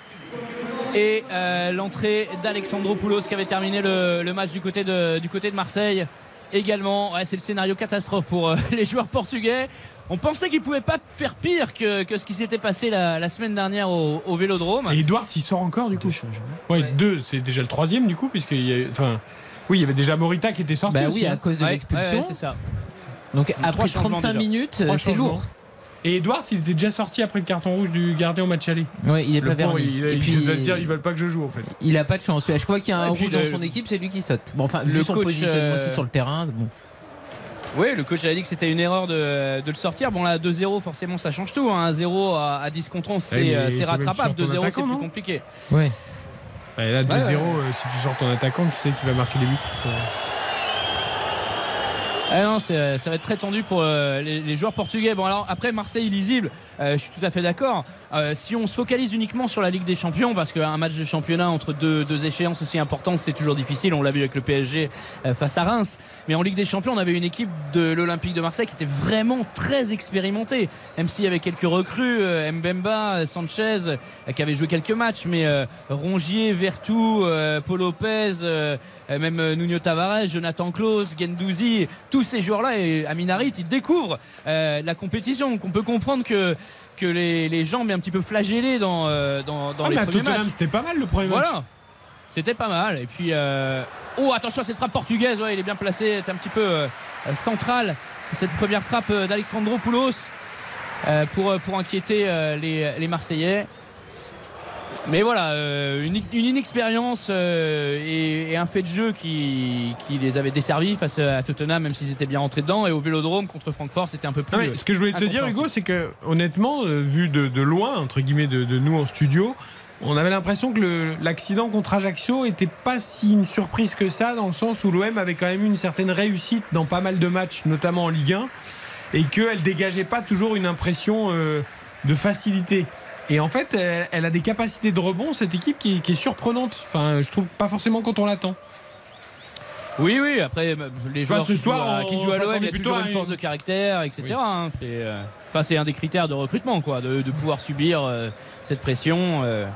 Speaker 4: et euh, l'entrée d'Alexandropoulos qui avait terminé le, le match du côté de, du côté de Marseille. Également, Ouais, c'est le scénario catastrophe pour euh, les joueurs portugais. On pensait qu'ils ne pouvaient pas faire pire que, que ce qui s'était passé la, la semaine dernière au, au Vélodrome.
Speaker 3: Et Edouard, il sort encore du coup? Ouais, deux, c'est déjà le troisième du coup, puisqu'il y a, enfin, oui, il y avait déjà Morita qui était sorti.
Speaker 2: Bah
Speaker 3: aussi,
Speaker 2: oui,
Speaker 3: hein.
Speaker 2: à cause de
Speaker 4: Ouais,
Speaker 2: l'expulsion.
Speaker 4: ouais, c'est ça.
Speaker 2: Donc après
Speaker 4: trois changements
Speaker 2: 35
Speaker 4: déjà.
Speaker 2: minutes, euh, c'est lourd.
Speaker 3: Et Edouard, il était déjà sorti après le carton rouge du gardien au match aller.
Speaker 2: Ouais, il est
Speaker 3: Le
Speaker 2: pas verni.
Speaker 3: il,
Speaker 2: Et
Speaker 3: il
Speaker 2: puis-
Speaker 3: va se dire, ils veulent pas que je joue en fait.
Speaker 2: Il a pas de chance. Je crois qu'il y a un rouge dans son équipe, c'est lui qui saute. Bon, enfin,
Speaker 4: Le
Speaker 2: vu son
Speaker 4: coach,
Speaker 2: positionnement
Speaker 4: euh,
Speaker 2: aussi sur le terrain, bon.
Speaker 4: Oui, le coach a dit que c'était une erreur de, de le sortir. Bon, là, 2-0, forcément, ça change tout. hein. 1-0 à, à 10 contre 11, c'est euh,
Speaker 3: il
Speaker 4: rattrapable.
Speaker 3: que tu sortes ton
Speaker 4: 2-0, c'est plus compliqué.
Speaker 2: Ouais.
Speaker 3: Et là, 2-0,
Speaker 4: Ouais, ouais.
Speaker 3: euh, si tu sors ton attaquant, qui c'est qui va marquer les buts? Euh,
Speaker 4: Ah non, c'est- ça va être très tendu pour euh, les, les joueurs portugais. Bon, alors après, Marseille lisible, euh, je suis tout à fait d'accord. Euh, si on se focalise uniquement sur la Ligue des Champions, parce qu'un match de championnat entre deux, deux échéances aussi importantes, c'est toujours difficile. On l'a vu avec le PSG euh, face à Reims. Mais en Ligue des Champions, on avait une équipe de l'Olympique de Marseille qui était vraiment très expérimentée. Même s'il y avait quelques recrues, euh, Mbemba, euh, Sanchez, euh, qui avaient joué quelques matchs, mais euh, Rongier, Vertou, euh, Paul Lopez, euh, euh, même euh, Nuno Tavares, Jonathan Klaus, Gendouzi, ces joueurs-là et Aminarit, ils découvrent euh, la compétition. Donc on peut comprendre que, que les, les jambes un petit peu flagellées dans, euh, dans, dans
Speaker 3: Ah,
Speaker 4: les
Speaker 3: mais
Speaker 4: premiers matchs.
Speaker 3: c'était pas mal le premier match.
Speaker 4: Voilà. C'était pas mal. Et puis, euh, oh, attention à cette frappe portugaise. Ouais, il est bien placé. C'est un petit peu euh, central. Cette première frappe d'Alexandro Poulos pour, pour inquiéter les, les Marseillais. Mais voilà, euh, une, une inexpérience euh, et, un fait de jeu qui, qui les avait desservis face à Tottenham, même s'ils étaient bien rentrés dedans. Et au Vélodrome contre Francfort, c'était un peu plus.
Speaker 3: Ce que je voulais te dire, Hugo, c'est que honnêtement, euh, vu de, loin, entre guillemets, de, nous en studio, on avait l'impression que l'accident contre Ajaccio était pas si une surprise que ça, dans le sens où l'OM avait quand même eu une certaine réussite dans pas mal de matchs, notamment en Ligue 1, et qu'elle dégageait pas toujours une impression de facilité. Et en fait, elle, elle a des capacités de rebond, cette équipe, qui, qui est surprenante. Enfin, je trouve pas forcément quand on l'attend.
Speaker 4: Oui, oui, après, euh, les
Speaker 3: Enfin,
Speaker 4: joueurs
Speaker 3: ce
Speaker 4: qui,
Speaker 3: soir,
Speaker 4: jouent à,
Speaker 3: on-
Speaker 4: qui jouent à l'OM, il y a toujours une force de caractère, etc.
Speaker 3: Oui.
Speaker 4: hein. c'est, euh, enfin, c'est un des critères de recrutement, quoi, de, de pouvoir subir euh, cette pression. euh,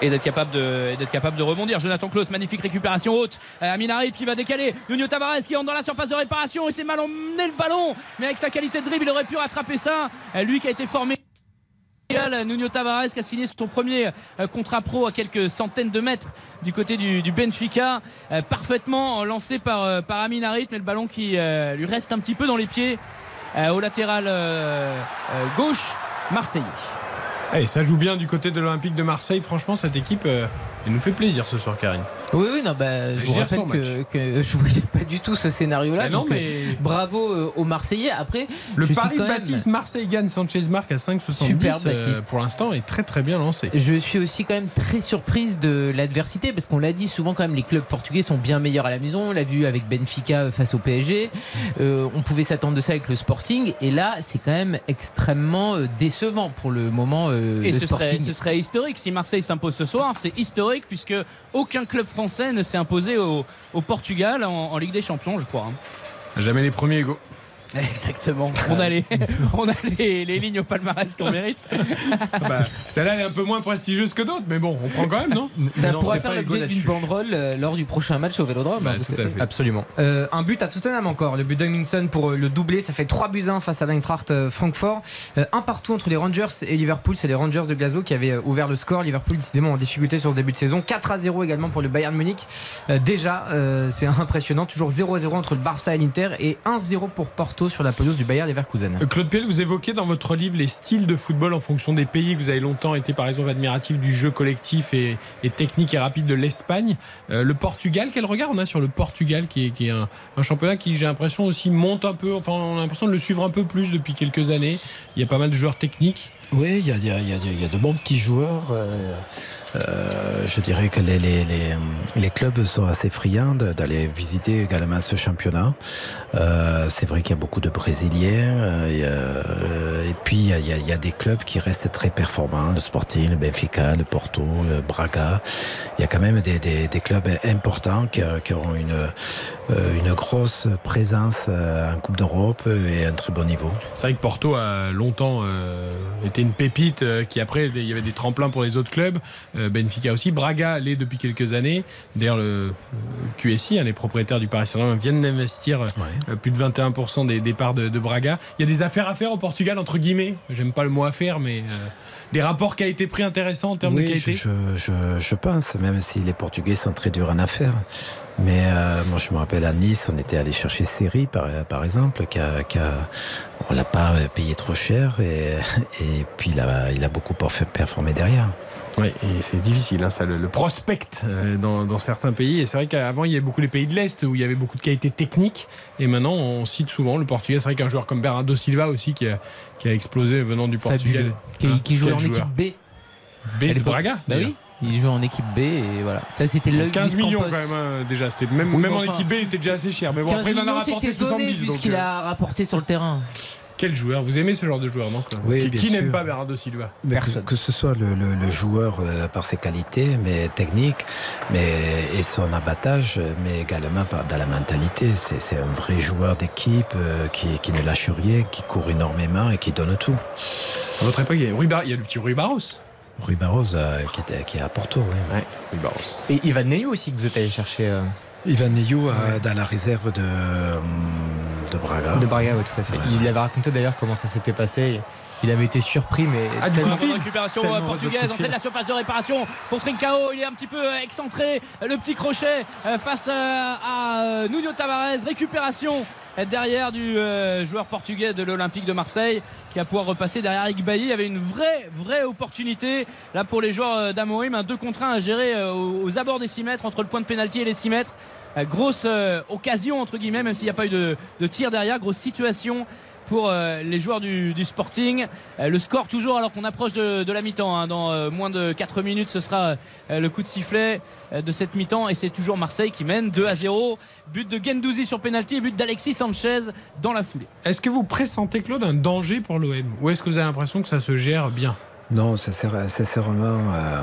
Speaker 4: et d'être capable de d'être capable de rebondir. Jonathan Klaus, magnifique récupération haute. Aminarit qui va décaler. Nuno Tavares qui entre dans la surface de réparation et s'est mal emmené le ballon. Mais avec sa qualité de dribble, il aurait pu rattraper ça. Lui qui a été formé. Nuno Tavares qui a signé son premier euh, contrat pro à quelques centaines de mètres du côté du, Benfica, Euh, parfaitement lancé par, euh, par Aminarit, mais le ballon qui lui reste un petit peu dans les pieds au latéral gauche marseillais.
Speaker 3: Eh, ça joue bien du côté de l'Olympique de Marseille. Franchement, cette équipe, elle nous fait plaisir ce soir, Karine.
Speaker 2: Oui, oui, non, bah, je vous rappelle que, que je voyais pas du tout ce scénario-là.
Speaker 3: Mais non,
Speaker 2: donc,
Speaker 3: mais-
Speaker 2: euh, bravo euh, aux Marseillais. Après,
Speaker 3: Le pari de
Speaker 2: même-
Speaker 3: Baptiste Marseille gagne Sanchez marque à 5,70
Speaker 2: Super,
Speaker 3: euh, pour l'instant est très très bien lancé.
Speaker 2: Je suis aussi quand même très surprise de l'adversité parce qu'on l'a dit souvent quand même les clubs portugais sont bien meilleurs à la maison. On l'a vu avec Benfica face au PSG. Euh, on pouvait s'attendre de ça avec le Sporting et là c'est quand même extrêmement euh, décevant pour le moment. euh,
Speaker 4: Et
Speaker 2: le
Speaker 4: ce serait, ce serait historique si Marseille s'impose ce soir. C'est historique puisque aucun club français ne s'est imposé au, Portugal en, en Ligue des Champions, je crois. hein.
Speaker 3: Jamais les premiers Hugo.
Speaker 4: Exactement. On a les, on a les, les lignes au palmarès qu'on mérite.
Speaker 3: Bah, Celle-là elle est un peu moins prestigieuse que d'autres, mais bon, on prend quand même, non?
Speaker 2: Ça
Speaker 3: Non,
Speaker 2: pourrait faire l'objet d'une banderole euh, lors du prochain match au Vélodrome.
Speaker 3: Bah,
Speaker 2: hein,
Speaker 3: tout à fait.
Speaker 7: Absolument. Euh, un but à Tottenham encore, le but d'Humminson pour euh, le doublé, ça fait 3 buts 1 face à l'Eintracht euh, Francfort. Euh, un partout entre les Rangers et Liverpool, c'est les Rangers de Glasgow qui avaient ouvert le score. Liverpool décidément en difficulté sur ce début de saison. 4 à 0 également pour le Bayern Munich. Euh, déjà, euh, c'est impressionnant, toujours 0 à 0 entre le Barça et l'Inter et 1 0 pour Porto Sur la pelouse du Bayern Leverkusen.
Speaker 3: Euh, Claude Puel, vous évoquez dans votre livre les styles de football en fonction des pays que vous avez longtemps été par exemple admiratif du jeu collectif et, et technique et rapide de l'Espagne. Euh, le Portugal, quel regard on a sur le Portugal qui est, qui est un, un championnat qui j'ai l'impression aussi monte un peu, enfin on a l'impression de le suivre un peu plus depuis quelques années. Il y a pas mal de joueurs techniques.
Speaker 5: Oui, il y a, il y a- il y a- il y a de bons petits joueurs. euh, euh, je dirais que les, les, les, les clubs sont assez friands d'aller visiter également ce championnat. Euh, c'est vrai qu'il y a beaucoup de Brésiliens. euh, et, euh, puis, il y, a, il y a- des clubs qui restent très performants. Le Sporting, le Benfica, le Porto, le Braga. Il y a quand même des, des, des clubs importants qui, qui ont une, euh, une grosse présence euh, en Coupe d'Europe et un très bon niveau.
Speaker 3: C'est vrai que Porto a longtemps euh, été une pépite euh, qui après il y avait des tremplins pour les autres clubs. Euh, Benfica aussi. Braga l'est depuis quelques années. D'ailleurs le, QSI, hein, les propriétaires du Paris Saint-Germain viennent d'investir euh, plus de 21% des départs de, de Braga. Il y a des affaires à faire au Portugal entre guillemets. J'aime pas le mot affaire, mais euh, des rapports qui a été pris intéressants en termes de qualité.
Speaker 5: je, je, je pense, même si les Portugais sont très durs en affaires. Mais euh, moi, je me rappelle à Nice, on était allé chercher Seri, par, par exemple, qui a, qui a- on l'a pas payé trop cher, et, et puis il a, il a beaucoup perf- performé derrière.
Speaker 3: Oui, et c'est difficile, hein, ça, le, le prospect euh, dans, dans certains pays. Et c'est vrai qu'avant, il y avait beaucoup les pays de l'Est où il y avait beaucoup de qualité technique. Et maintenant, on cite souvent le Portugal. C'est vrai qu'un joueur comme Bernardo Silva aussi qui a, qui a explosé venant du Portugal.
Speaker 2: Qui,
Speaker 3: Hein,
Speaker 2: qui jouait
Speaker 3: quel
Speaker 2: en
Speaker 3: joueur.
Speaker 2: équipe B.
Speaker 3: B de. Braga
Speaker 2: Bah oui, il jouait en équipe B et voilà. Ça c'était l'œil
Speaker 3: 15
Speaker 2: Luis
Speaker 3: millions
Speaker 2: Campos.
Speaker 3: quand même hein, déjà. C'était même,
Speaker 2: Oui,
Speaker 3: même
Speaker 2: mais
Speaker 3: en
Speaker 2: enfin,
Speaker 3: équipe B, il était déjà assez cher. Mais bon,
Speaker 2: 15
Speaker 3: après, il en a rapporté
Speaker 2: c'était donné
Speaker 3: 70. donc,
Speaker 2: puisqu'il
Speaker 3: euh,
Speaker 2: a rapporté sur le terrain.
Speaker 3: Quel joueur Vous aimez ce genre de joueur, non
Speaker 5: Oui,
Speaker 3: Qui, n'aime pas Bernardo Silva
Speaker 5: Mais que, que ce soit le, le- le joueur euh, par ses qualités, mais techniques, mais et son abattage, mais également par, dans la mentalité. C'est c'est un vrai joueur d'équipe euh, qui, qui ne lâche rien, qui court énormément et qui donne tout.
Speaker 3: À votre époque, il y a, Rui Bar- il y a le petit Rui Barros.
Speaker 5: Rui Barros euh, qui, était, qui est à Porto, oui.
Speaker 3: Rui Barros.
Speaker 7: Et Ivan Neyou aussi que vous êtes allé chercher. euh,
Speaker 5: Ivan Neyou euh, dans la réserve de, euh, de Braga.
Speaker 7: De Braga, oui, tout à fait. Il avait raconté d'ailleurs comment ça s'était passé. Il avait été surpris, mais.
Speaker 3: Ah, du coup, Phil,
Speaker 4: récupération euh,
Speaker 7: de
Speaker 4: portugaise,
Speaker 7: de
Speaker 4: entrée de la surface de réparation pour Trincao. Il est un petit peu euh, excentré. Le petit crochet euh, face à Nuno Tavares. Récupération derrière du joueur portugais de l'Olympique de Marseille qui va pouvoir repasser derrière Eric Bailly. Il y avait une vraie, vraie opportunité là pour les joueurs d'Amorim. Un 2 contre 1 à gérer aux, abords des 6 mètres entre le point de pénalty et les 6 mètres. Grosse occasion entre guillemets, même s'il n'y a pas eu de, de tir derrière. Grosse situation pour euh, les joueurs du, du Sporting. Euh, le score toujours alors qu'on approche de, de la mi-temps. hein. Dans euh, moins de 4 minutes, ce sera euh, le coup de sifflet euh, de cette mi-temps. Et c'est toujours Marseille qui mène 2 à 0. But de Gendouzi sur penalty et but d'Alexis Sanchez dans la foulée.
Speaker 3: Est-ce que vous pressentez, Claude, un danger pour l'OM Ou est-ce que vous avez l'impression que ça se gère bien?
Speaker 5: Non, sincère- sincèrement, euh,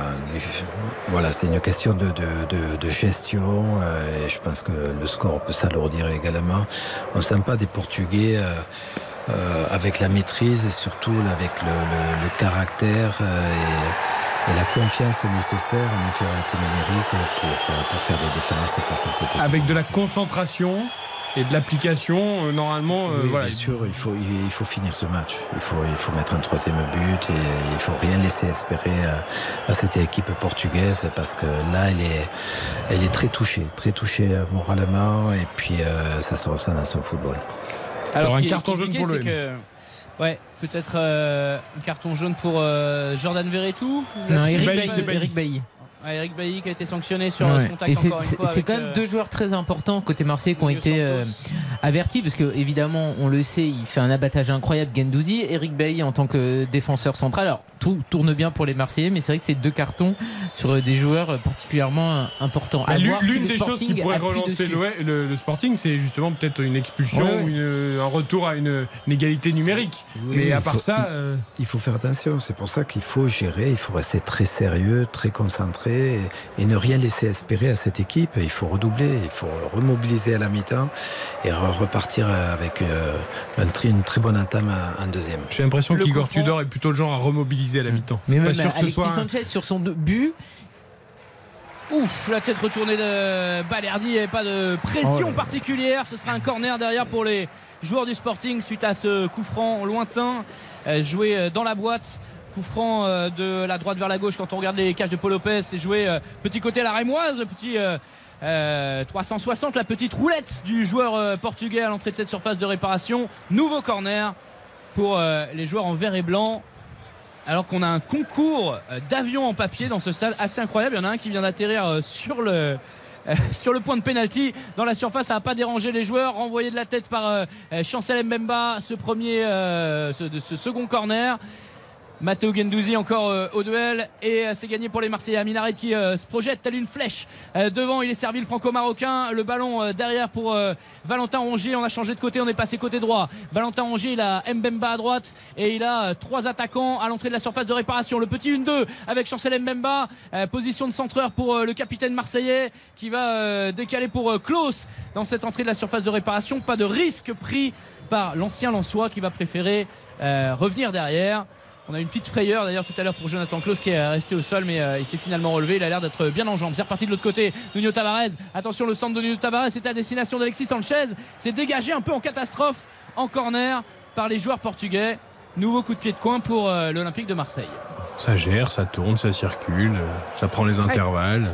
Speaker 5: voilà, c'est une question de, de- de- de gestion euh, et je pense que le score peut s'alourdir également. On ne sent pas des Portugais euh, euh, avec la maîtrise et surtout avec le, le- le caractère euh, et, et la confiance nécessaire en infériorité numérique pour, euh, pour faire des différences face à cette équipe.
Speaker 3: Avec de la concentration et de l'application, euh, normalement, euh,
Speaker 5: Oui,
Speaker 3: voilà.
Speaker 5: bien sûr, il faut, il faut finir ce match. Il faut, il faut mettre un troisième but et il faut rien laisser espérer à, à cette équipe portugaise parce que là, elle est, elle est très touchée, très touchée moralement et puis euh, ça se ressent dans son football.
Speaker 3: Alors, un carton jaune pour
Speaker 4: c'est
Speaker 3: l'OM.
Speaker 4: que- Ouais, peut-être euh, un carton jaune pour euh, Jordan Verretou.
Speaker 2: Non, Eric
Speaker 3: Bailly,
Speaker 2: Bailly. Eric Bailly.
Speaker 4: Ouais, Eric Bailly qui a été sanctionné sur
Speaker 2: Ouais.
Speaker 4: ce contact
Speaker 2: c'est- quand même
Speaker 4: euh,
Speaker 2: deux joueurs très importants côté Marseille qui ont été euh, avertis parce que évidemment on le sait il fait un abattage incroyable Gendouzi Eric Bailly en tant que défenseur central alors tout tourne bien pour les Marseillais mais c'est vrai que c'est deux cartons sur euh, des joueurs particulièrement importants
Speaker 3: Bah, l'une
Speaker 2: si
Speaker 3: des choses qui
Speaker 2: Sporting
Speaker 3: pourrait relancer le, le- le Sporting, c'est justement peut-être une expulsion
Speaker 2: Ouais, ouais.
Speaker 3: ou une- un retour à une, une égalité numérique. Mais à part
Speaker 5: faut-
Speaker 3: ça,
Speaker 5: il-
Speaker 3: euh,
Speaker 5: Il faut faire attention, c'est pour ça qu'il faut gérer, il faut rester très sérieux, très concentré et, et ne rien laisser espérer à cette équipe. Il faut redoubler, il faut remobiliser à la mi-temps et re- repartir avec euh, un tri- une très bonne entame en- deuxième.
Speaker 3: j'ai l'impression qu'Igor. Tudor est plutôt le genre à remobiliser à la mi-temps.
Speaker 2: mais
Speaker 3: Pas
Speaker 2: même
Speaker 3: sûr que ce
Speaker 2: Alexis
Speaker 3: soit. un-
Speaker 2: Sanchez sur son but
Speaker 4: Ouf, la tête retournée de Balerdi, il n'y avait pas de pression particulière. Ce sera un corner derrière pour les joueurs du Sporting suite à ce coup franc lointain euh, joué euh, dans la boîte coup franc euh, de la droite vers la gauche quand on regarde les cages de Paul Lopez. C'est joué euh, petit côté à la Rémoise, le petit. euh, euh, 360, la petite roulette du joueur portugais à l'entrée de cette surface de réparation. Nouveau corner pour les joueurs en vert et blanc. Alors qu'on a un concours d'avions en papier dans ce stade assez incroyable. Il y en a un qui vient d'atterrir sur le, sur le point de pénalty dans la surface. Ça n'a pas dérangé les joueurs. Renvoyé de la tête par Chancel Mbemba. Ce premier, ce second corner. Matteo Gendouzi encore euh, au duel et euh, c'est gagné pour les Marseillais. Aminaret qui euh, se projette telle une flèche devant. Il est servi le franco-marocain. Le ballon derrière pour Valentin Rongier. On a changé de côté, on est passé côté droit. Valentin Rongier, il a Mbemba à droite et il a trois attaquants à l'entrée de la surface de réparation. Le petit 1-2 avec Chancel Mbemba. Position de centreur pour le capitaine marseillais qui va décaler pour Klaus dans cette entrée de la surface de réparation. Pas de risque pris par l'ancien Lançois qui va préférer revenir derrière. On a une petite frayeur d'ailleurs tout à l'heure pour Jonathan Klaus qui est resté au sol mais euh, il s'est finalement relevé. Il a l'air d'être bien en jambes. C'est reparti de l'autre côté. Nuno Tavares. Attention, le centre de Nuno Tavares était à destination d'Alexis Sanchez. C'est dégagé un peu en catastrophe en corner par les joueurs portugais. Nouveau coup de pied de coin pour euh, l'Olympique de Marseille.
Speaker 3: Ça gère, ça tourne, ça circule, euh, ça prend les intervalles.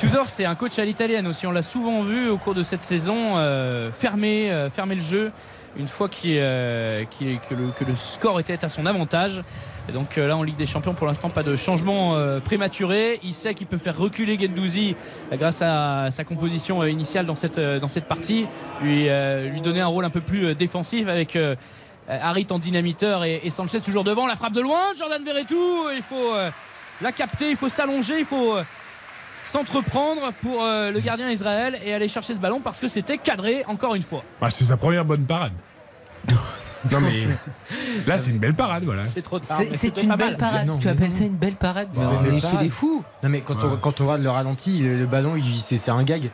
Speaker 4: Tudor, c'est un coach à l'italienne aussi. On l'a souvent vu au cours de cette saison euh, fermer, fermer le jeu une fois euh, que, le, que le score était à son avantage. Et donc euh, là, en Ligue des Champions, pour l'instant, pas de changement euh, prématuré. Il sait qu'il peut faire reculer Gendouzi euh, grâce à sa composition euh, initiale dans cette, dans cette partie, lui, lui donner un rôle un peu plus défensif avec. Harit en dynamiteur et, et Sanchez toujours devant. La frappe de loin, Jordan Verretou. Il faut la capter, il faut s'allonger, il faut s'entreprendre pour euh, le gardien Israël et aller chercher ce ballon parce que c'était cadré encore une fois.
Speaker 3: Ah, c'est sa première bonne parade. non mais là c'est une belle parade voilà.
Speaker 4: C'est trop tard.
Speaker 2: C'est- une belle parade.
Speaker 7: Non,
Speaker 2: tu appelles
Speaker 7: non.
Speaker 2: ça une belle parade on chez
Speaker 7: parade.
Speaker 2: les fous.
Speaker 7: Non mais quand, on, quand on regarde le ralenti, le, le ballon, c'est un gag.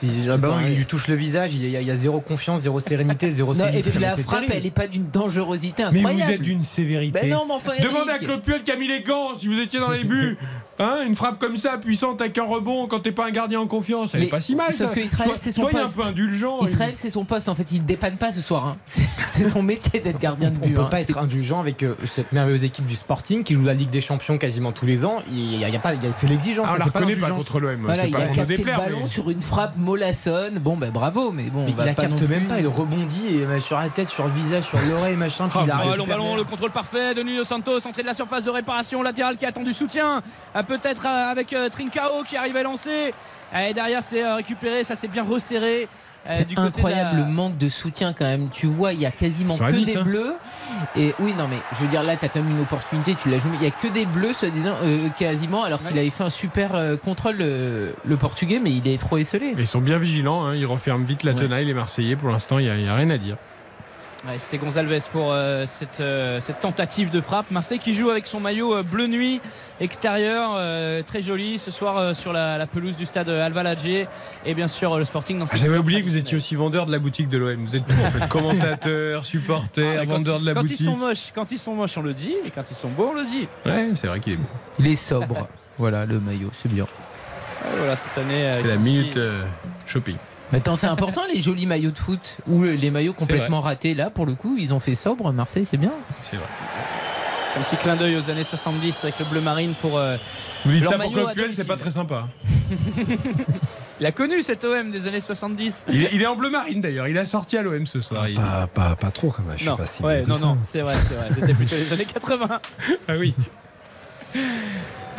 Speaker 7: C'est- Le ballon, il lui touche le visage, il y, a, il y a zéro confiance, zéro sérénité, zéro
Speaker 2: Non, et puis
Speaker 7: Mais
Speaker 2: la frappe,
Speaker 7: terrible.
Speaker 2: elle est pas d'une dangerosité
Speaker 3: Mais
Speaker 2: incroyable.
Speaker 3: vous êtes d'une sévérité.
Speaker 2: Ben non, mais enfin,
Speaker 3: Demandez à. Claude Puel qui a mis les gants si vous étiez dans les buts. Hein, une frappe comme ça, puissante avec un rebond quand t'es pas un gardien en confiance, elle
Speaker 2: Mais
Speaker 3: est pas si mal
Speaker 2: sauf
Speaker 3: ça.
Speaker 2: que Israël,
Speaker 3: Sois-
Speaker 2: c'est son
Speaker 3: soyez un peu indulgent.
Speaker 2: Israël, c'est son poste en fait. Il dépanne pas ce soir. hein. C'est son métier d'être gardien de
Speaker 7: On
Speaker 2: but.
Speaker 7: peut
Speaker 2: hein.
Speaker 7: pas être indulgent avec euh, cette merveilleuse équipe du Sporting qui joue la Ligue des Champions quasiment tous les ans. Il y a, il y a pas, c'est l'exigence.
Speaker 3: Ah, on
Speaker 7: ça,
Speaker 3: la
Speaker 7: c'est pas
Speaker 3: reconnaît pas
Speaker 7: l'indulgence.
Speaker 3: contre l'OM.
Speaker 2: Voilà,
Speaker 3: c'est
Speaker 2: il
Speaker 3: pas
Speaker 2: a capté le
Speaker 3: déplaire.
Speaker 2: ballon
Speaker 3: mais-
Speaker 2: sur une frappe mollassonne. Bon, ben bravo, mais bon,
Speaker 7: Mais
Speaker 2: on va
Speaker 7: il la
Speaker 2: pas
Speaker 7: capte même pas, il rebondit et, euh, sur la tête, sur le visage, sur l'oreille, machin. Puis il arrive
Speaker 4: Oh, ballon,
Speaker 7: bien.
Speaker 4: le contrôle parfait de Nuno Santos, entrée de la surface de réparation, latéral qui a attendu soutien, euh, peut-être euh, avec euh, Trincao qui arrive à lancer. Et derrière, c'est euh, récupéré, ça s'est bien resserré. Euh,
Speaker 2: C'est
Speaker 4: du côté de
Speaker 2: incroyable
Speaker 4: la-
Speaker 2: le manque de soutien quand même. Tu vois, il y a quasiment que des
Speaker 3: ça.
Speaker 2: bleus. Et oui, non, mais je veux dire, là, tu as quand même une opportunité. Tu l'as joué. Il y a que des bleus, soi-disant, euh, quasiment, alors qu'il avait fait un super euh, contrôle, le, le portugais, mais il est trop esselé.
Speaker 3: Ils sont bien vigilants, hein, ils referment vite la
Speaker 2: Ouais.
Speaker 3: tenaille, les Marseillais. Pour l'instant, il n'y a, rien à dire.
Speaker 4: Ouais, C'était Gonzalez pour euh, cette, euh, cette tentative de frappe. Marseille qui joue avec son maillot euh, bleu nuit extérieur, euh, très joli ce soir euh, sur la, la pelouse du stade Alvalade et bien sûr le Sporting dans
Speaker 3: Ah, J'avais oublié que vous étiez aussi vendeur de la boutique de l'OM. Vous êtes tout en fait. Commentateur, supporter,
Speaker 4: Ah,
Speaker 3: vendeur de la
Speaker 4: quand
Speaker 3: boutique.
Speaker 4: ils sont moches, quand ils sont moches, on le dit, et quand ils sont beaux, on le dit.
Speaker 3: Ouais, c'est vrai qu'il est beau.
Speaker 2: Il est sobre. voilà, le maillot, c'est bien.
Speaker 4: Ouais, voilà cette année.
Speaker 3: C'était la minute euh, shopping.
Speaker 2: Maintenant, c'est important les jolis maillots de foot ou les maillots complètement ratés. Là, pour le coup, ils ont fait sobre. Marseille, c'est bien.
Speaker 3: C'est vrai.
Speaker 4: Un petit clin d'œil aux années 70 avec le bleu marine pour. euh,
Speaker 3: Vous dites
Speaker 4: leur
Speaker 3: ça pour Claude c'est pas très sympa.
Speaker 4: Il a connu cet OM des années 70.
Speaker 3: Il est, il est en bleu marine d'ailleurs. Il a sorti à l'OM ce soir. Il-
Speaker 5: Pas, pas, pas trop quand même, je
Speaker 4: non,
Speaker 5: suis pas si
Speaker 4: ouais, non, non, c'est vrai, c'est vrai. C'était plutôt les années 80.
Speaker 3: Ah oui.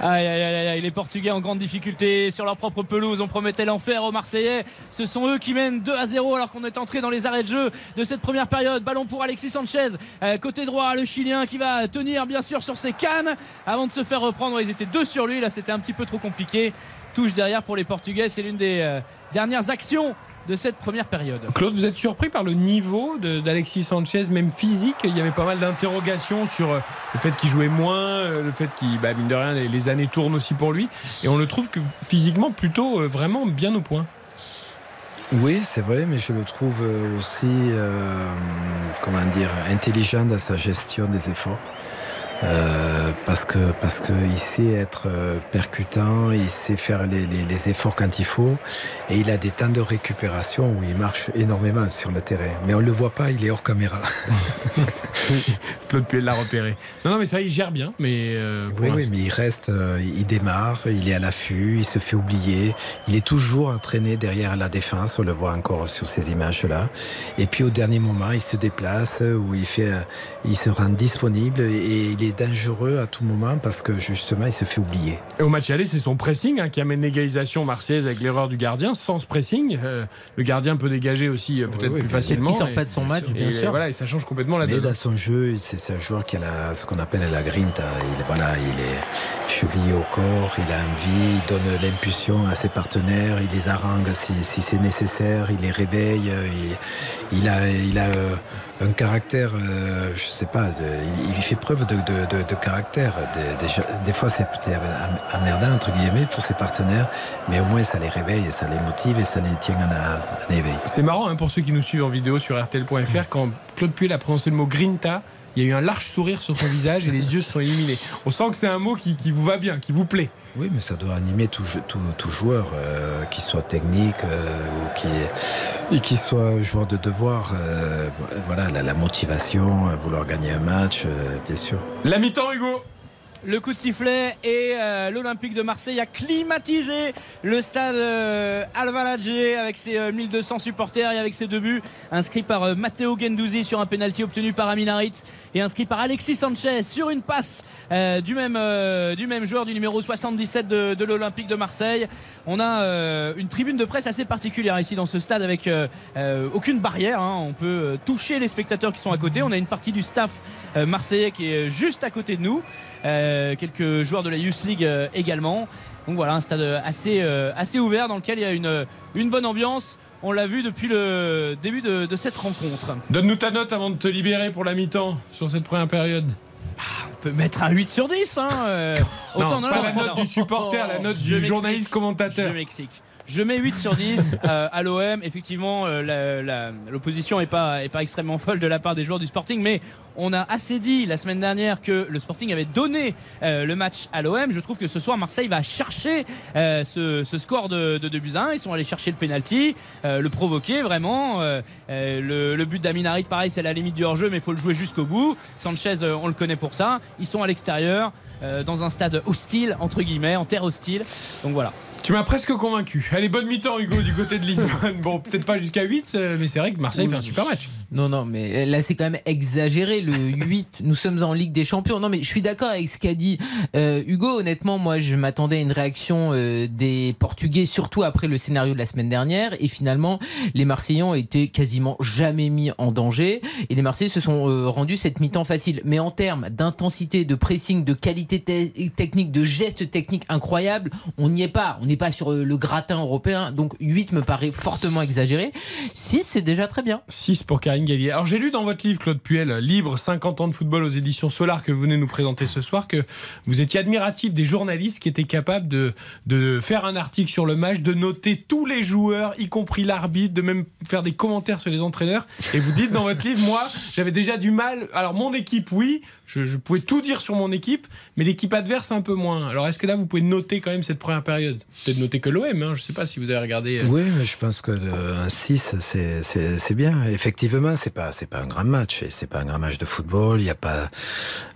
Speaker 4: Aïe, aïe, aïe, aïe, les Portugais en grande difficulté sur leur propre pelouse. On promettait l'enfer aux Marseillais. Ce sont eux qui mènent 2 à 0 alors qu'on est entré dans les arrêts de jeu de cette première période. Ballon pour Alexis Sanchez. Euh, côté droit, le Chilien qui va tenir bien sûr sur ses cannes avant de se faire reprendre. Ils étaient deux sur lui. Là, c'était un petit peu trop compliqué. Touche derrière pour les Portugais. C'est l'une des euh, dernières actions de cette première période.
Speaker 3: Claude, vous êtes surpris par le niveau de- d'Alexis Sanchez, même physique Il y avait pas mal d'interrogations sur euh, le fait qu'il jouait moins, euh, le fait qu'il, bah, mine de rien, les, les années tournent aussi pour lui. Et on le trouve que physiquement plutôt euh, vraiment bien au point.
Speaker 5: Oui, c'est vrai, mais je le trouve aussi, euh, comment dire, intelligent dans sa gestion des efforts. Euh, parce que parce que il sait être euh, percutant, il sait faire les, les, les, efforts quand il faut, et il a des temps de récupération où il marche énormément sur le terrain. Mais on le voit pas, il est hors caméra.
Speaker 3: Claude Puel l'a repéré. Non, non, mais ça, il gère bien. Mais euh,
Speaker 5: oui, oui, mais il reste, euh, il démarre, il est à l'affût, il se fait oublier, il est toujours entraîné derrière la défense. On le voit encore sur ces images-là. Et puis au dernier moment, il se déplace, où il fait, il se rend disponible et il est dangereux à tout moment parce que justement, il se fait oublier.
Speaker 3: Et au match aller, c'est son pressing hein, qui amène l'égalisation marseillaise avec l'erreur du gardien. Sans ce pressing, euh, le gardien peut dégager aussi euh, peut-être
Speaker 5: oui, oui,
Speaker 3: plus facilement.
Speaker 2: Qui sort pas de son match, bien
Speaker 3: et,
Speaker 2: sûr.
Speaker 3: Voilà, et ça change complètement la
Speaker 5: Mais
Speaker 3: donne.
Speaker 5: dans son jeu, c'est un joueur qui a la, ce qu'on appelle la grinta. Il, voilà, il est chevillé au corps, il a envie, il donne l'impulsion à ses partenaires, il les harangue si, si c'est nécessaire, il les réveille, il, il a, il a euh, un caractère, euh, je sais pas, de, il, il, fait preuve de, de, de, de caractère. Des, des fois, c'est peut-être amerdant, entre guillemets, pour ses partenaires, mais au moins, ça les réveille, ça les motive et ça les tient en, en éveil.
Speaker 3: C'est marrant hein, pour ceux qui nous suivent en vidéo sur RTL.fr, quand Claude Puel a prononcé le mot grinta, il y a eu un large sourire sur son visage et les yeux se sont illuminés. On sent que c'est un mot qui, qui, vous va bien, qui vous plaît.
Speaker 5: Oui, mais ça doit animer tout, tout, tout joueur, euh, qui soit technique euh, ou qui, qui soit joueur de devoir. Euh, voilà, la, la, motivation, vouloir gagner un match, bien sûr.
Speaker 3: La mi-temps, Hugo
Speaker 4: le coup de sifflet et euh, l'Olympique de Marseille a climatisé le stade euh, avec ses euh, 1200 supporters et avec ses deux buts inscrits par Matteo Gendouzi sur un penalty obtenu par Aminarit et inscrit par Alexis Sanchez sur une passe du, même, joueur du numéro 77 de, de l'Olympique de Marseille. On a une tribune de presse assez particulière ici dans ce stade avec aucune barrière. Hein. On peut toucher les spectateurs qui sont à côté. On a une partie du staff marseillais qui est juste à côté de nous. Euh, quelques joueurs de la Youth League euh, également. Donc voilà, un stade assez, euh, assez ouvert dans lequel il y a une, une bonne ambiance. On l'a vu depuis le début de, de cette rencontre.
Speaker 3: Donne-nous ta note avant de te libérer pour la mi-temps sur cette première période.
Speaker 4: Ah, on peut mettre un 8 sur 10. Hein, euh,
Speaker 3: autant non, pas non, la note du supporter, la note du journaliste commentateur.
Speaker 4: Je m'explique. Je mets 8 sur 10 euh, à l'OM. Effectivement, euh, l'opposition n'est pas, est pas extrêmement folle de la part des joueurs du Sporting, mais on a assez dit la semaine dernière que le Sporting avait donné euh, le match à l'OM. Je trouve que ce soir, Marseille va chercher ce, score de, de 2 buts à 1. Ils sont allés chercher le penalty, le provoquer vraiment. Le, le, but d'Aminarit, pareil, c'est la limite du hors-jeu, mais il faut le jouer jusqu'au bout. Sanchez, on le connaît pour ça. Ils sont à l'extérieur. Dans un stade hostile, entre guillemets, en terre hostile. Donc voilà.
Speaker 3: Tu m'as presque convaincu. Allez, bonne mi-temps, Hugo, du côté de Lisbonne. Bon, peut-être pas jusqu'à 8, mais c'est vrai que Marseille fait un super match.
Speaker 2: Non, non, mais là, c'est quand même exagéré. Le 8, nous sommes en Ligue des Champions. Non, mais je suis d'accord avec ce qu'a dit euh, Hugo. Honnêtement, moi, je m'attendais à une réaction euh, des Portugais, surtout après le scénario de la semaine dernière. Et finalement, les Marseillais ont été quasiment jamais mis en danger. Et les Marseillais se sont euh, rendus cette mi-temps facile. Mais en termes d'intensité, de pressing, de qualité technique, de gestes techniques incroyables, on n'y est pas. On n'est pas sur le gratin européen. Donc 8 me paraît fortement exagéré. 6, c'est déjà très bien.
Speaker 3: 6 pour Alors j'ai lu dans votre livre, Claude Puel, Libre 50 ans de football aux éditions Solar que vous venez nous présenter ce soir, que vous étiez admiratif des journalistes qui étaient capables de, de faire un article sur le match, de noter tous les joueurs, y compris l'arbitre, de même faire des commentaires sur les entraîneurs. Et vous dites dans votre livre, moi, j'avais déjà du mal. Alors mon équipe, oui, je, pouvais tout dire sur mon équipe, mais l'équipe adverse un peu moins. Alors est-ce que là vous pouvez noter quand même cette première période? Peut-être noter que l'OM, hein, je ne sais pas si vous avez regardé.
Speaker 5: Oui, mais je pense que un 6, c'est bien. Effectivement, c'est pas c'est pas un grand match, c'est pas un grand match de football. Il n'y a pas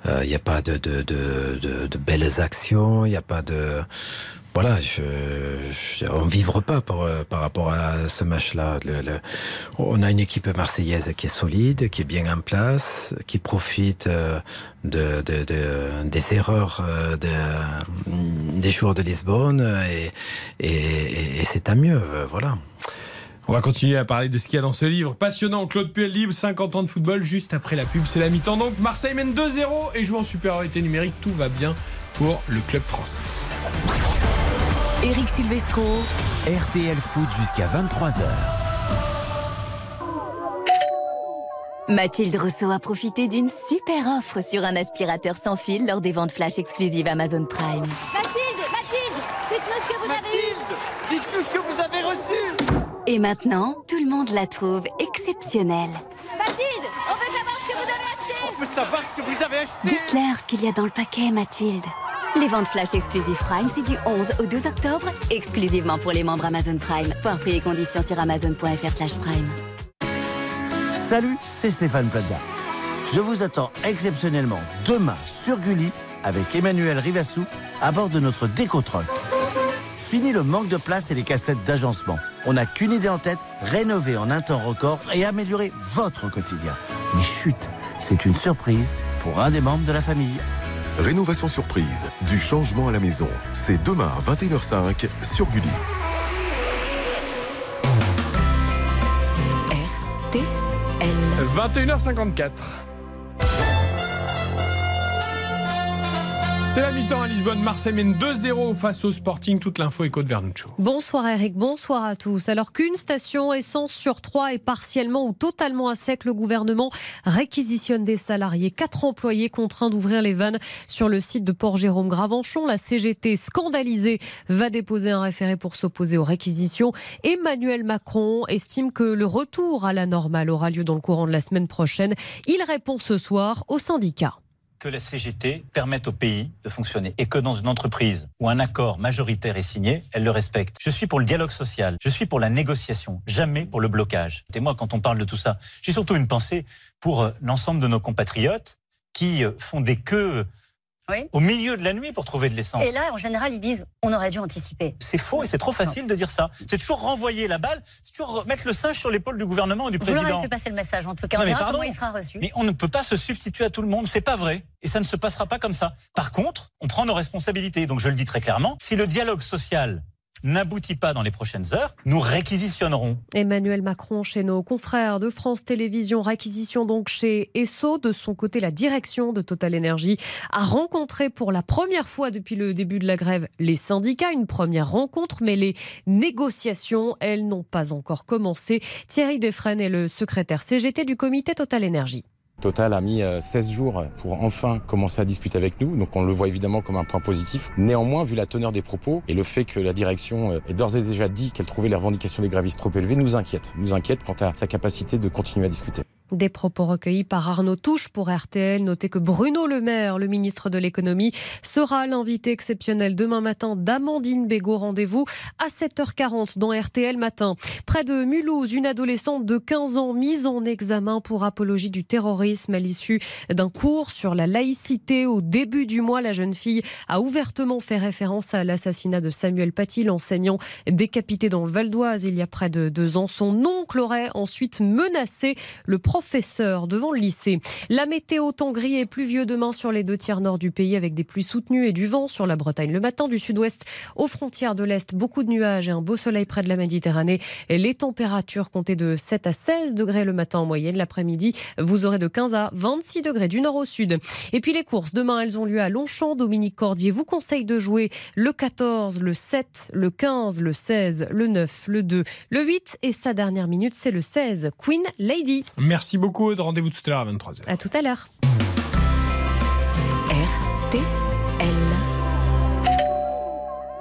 Speaker 5: euh, y a pas de, de, de, de belles actions, il n'y a pas de voilà, je, je, on vivre pas par, rapport à ce match-là. on a une équipe marseillaise qui est solide, qui est bien en place, qui profite de, de, de des erreurs de, des joueurs de Lisbonne et c'est à mieux. Voilà.
Speaker 3: On va continuer à parler de ce qu'il y a dans ce livre. Passionnant, Claude Puel libre, 50 ans de football, juste après la pub, c'est la mi-temps. Donc Marseille mène 2-0 et joue en supériorité numérique, tout va bien pour le club français.
Speaker 15: Eric Silvestro. RTL Foot jusqu'à 23h.
Speaker 11: Mathilde Rousseau a profité d'une super offre sur un aspirateur sans fil lors des ventes flash exclusives Amazon Prime.
Speaker 12: Mathilde, Mathilde, dites-nous ce que vous
Speaker 8: Mathilde, avez dites-nous ce que vous avez reçu.
Speaker 11: Et maintenant, tout le monde la trouve exceptionnelle.
Speaker 12: Mathilde, on veut savoir ce que vous avez acheté. On peut savoir ce que vous avez acheté
Speaker 11: Dites-leur ce qu'il y a dans le paquet, Mathilde. Les ventes flash exclusives Prime, c'est du 11 au 12 octobre, exclusivement pour les membres Amazon Prime. Voir prix et conditions sur amazon.fr slash prime.
Speaker 23: Salut, c'est Stéphane Plaza. Je vous attends exceptionnellement demain sur Gulli avec Emmanuel Rivassou à bord de notre déco-troc. Fini le manque de place et les casse-têtes d'agencement. On n'a qu'une idée en tête, rénover en un temps record et améliorer votre quotidien. Mais chut, c'est une surprise pour un des membres de la famille.
Speaker 24: Rénovation surprise, du changement à la maison. C'est demain à 21h05 sur Gulli.
Speaker 22: RTL.
Speaker 3: 21h54. C'est la mi-temps à Lisbonne. Marseille mène 2-0 face au Sporting. Toute l'info est Côte Vernuccio.
Speaker 16: Bonsoir Eric, bonsoir à tous. Alors qu'une station essence sur trois est partiellement ou totalement à sec, le gouvernement réquisitionne des salariés. Quatre employés contraints d'ouvrir les vannes sur le site de Port-Jérôme Gravenchon. La CGT scandalisée va déposer un référé pour s'opposer aux réquisitions. Emmanuel Macron estime que le retour à la normale aura lieu dans le courant de la semaine prochaine. Il répond ce soir aux syndicats
Speaker 25: que la CGT permette au pays de fonctionner et que dans une entreprise où un accord majoritaire est signé, elle le respecte. Je suis pour le dialogue social, je suis pour la négociation, jamais pour le blocage. Et moi, quand on parle de tout ça, j'ai surtout une pensée pour euh, l'ensemble de nos compatriotes qui euh, font des queues
Speaker 26: Oui.
Speaker 25: au milieu de la nuit pour trouver de l'essence.
Speaker 26: Et là, en général, ils disent on aurait dû anticiper.
Speaker 25: C'est faux et c'est trop facile de dire ça. C'est toujours renvoyer la balle, c'est toujours mettre le singe sur l'épaule du gouvernement et du
Speaker 26: Vous
Speaker 25: président.
Speaker 26: leur avez fait passer le message, en tout cas.
Speaker 25: Non,
Speaker 26: on verra
Speaker 25: pardon.
Speaker 26: comment il sera reçu.
Speaker 25: Mais on ne peut pas se substituer à tout le monde, c'est pas vrai. Et ça ne se passera pas comme ça. Par contre, on prend nos responsabilités. Donc je le dis très clairement, si le dialogue social n'aboutit pas dans les prochaines heures, nous réquisitionnerons.
Speaker 16: Emmanuel Macron chez nos confrères de France Télévisions, réquisition donc chez Esso. De son côté, la direction de Total Energy a rencontré pour la première fois depuis le début de la grève les syndicats. Une première rencontre, mais les négociations, elles n'ont pas encore commencé. Thierry Desfresnes est le secrétaire CGT du comité Total Energy.
Speaker 27: Total a mis euh, 16 jours pour enfin commencer à discuter avec nous, donc on le voit évidemment comme un point positif. Néanmoins, vu la teneur des propos et le fait que la direction euh, ait d'ores et déjà dit qu'elle trouvait les revendications des grévistes trop élevées, nous inquiète. Nous inquiète quant à sa capacité de continuer à discuter.
Speaker 16: Des propos recueillis par Arnaud Touche pour RTL. Notez que Bruno Le Maire, le ministre de l'économie, sera l'invité exceptionnel demain matin d'Amandine Bégaud. Rendez-vous à 7h40 dans RTL matin. Près de Mulhouse, une adolescente de 15 ans mise en examen pour apologie du terrorisme à l'issue d'un cours sur la laïcité. Au début du mois, la jeune fille a ouvertement fait référence à l'assassinat de Samuel Paty, l'enseignant décapité dans le Val d'Oise il y a près de deux ans. Son oncle aurait ensuite menacé le professeur devant le lycée. La météo temps gris et pluvieux demain sur les deux tiers nord du pays avec des pluies soutenues et du vent sur la Bretagne le matin, du sud-ouest aux frontières de l'Est. Beaucoup de nuages et un beau soleil près de la Méditerranée. Les températures comptaient de 7 à 16 degrés le matin en moyenne. L'après-midi, vous aurez de 15 à 26 degrés du nord au sud. Et puis les courses, demain, elles ont lieu à Longchamp. Dominique Cordier vous conseille de jouer le 14, le 7, le 15, le 16, le 9, le 2, le 8 et sa dernière minute, c'est le 16. Queen Lady.
Speaker 3: Merci beaucoup. Aude. Rendez-vous tout à l'heure à 23h.
Speaker 16: À tout à l'heure.
Speaker 22: RTL.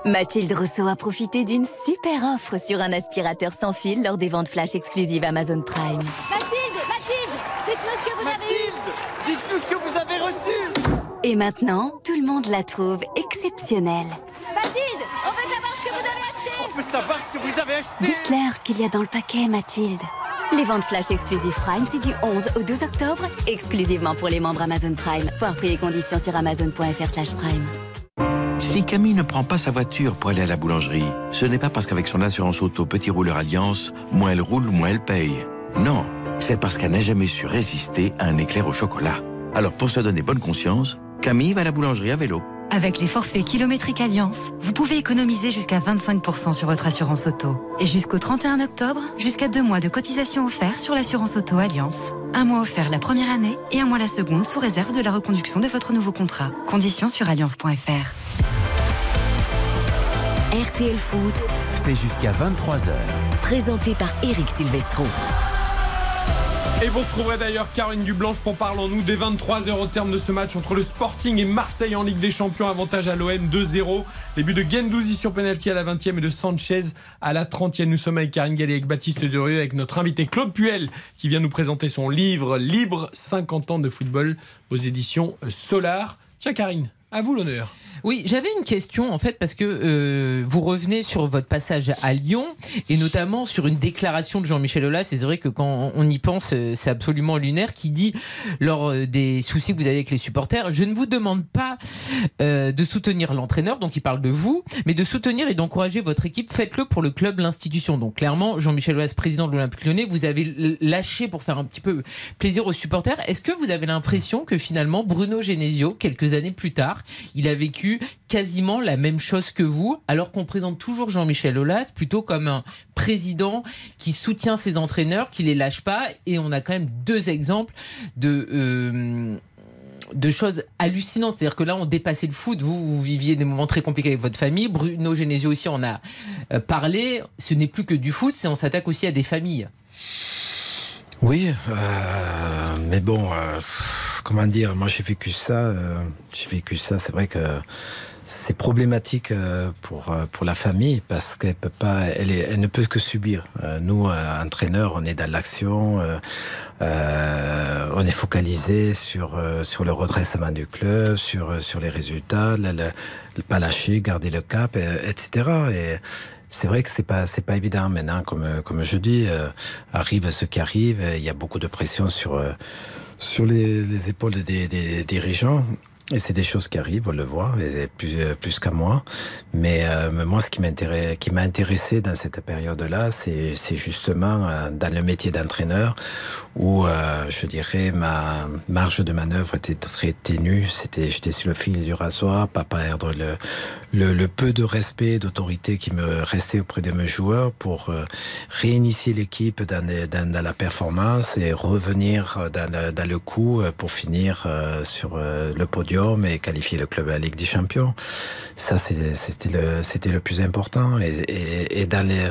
Speaker 11: Mathilde Rousseau a profité d'une super offre sur un aspirateur sans fil lors des ventes flash exclusives Amazon Prime.
Speaker 12: Mathilde, Mathilde, dites-nous ce que vous avez eu. Dites-nous ce que vous avez reçu.
Speaker 11: Et maintenant, tout le monde la trouve exceptionnelle.
Speaker 12: Mathilde, on veut savoir ce que vous avez acheté. On veut savoir ce que vous avez acheté.
Speaker 11: Dites-leur ce qu'il y a dans le paquet, Mathilde. Les ventes flash exclusives Prime, c'est du 11 au 12 octobre, exclusivement pour les membres Amazon Prime. Voir prix et conditions sur amazon.fr slash prime.
Speaker 20: Si Camille ne prend pas sa voiture pour aller à la boulangerie, ce n'est pas parce qu'avec son assurance auto Petit Rouleur Alliance, moins elle roule, moins elle paye. Non, c'est parce qu'elle n'a jamais su résister à un éclair au chocolat. Alors pour se donner bonne conscience, Camille va à la boulangerie à vélo.
Speaker 22: Avec les forfaits kilométriques Alliance, vous pouvez économiser jusqu'à 25% sur votre assurance auto. Et jusqu'au 31 octobre, jusqu'à deux mois de cotisation offert sur l'assurance auto Alliance. Un mois offert la première année et un mois la seconde sous réserve de la reconduction de votre nouveau contrat. Conditions sur alliance.fr.
Speaker 15: RTL Foot, c'est jusqu'à 23h.
Speaker 28: Présenté par Eric Silvestro.
Speaker 3: Et vous retrouverez d'ailleurs Caroline Dublanche pour Parlons-nous des 23h au terme de ce match entre le Sporting et Marseille en Ligue des Champions. Avantage à l'OM 2-0. Les buts de Gendouzi sur penalty à la 20e et de Sanchez à la 30e. Nous sommes avec Karine Gallet, avec Baptiste Durieux, avec notre invité Claude Puel qui vient nous présenter son livre Libre 50 ans de football aux éditions Solar. Tiens Karine, à vous l'honneur.
Speaker 2: Oui, j'avais une question en fait parce que euh, vous revenez sur votre passage à Lyon et notamment sur une déclaration de Jean-Michel Aulas. C'est vrai que quand on y pense, euh, c'est absolument lunaire. Qui dit lors euh, des soucis que vous avez avec les supporters, je ne vous demande pas euh, de soutenir l'entraîneur, donc il parle de vous, mais de soutenir et d'encourager votre équipe. Faites-le pour le club, l'institution. Donc clairement, Jean-Michel Aulas, président de l'Olympique Lyonnais, vous avez lâché pour faire un petit peu plaisir aux supporters. Est-ce que vous avez l'impression que finalement Bruno Genesio, quelques années plus tard, il a vécu quasiment la même chose que vous, alors qu'on présente toujours Jean-Michel Aulas plutôt comme un président qui soutient ses entraîneurs, qui les lâche pas. Et on a quand même deux exemples de euh, de choses hallucinantes. C'est-à-dire que là, on dépassait le foot. Vous, vous viviez des moments très compliqués avec votre famille. Bruno Genesio aussi en a euh, parlé. Ce n'est plus que du foot, c'est on s'attaque aussi à des familles.
Speaker 5: Oui, euh, mais bon, comment dire, moi j'ai vécu ça, euh, j'ai vécu ça, c'est vrai que c'est problématique euh, pour, euh, pour la famille parce qu'elle peut pas, ne peut que subir. Nous, entraîneurs, on est dans l'action, on est focalisé sur, sur le redressement du club, sur, sur les résultats, le, pas lâcher, garder le cap, etc. Et, c'est vrai que c'est pas c'est pas évident maintenant, comme comme je dis, arrive ce qui arrive. Il y a beaucoup de pression sur sur les, les épaules des dirigeants. Et c'est des choses qui arrivent, on le voit, et plus, qu'à moi. Mais euh, moi, ce qui m'a intéressé dans cette période-là, c'est justement euh, dans le métier d'entraîneur où euh, je dirais ma marge de manœuvre était très ténue. J'étais sur le fil du rasoir, pas perdre le, peu de respect, d'autorité qui me restait auprès de mes joueurs pour euh, réinitier l'équipe dans, la performance et revenir dans, le- coup euh, pour finir euh, sur euh, le podium et qualifier le club à la Ligue des Champions. Ça, c'était le, c'était le plus important. Et, et, et dans les,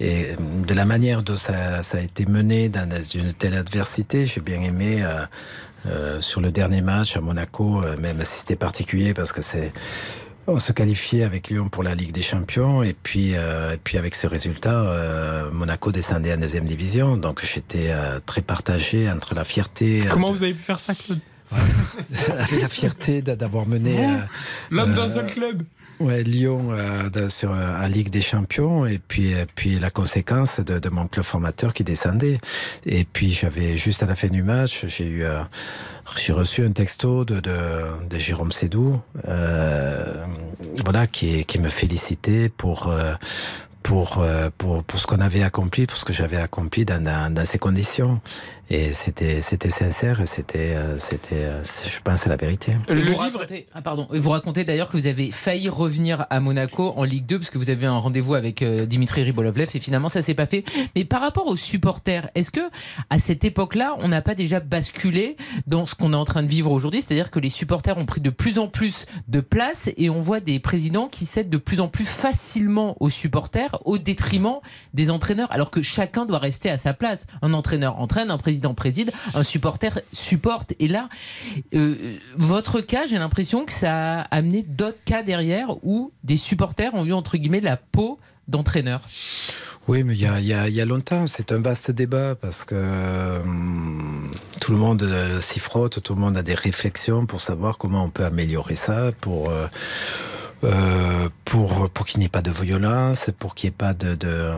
Speaker 5: et de la manière dont ça, ça a été mené dans une telle adversité, j'ai bien aimé euh, euh, sur le dernier match à Monaco, euh, même si c'était particulier parce que c'est on se qualifiait avec Lyon pour la Ligue des Champions et puis euh, et puis avec ce résultat, euh, Monaco descendait en deuxième division. Donc j'étais euh, très partagé entre la fierté.
Speaker 3: Comment vous avez pu faire ça, Claude?
Speaker 5: Avec la fierté d'a- d'avoir mené
Speaker 3: Vous,
Speaker 5: euh,
Speaker 3: l'homme d'un
Speaker 5: euh,
Speaker 3: seul club.
Speaker 5: Ouais, Lyon euh, sur euh, la Ligue des Champions et puis et puis la conséquence de, de mon club formateur qui descendait et puis j'avais juste à la fin du match j'ai eu euh, j'ai reçu un texto de, de, de Jérôme Sédou euh, voilà qui, qui me félicitait pour euh, pour, euh, pour, pour ce qu'on avait accompli, pour ce que j'avais accompli dans, dans, dans ces conditions. Et c'était, c'était sincère et c'était, euh, c'était, euh, je pense, c'est la vérité.
Speaker 2: Vous racontez, ah pardon, vous racontez d'ailleurs que vous avez failli revenir à Monaco en Ligue 2 parce que vous avez un rendez-vous avec Dimitri Ribolovlev et finalement ça s'est pas fait. Mais par rapport aux supporters, est-ce que à cette époque-là, on n'a pas déjà basculé dans ce qu'on est en train de vivre aujourd'hui, c'est-à-dire que les supporters ont pris de plus en plus de place et on voit des présidents qui cèdent de plus en plus facilement aux supporters au détriment des entraîneurs, alors que chacun doit rester à sa place. Un entraîneur entraîne, un président préside, un supporter supporte. Et là, euh, votre cas, j'ai l'impression que ça a amené d'autres cas derrière où des supporters ont eu entre guillemets la peau d'entraîneur.
Speaker 5: Oui, mais il y a, longtemps, c'est un vaste débat parce que hum, tout le monde euh, s'y frotte, tout le monde a des réflexions pour savoir comment on peut améliorer ça, pour, euh, euh, pour, pour qu'il n'y ait pas de violence, pour qu'il n'y ait pas de, de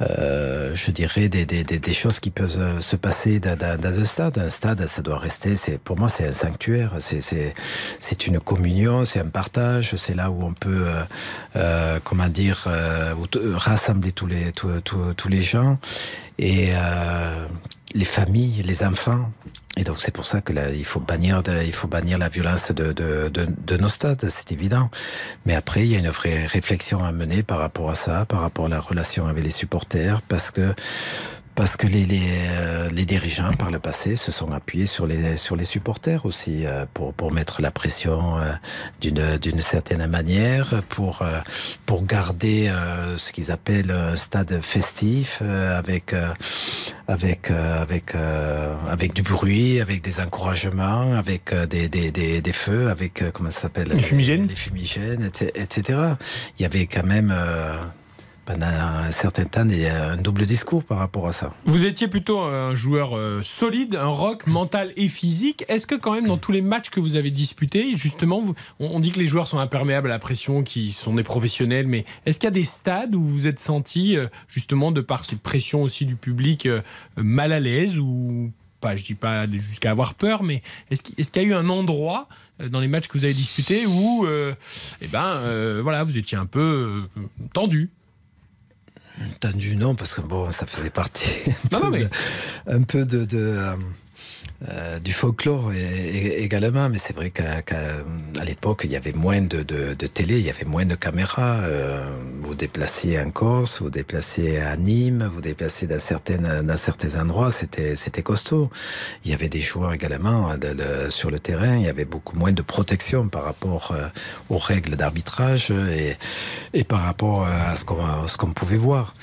Speaker 5: euh, je dirais, des, des, des, choses qui peuvent euh, se passer dans, dans- dans un stade. Un stade, ça doit rester, c'est, pour moi, c'est un sanctuaire, c'est, c'est, c'est une communion, c'est un partage, c'est là où on peut, euh, euh, comment dire, rassembler tous les, tous, tous, tous les gens et les familles, les enfants. Et donc c'est pour ça que là, il faut bannir, il faut bannir la violence de, de, de, de nos stades, c'est évident. Mais après, il y a une vraie réflexion à mener par rapport à ça, par rapport à la relation avec les supporters, parce que parce que les, les, euh, les dirigeants, par le passé, se sont appuyés sur les, sur les supporters aussi, euh, pour, pour mettre la pression euh, d'une d'une certaine manière, pour, euh, pour garder euh, ce qu'ils appellent un stade festif, euh, avec, euh, avec euh, avec avec du bruit, avec des encouragements, avec des, des, des, des feux, avec euh, comment ça s'appelle
Speaker 3: Les fumigènes.
Speaker 5: les fumigènes, etc., etc. Il y avait quand même euh, pendant un certain temps des- un double discours par rapport à ça.
Speaker 3: Vous étiez plutôt un joueur euh, solide, un rock mental et physique. Est-ce que quand même dans tous les matchs que vous avez disputés, justement, on, dit que les joueurs sont imperméables à la pression, qu'ils sont des professionnels, mais est-ce qu'il y a des stades où vous vous êtes senti, euh, justement, de par cette pression aussi du public, euh, mal à l'aise ou pas, je dis pas jusqu'à avoir peur, mais est-ce qu'il y a eu un endroit dans les matchs que vous avez disputés où, eh ben, voilà, vous étiez un peu tendu?
Speaker 5: Tendu, non, parce que bon, ça faisait partie un
Speaker 3: Non, non,
Speaker 5: peu
Speaker 3: mais-
Speaker 5: de- un peu de, de, euh, euh, du folklore également, mais c'est vrai qu'à l'époque, il y avait moins de, télé, il y avait moins de caméras. euh, vous déplaciez en Corse, vous déplaciez à Nîmes, vous déplaciez dans, certains endroits, c'était costaud. Il y avait des joueurs également de- sur le terrain, il y avait beaucoup moins de protection par rapport euh, aux règles d'arbitrage et, par rapport à ce qu'on pouvait voir.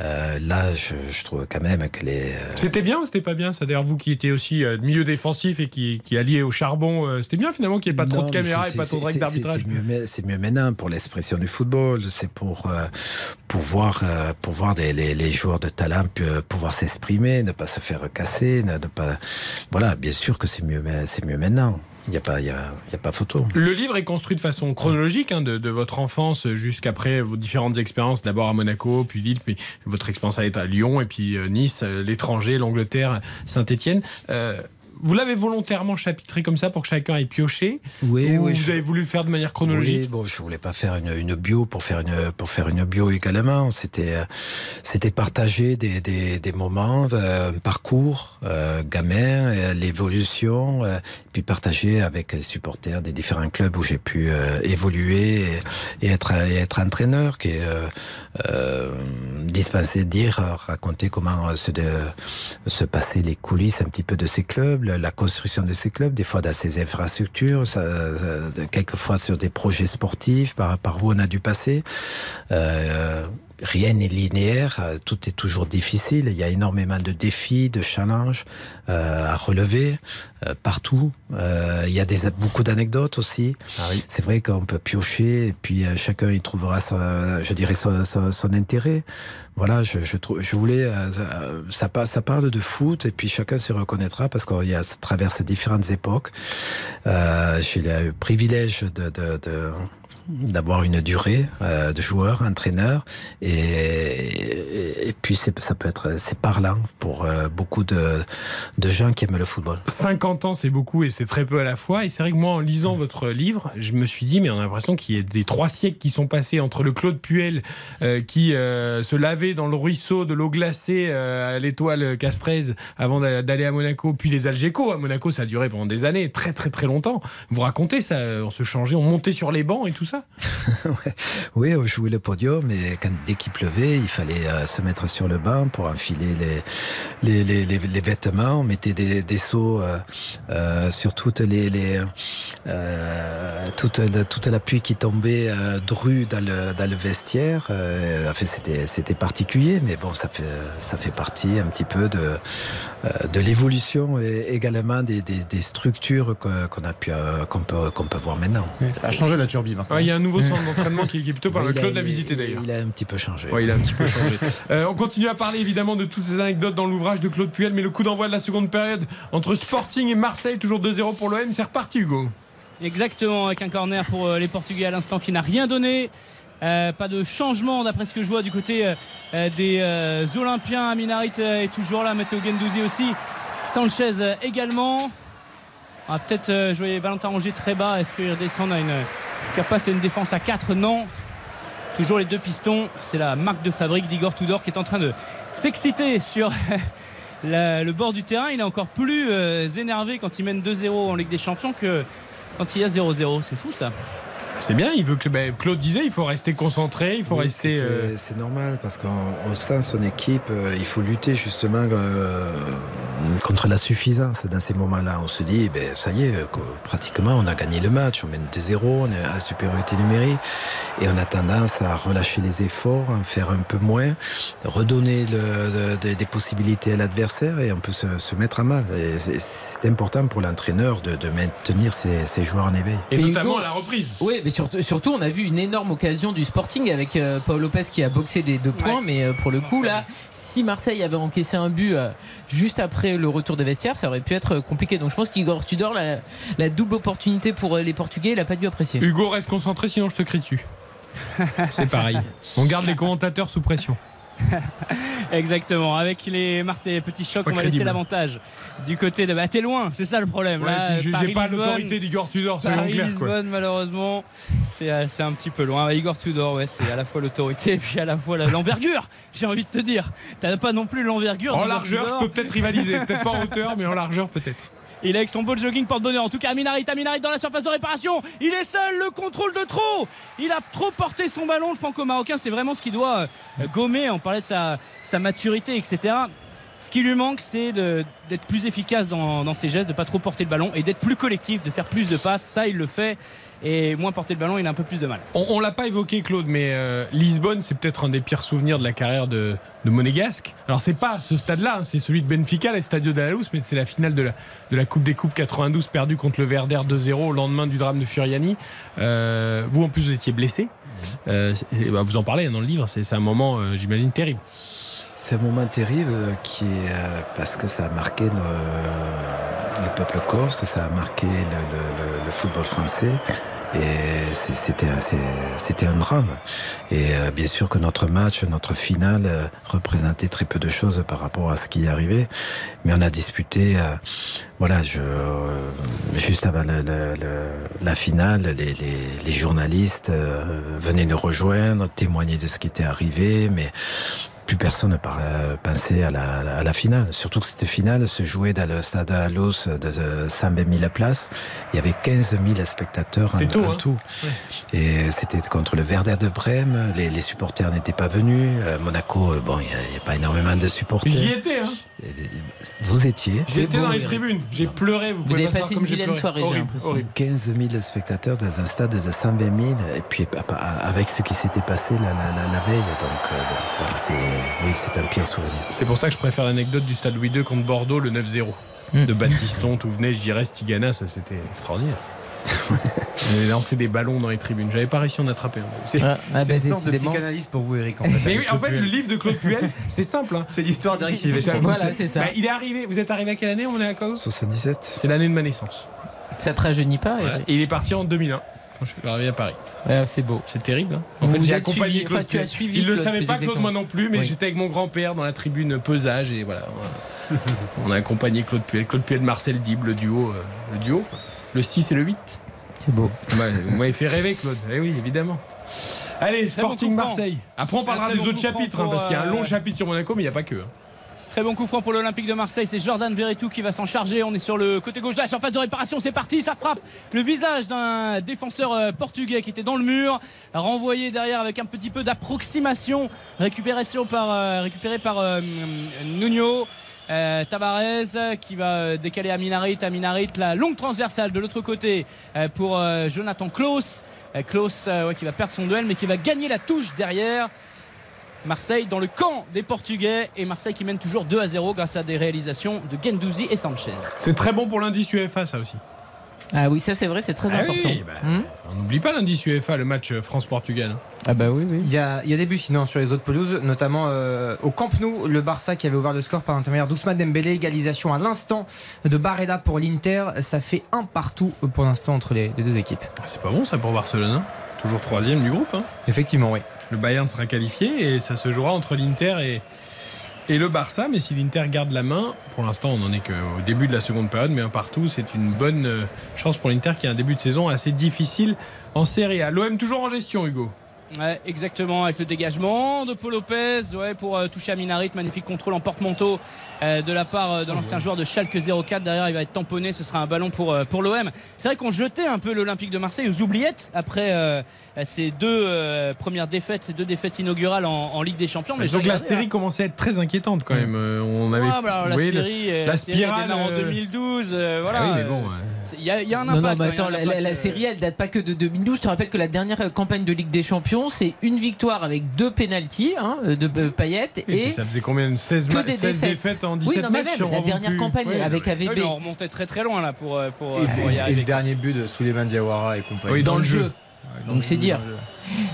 Speaker 5: Euh, là, je, je trouve quand même que les, euh,
Speaker 3: C'était bien ou c'était pas bien? Ça d'ailleurs vous qui étiez aussi euh, milieu défensif et qui, qui allié au charbon, c'était bien finalement qu'il n'y ait pas trop de caméras et pas trop de règles d'arbitrage.
Speaker 5: C'est mieux, maintenant pour l'expression du football. C'est pour, euh, pour voir, euh, pour voir des- les, les joueurs de talent pouvoir s'exprimer, ne pas se faire casser, ne, ne pas. Voilà, bien sûr que c'est mieux, c'est mieux maintenant. Il n'y a pas, y a, y a pas photo.
Speaker 3: Le livre est construit de façon chronologique, hein, de, votre enfance jusqu'après vos différentes expériences, d'abord à Monaco, puis Lille, puis votre expérience à à Lyon, et puis euh, Nice, euh, l'étranger, l'Angleterre, Saint-Étienne. Vous l'avez volontairement chapitré comme ça pour que chacun ait pioché
Speaker 5: Oui,
Speaker 3: ou
Speaker 5: oui,
Speaker 3: Vous
Speaker 5: je-
Speaker 3: avez voulu le faire de manière chronologique
Speaker 5: Oui, bon, je voulais pas faire une, une bio pour faire une pour faire une bio également. C'était euh, c'était partager des, des, des moments, euh, un parcours euh, gamin, euh, l'évolution, puis partager avec les supporters des différents clubs où j'ai pu évoluer et, et être et être entraîneur, qui est dispenser, dire, raconter comment euh, se passer les coulisses un petit peu de ces clubs, la, construction de ces clubs, des fois dans ces infrastructures, quelquefois sur des projets sportifs, par, par où on a dû passer. Euh, Rien n'est linéaire, euh, tout est toujours difficile. Il y a énormément de défis, de challenges euh, à relever euh, partout. Euh, il y a des, beaucoup d'anecdotes aussi. C'est vrai qu'on peut piocher et puis chacun y trouvera, son, je dirais, son, son- son intérêt. Voilà, je, je, trouve, je voulais, ça, pa- ça parle de foot et puis chacun se reconnaîtra parce qu'il y a, ça traverse différentes époques. J'ai le privilège de, de, de- d'avoir une durée euh, de joueur, entraîneur, et, puis ça peut être c'est parlant pour euh, beaucoup de, de gens qui aiment le football.
Speaker 3: 50 ans, c'est beaucoup et c'est très peu à la fois. Et c'est vrai que moi, en lisant votre livre, je me suis dit, mais on a l'impression qu'il y a des trois siècles qui sont passés entre le Claude Puel euh, qui se lavait dans le ruisseau de l'eau glacée à l'étoile Castrez avant d'a- d'aller à Monaco, puis les Algeco. À Monaco, ça a duré pendant des années, très très très longtemps. Vous racontez ça, on se changeait, on montait sur les bancs et tout ça
Speaker 5: Oui, on jouait le podium, et quand, dès qu'il pleuvait, il fallait euh, se mettre sur le banc pour enfiler les, les, les, les- les vêtements. On mettait des, des seaux euh, euh, sur toutes les, les, euh, toute, la, toute la pluie qui tombait euh, drue dans le, dans le vestiaire. Euh, en fait, c'était, c'était particulier, mais bon, ça fait, ça fait partie un petit peu de, de l'évolution et également des, des, des structures qu'on a pu, qu'on peut, qu'on peut voir maintenant.
Speaker 7: Ça a changé la turbine.
Speaker 3: Ouais, y a un nouveau centre d'entraînement qui, qui est plutôt pas mal. Claude l'a visité d'ailleurs.
Speaker 5: Il a un petit peu changé.
Speaker 3: Ouais, il a un petit peu changé. Euh, on continue à parler évidemment de toutes ces anecdotes dans l'ouvrage de Claude Puel, mais le coup d'envoi de la seconde période entre Sporting et Marseille, toujours 2-0 pour l'OM, c'est reparti Hugo.
Speaker 4: Exactement, avec un corner pour euh, les Portugais à l'instant qui n'a rien donné. Euh, pas de changement d'après ce que je vois du côté euh, des euh, Olympiens. Aminarit euh, est toujours là, Matteo Gendouzi aussi. Sanchez euh, également. On va peut-être euh, jouer Valentin Rongier très bas. Est-ce qu'il redescend à une. Est-ce qu'il passe une défense à 4 Non. Toujours les deux pistons. C'est la marque de fabrique d'Igor Tudor qui est en train de s'exciter sur le bord du terrain. Il est encore plus euh, énervé quand il mène 2-0 en Ligue des Champions que quand il y a 0-0. C'est fou ça.
Speaker 3: C'est bien, il veut que ben, Claude disait, il faut rester concentré, il faut
Speaker 5: Oui,
Speaker 3: rester.
Speaker 5: c'est-
Speaker 3: euh,
Speaker 5: C'est normal parce qu'on on sent son équipe, euh, il faut lutter justement euh, contre la suffisance dans ces moments-là. On se dit, ben, ça y est, que pratiquement on a gagné le match, on mène 2-0, on est à la supériorité numérique, et on a tendance à relâcher les efforts, en faire un peu moins, redonner le- de- de- des possibilités à l'adversaire, et on peut se, se mettre à mal. Et c'est- C'est important pour l'entraîneur de, de maintenir ses, ses joueurs en éveil.
Speaker 3: Et
Speaker 2: Mais
Speaker 3: notamment
Speaker 2: Hugo-
Speaker 3: à la reprise.
Speaker 2: Oui, mais surtout, surtout, on a vu une énorme occasion du Sporting avec euh, Paul Lopez qui a boxé des deux points. Mais euh, pour le coup, là, si Marseille avait encaissé un but euh, juste après le retour des vestiaires, ça aurait pu être compliqué. Donc je pense qu'Igor Tudor, la, la double opportunité pour les Portugais, il n'a pas dû apprécier.
Speaker 3: Hugo, reste concentré, sinon je te crie dessus. C'est pareil. On garde les commentateurs sous pression.
Speaker 4: Exactement. Avec les Marseillais, petit choc, on va laisser
Speaker 3: crédible.
Speaker 4: l'avantage du côté de. Bah, t'es loin, c'est ça le problème.
Speaker 3: Ouais,
Speaker 4: Là,
Speaker 3: puis j'ai-
Speaker 4: Paris,
Speaker 3: j'ai pas l'autorité d'Igor Tudor, soyons
Speaker 4: Paris,
Speaker 3: clairs, quoi.
Speaker 4: Lisbonne, malheureusement, c'est euh, c'est un petit peu loin. Igor Tudor, ouais, c'est à la fois l'autorité et puis à la fois l'envergure, j'ai envie de te dire. T'as pas non plus l'envergure.
Speaker 3: En largeur, je peux peut-être rivaliser. Peut-être pas en hauteur, mais en largeur, peut-être.
Speaker 4: Il est avec son beau jogging porte-bonheur. En tout cas, Aminarit, Aminarit dans la surface de réparation. Il est seul, le contrôle de trop. Il a trop porté son ballon. Le franco-marocain, c'est vraiment ce qui doit euh, gommer. On parlait de sa, sa maturité, etc. Ce qui lui manque, c'est de- d'être plus efficace dans, dans ses gestes, de pas trop porter le ballon et d'être plus collectif, de faire plus de passes. Ça, il le fait. Et moins porter le ballon, il a un peu plus de mal.
Speaker 3: On, on l'a pas évoqué, Claude, mais euh, Lisbonne, c'est peut-être un des pires souvenirs de la carrière de, de Monégasque. Alors, c'est pas ce stade-là, hein, c'est celui de Benfica, le Stadio de la Luz, mais c'est la finale de la, de la Coupe des Coupes 92 perdue contre le Verder 2-0 au lendemain du drame de Furiani. Euh, vous, en plus, vous étiez blessé. Euh, bah, vous en parlez dans le livre, c'est c'est un moment, euh, j'imagine, terrible.
Speaker 5: C'est un moment terrible euh, qui est euh, parce que ça a marqué le, le peuple corse, ça a marqué le, football français. Et c'était un drame. Et euh, bien sûr que notre match, notre finale représentait très peu de choses par rapport à ce qui arrivé. Mais on a disputé, voilà, juste avant la finale, les, les- journalistes venaient nous rejoindre, témoigner de ce qui était arrivé. Mais plus personne ne parlait, pensait à la, à la finale. Surtout que cette finale se jouait dans le stade à Los de, de 120 000 places. Il y avait 15 000 spectateurs en,
Speaker 3: C'était tôt,
Speaker 5: en
Speaker 3: hein.
Speaker 5: tout. Et c'était contre le Werder de Brême. Les, les supporters n'étaient pas venus. Euh, Monaco, euh, bon, il n'y a, il y a pas énormément de supporters.
Speaker 3: J'y étais, hein.
Speaker 5: Vous étiez
Speaker 3: J'étais dans les tribunes, j'ai pleuré. Vous, pouvez
Speaker 2: avez passé une vilaine soirée, j'ai
Speaker 3: Horrible, horrible.
Speaker 5: 15 000 spectateurs dans un stade de 120 000 et puis avec ce qui s'était passé la, la- la- la veille donc, euh, voilà, c'est oui c'est un pire souvenir
Speaker 3: C'est pour ça que je préfère l'anecdote du stade Louis II contre Bordeaux, le 9-0.
Speaker 2: Hmm.
Speaker 3: De Baptiston, tout venait, je dirais, Stigana, ça c'était extraordinaire. On avait lancé des ballons dans les tribunes. J'avais pas réussi à en attraper. un.
Speaker 7: C'est
Speaker 2: Ah, ah,
Speaker 7: c'est
Speaker 2: bah,
Speaker 7: une sorte de psychanalyse pour vous, Eric. En fait,
Speaker 3: Mais oui, en fait, le livre de Claude Puel, c'est simple. hein.
Speaker 7: C'est l'histoire d'Eric
Speaker 2: Voilà, c'est ça.
Speaker 3: Bah, il est arrivé. Vous êtes arrivé à quelle année On est à quoi
Speaker 5: 77
Speaker 3: C'est l'année de ma naissance.
Speaker 2: Ça te rajeunit pas
Speaker 3: Voilà.
Speaker 2: Eric?
Speaker 3: Et il est parti en 2001 quand je suis arrivé à Paris.
Speaker 2: Ouais, C'est beau.
Speaker 3: C'est terrible. hein. en
Speaker 2: Vous
Speaker 3: fait, j'ai accompagné
Speaker 2: suivi-
Speaker 3: Claude
Speaker 2: tu as suivi
Speaker 3: Il ne le savait pas, Claude, moi non plus, mais
Speaker 2: Oui.
Speaker 3: j'étais avec mon grand-père dans la tribune pesage et voilà. On a accompagné Claude Puel. Claude Puel, Marcel Dib, le duo. euh, le duo. Le 6 et le 8.
Speaker 2: C'est beau.
Speaker 3: Ouais, vous m'avez fait rêver, Claude. Eh oui, évidemment. Allez, Sporting. Marseille. Après, on parlera des
Speaker 4: bon
Speaker 3: autres chapitres, hein, parce qu'il y a un
Speaker 4: euh,
Speaker 3: long chapitre sur Monaco, mais il n'y a pas que. hein.
Speaker 4: Très bon coup franc pour l'Olympique de Marseille. C'est Jordan Verretou qui va s'en charger. On est sur le côté gauche de la surface de réparation. C'est parti. Ça frappe le visage d'un défenseur euh, portugais qui était dans le mur. Renvoyé derrière avec un petit peu d'approximation. Récupération par, euh, récupéré par euh, Nuno. Tavares qui va décaler à Minarit. À Minarit, la longue transversale de l'autre côté pour Jonathan Klaus. Klaus qui va perdre son duel mais qui va gagner la touche derrière. Marseille dans le camp des Portugais et Marseille qui mène toujours 2 à 0 grâce à des réalisations de Gendouzi et Sanchez.
Speaker 3: C'est très bon pour l'indice UEFA, ça aussi.
Speaker 2: Ah oui, ça c'est vrai, c'est très
Speaker 3: Ah
Speaker 2: important.
Speaker 3: oui, bah, On n'oublie pas l'indice UEFA, le match euh, France-Portugal. hein.
Speaker 2: Ah bah oui, oui.
Speaker 7: Il y, a, il y a des buts sinon sur les autres pelouses, notamment euh, au Camp Nou, le Barça qui avait ouvert le score par l'intermédiaire d'Ousmane Dembélé, égalisation à l'instant de Barreda pour l'Inter. Ça fait un partout pour l'instant entre les, les deux équipes.
Speaker 3: Ah, C'est pas bon ça pour Barcelone. hein. Toujours troisième du groupe. hein.
Speaker 7: Effectivement, oui.
Speaker 3: Le Bayern sera qualifié et ça se jouera entre l'Inter et, le Barça. Mais si l'Inter garde la main, pour l'instant on n'en est qu'au début de la seconde période, mais un partout, c'est une bonne euh, chance pour l'Inter qui a un début de saison assez difficile en Serie A. L'OM toujours en gestion, Hugo.
Speaker 4: Ouais, exactement, avec le dégagement de Paul Lopez pour euh, toucher à Minarit. Magnifique contrôle en porte-manteau de la part euh, de l'ancien joueur de Schalke 04. Derrière, il va être tamponné. Ce sera un ballon pour, euh, pour l'OM. C'est vrai qu'on jetait un peu l'Olympique de Marseille aux oubliettes après euh, ces deux euh, premières défaites, ces deux défaites inaugurales en, en Ligue des Champions. Mais
Speaker 3: Donc la série
Speaker 4: hein.
Speaker 3: commençait à être très inquiétante quand même. Euh, On avait,
Speaker 4: Ouais, bah alors, la,
Speaker 3: oui, le-
Speaker 4: série, euh,
Speaker 3: la
Speaker 4: la série, elle
Speaker 3: spirale.
Speaker 4: en
Speaker 3: euh,
Speaker 4: 2012. euh, voilà.
Speaker 3: ah oui, mais bon,
Speaker 4: euh,
Speaker 3: ouais.
Speaker 4: c'est- Il y, a- il y a un impact.
Speaker 2: non,
Speaker 4: hein,
Speaker 2: attends, la,
Speaker 4: impact,
Speaker 2: la- la
Speaker 4: euh,
Speaker 2: série, elle date pas que de 2012. Je te rappelle que la dernière euh, campagne de Ligue des Champions, c'est une victoire avec deux pénalties hein, de euh, Payet
Speaker 3: Et
Speaker 2: et
Speaker 3: ça faisait combien 16
Speaker 2: que
Speaker 3: ma-
Speaker 2: des
Speaker 3: 16
Speaker 2: défaites.
Speaker 3: défaites en
Speaker 2: Oui,
Speaker 3: 17
Speaker 2: non, mais
Speaker 3: matchs
Speaker 2: même, la dernière
Speaker 3: plus.
Speaker 2: campagne
Speaker 3: Ouais,
Speaker 2: avec
Speaker 4: Ah oui,
Speaker 2: AVB.
Speaker 4: mais on remontait très très loin là pour, euh, pour,
Speaker 7: Et,
Speaker 4: pour y
Speaker 7: et
Speaker 4: arriver.
Speaker 7: le dernier but de Souleymane Diawara et compagnie.
Speaker 3: Oui, dans, le jeu.
Speaker 2: Donc c'est dire.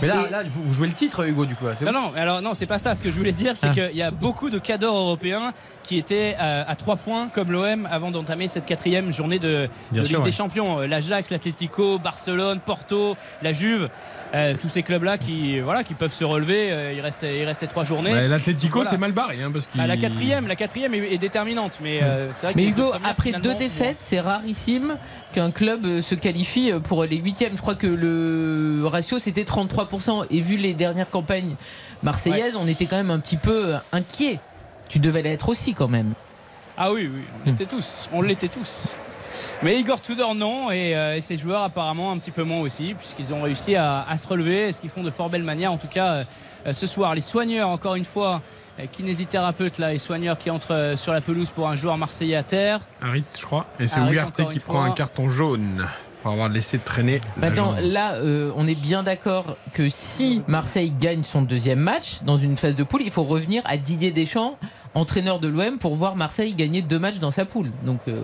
Speaker 7: Mais là, là vous, vous jouez le titre, Hugo, du coup.
Speaker 4: Non, non, mais alors non, c'est pas ça. Ce que je voulais dire, c'est
Speaker 2: Ah.
Speaker 4: qu'il y a beaucoup de cadors européens qui étaient euh, à 3 points comme l'OM avant d'entamer cette quatrième journée de,
Speaker 3: Bien
Speaker 4: de
Speaker 3: sûr,
Speaker 4: Ligue des. Champions. Euh, L'Ajax, l'Atlético, Barcelone, Porto, la Juve, euh, tous ces clubs-là qui, voilà, qui peuvent se relever. Euh, il restait, il restait trois journées.
Speaker 3: Ouais, L'Atlético,
Speaker 4: Voilà.
Speaker 3: c'est mal barré. Hein, parce qu'il-
Speaker 4: Ah, la quatrième, la quatrième est, est déterminante, mais euh, vrai deux
Speaker 2: Hugo, après deux défaites, c'est rarissime qu'un club se qualifie pour les huitièmes. Je crois que le ratio c'était 33%. Et vu les dernières campagnes marseillaises, on était quand même un petit peu euh, inquiet. Tu devais l'être aussi quand même.
Speaker 4: Ah oui, oui, on l'était tous. On l'était tous. Mais Igor Tudor non et, euh, et ses joueurs apparemment un petit peu moins aussi puisqu'ils ont réussi à, à se relever ce qu'ils font de fort belle manière en tout cas euh, ce soir les soigneurs encore une fois euh, kinésithérapeutes là les soigneurs qui entrent sur la pelouse pour un joueur marseillais à terre
Speaker 3: Harit, je crois. Et c'est Ougarté qui prend un carton jaune pour avoir laissé traîner. la
Speaker 2: Maintenant,
Speaker 3: jambe.
Speaker 2: là, euh, on est bien d'accord que si Marseille gagne son deuxième match dans une phase de poule, il faut revenir à Didier Deschamps, entraîneur de l'OM, pour voir Marseille gagner deux matchs dans sa poule. Donc, euh,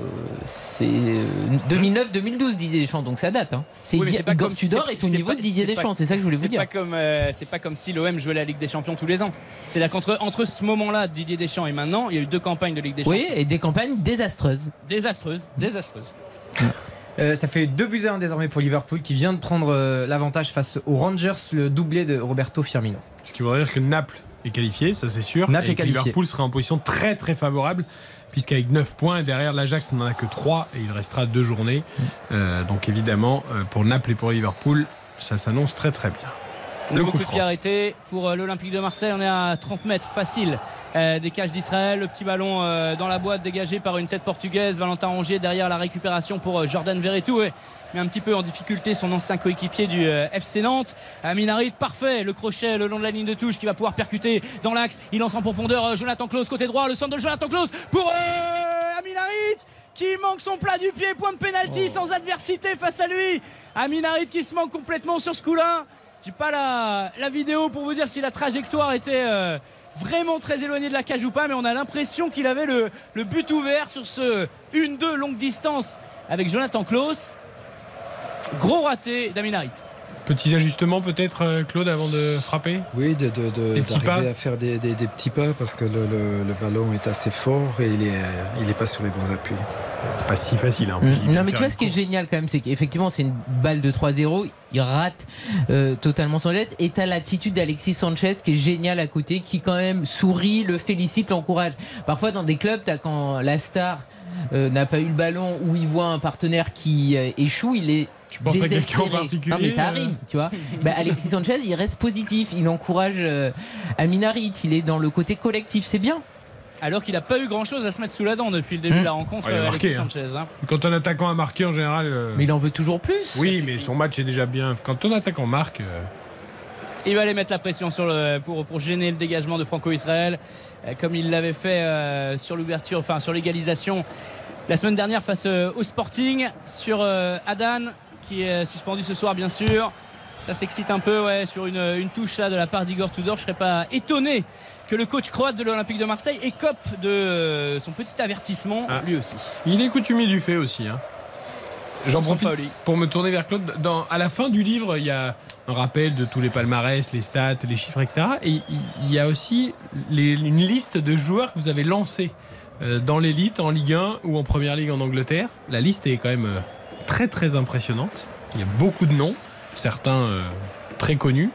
Speaker 2: c'est euh, 2009-2012 Didier Deschamps, donc ça date. hein. C'est
Speaker 4: Oui, pas comme-
Speaker 2: Tudor
Speaker 4: c'est-
Speaker 2: est au niveau
Speaker 4: pas-
Speaker 2: de Didier Deschamps, c'est ça que je voulais vous
Speaker 4: c'est
Speaker 2: dire.
Speaker 4: pas comme euh, c'est pas comme si l'OM jouait la Ligue des Champions tous les ans c'est là qu'entre entre ce moment-là Didier Deschamps et maintenant il y a eu deux campagnes de Ligue des Champions
Speaker 2: Oui, et des campagnes désastreuses.
Speaker 4: désastreuses désastreuses
Speaker 7: Euh, ça fait 2 buts à 1 désormais pour Liverpool qui vient de prendre euh, l'avantage face aux Rangers, le doublé de Roberto Firmino.
Speaker 3: Ce qui voudrait dire que Naples est qualifié, ça c'est sûr.
Speaker 7: Naples
Speaker 3: et
Speaker 7: est
Speaker 3: que
Speaker 7: qualifié.
Speaker 3: Liverpool sera en position très très favorable, puisqu'avec 9 points, derrière l'Ajax n'en a que 3 et il restera deux journées. Euh, donc évidemment, pour Naples et pour Liverpool, ça s'annonce très très bien. Le
Speaker 4: Beaucoup
Speaker 3: coup
Speaker 4: de pied arrêté pour euh, l'Olympique de Marseille. On est à 30 mètres facile euh, des cages d'Israël. Le petit ballon euh, dans la boîte dégagé par une tête portugaise. Valentin Rongier derrière la récupération pour euh, Jordan Verretou. Et met un petit peu en difficulté son ancien coéquipier du FC Nantes. Aminarit, parfait. Le crochet le long de la ligne de touche qui va pouvoir percuter dans l'axe. Il lance en profondeur Jonathan Klaus côté droit. Le centre de Jonathan Klaus pour euh, Aminarit qui manque son plat du pied. Point de pénalty sans adversité face à lui. Aminarit qui se manque complètement sur ce coup-là. J'ai pas la, vidéo pour vous dire si la trajectoire était euh, vraiment très éloignée de la cage ou pas, mais on a l'impression qu'il avait le, le but ouvert sur ce 1-2 longue distance avec Jonathan Klaus. Gros raté d'Aminarit.
Speaker 3: Petits ajustements peut-être, euh, Claude, avant de frapper
Speaker 5: Oui, de, de- de- à faire des, des- des petits pas parce que le, le- le ballon est assez fort et il est, il est pas sur les bons appuis.
Speaker 3: C'est pas si facile. Hein,
Speaker 2: Mm. Non mais tu vois ce qui est génial quand même c'est qu'effectivement c'est une balle de 3-0 il rate euh, totalement son jet et t'as l'attitude d'Alexis Sanchez qui est génial à côté qui quand même sourit le félicite l'encourage parfois dans des clubs t'as quand la star euh, n'a pas eu le ballon ou il voit un partenaire qui euh, échoue il est
Speaker 3: Tu penses à quelqu'un en particulier,
Speaker 2: Non mais ça
Speaker 3: euh
Speaker 2: arrive, tu vois. Bah, Alexis Sanchez, il reste positif, il encourage euh, Aminarit, il est dans le côté collectif, c'est bien.
Speaker 4: Alors qu'il n'a pas eu grand chose à se mettre sous la dent depuis le début
Speaker 2: Mm.
Speaker 4: de la rencontre,
Speaker 3: Ouais, il a
Speaker 4: euh,
Speaker 3: marqué,
Speaker 4: Alexis
Speaker 3: hein.
Speaker 4: Sanchez. hein.
Speaker 3: Quand un attaquant a marqué en général. euh,
Speaker 2: Mais il en veut toujours plus.
Speaker 3: Oui, mais son match est déjà bien. Quand ton attaquant marque. euh,
Speaker 4: Il va aller mettre la pression sur le, pour, pour gêner le dégagement de Franco-Israël, euh, comme il l'avait fait euh, sur l'ouverture, enfin sur l'égalisation la semaine dernière face euh, au Sporting, sur euh, Adan, qui est suspendu ce soir bien sûr. Ça s'excite un peu ouais, sur une, une touche là de la part d'Igor Tudor. Je serais pas étonné que le coach croate de l'Olympique de Marseille écope de euh, son petit avertissement
Speaker 3: Ah.
Speaker 4: lui aussi.
Speaker 3: Il est coutumier du fait aussi. hein. J'en profite pour me tourner vers Claude. Dans, à la fin du livre, il y a un rappel de tous les palmarès, les stats, les chiffres, etc. Et il- y a aussi les- une liste de joueurs que vous avez lancés euh, dans l'élite, en Ligue 1 ou en Première Ligue en Angleterre. La liste est quand même euh, très très impressionnante. Il y a beaucoup de noms, certains euh, très connus.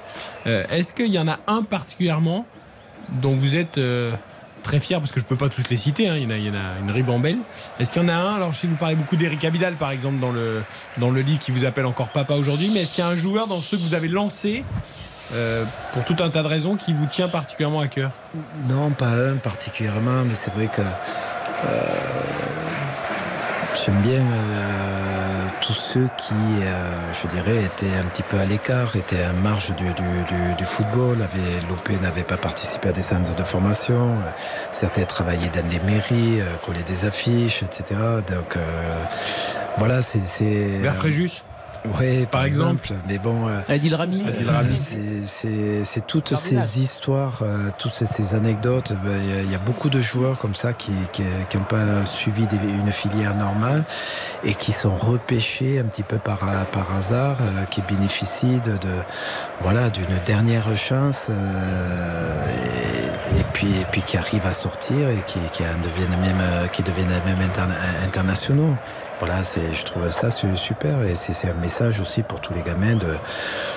Speaker 3: Euh, Est-ce qu'il y en a un particulièrement dont vous êtes euh, très fier? Parce que je peux pas tous les citer, hein, il, y en a, une ribambelle. Est-ce qu'il y en a un? Alors je sais que vous parlez beaucoup d'Eric Abidal par exemple dans le, dans le livre qui vous appelle encore papa aujourd'hui, mais est-ce qu'il y a un joueur dans ceux que vous avez lancés pour tout un tas de raisons qui vous tient particulièrement à cœur?
Speaker 5: Non, pas un particulièrement, mais c'est vrai que j'aime bien tous ceux qui, euh, je dirais, étaient un petit peu à l'écart, étaient à marge du, du- du- du football, avaient loupé, n'avaient pas participé à des centres de formation. euh, Certains travaillaient dans des mairies, euh, collaient des affiches, etc. Donc euh, voilà, c'est. Oui, par, exemple. Mais bon. euh,
Speaker 2: Adil Rami.
Speaker 3: Adil Rami.
Speaker 5: c'est- toutes
Speaker 2: Cardinal.
Speaker 5: ces histoires, euh, toutes ces, anecdotes. ben, Il y a- il y, a beaucoup de joueurs comme ça qui n'ont pas suivi des- une filière normale et qui sont repêchés un petit peu par, par hasard, euh, qui bénéficient de, de- voilà d'une dernière chance et, et puis, et puis qui arrivent à sortir et qui, qui en deviennent même, qui deviennent même interna- internationaux. Voilà, je trouve ça su- super et c'est, un message aussi pour tous les gamins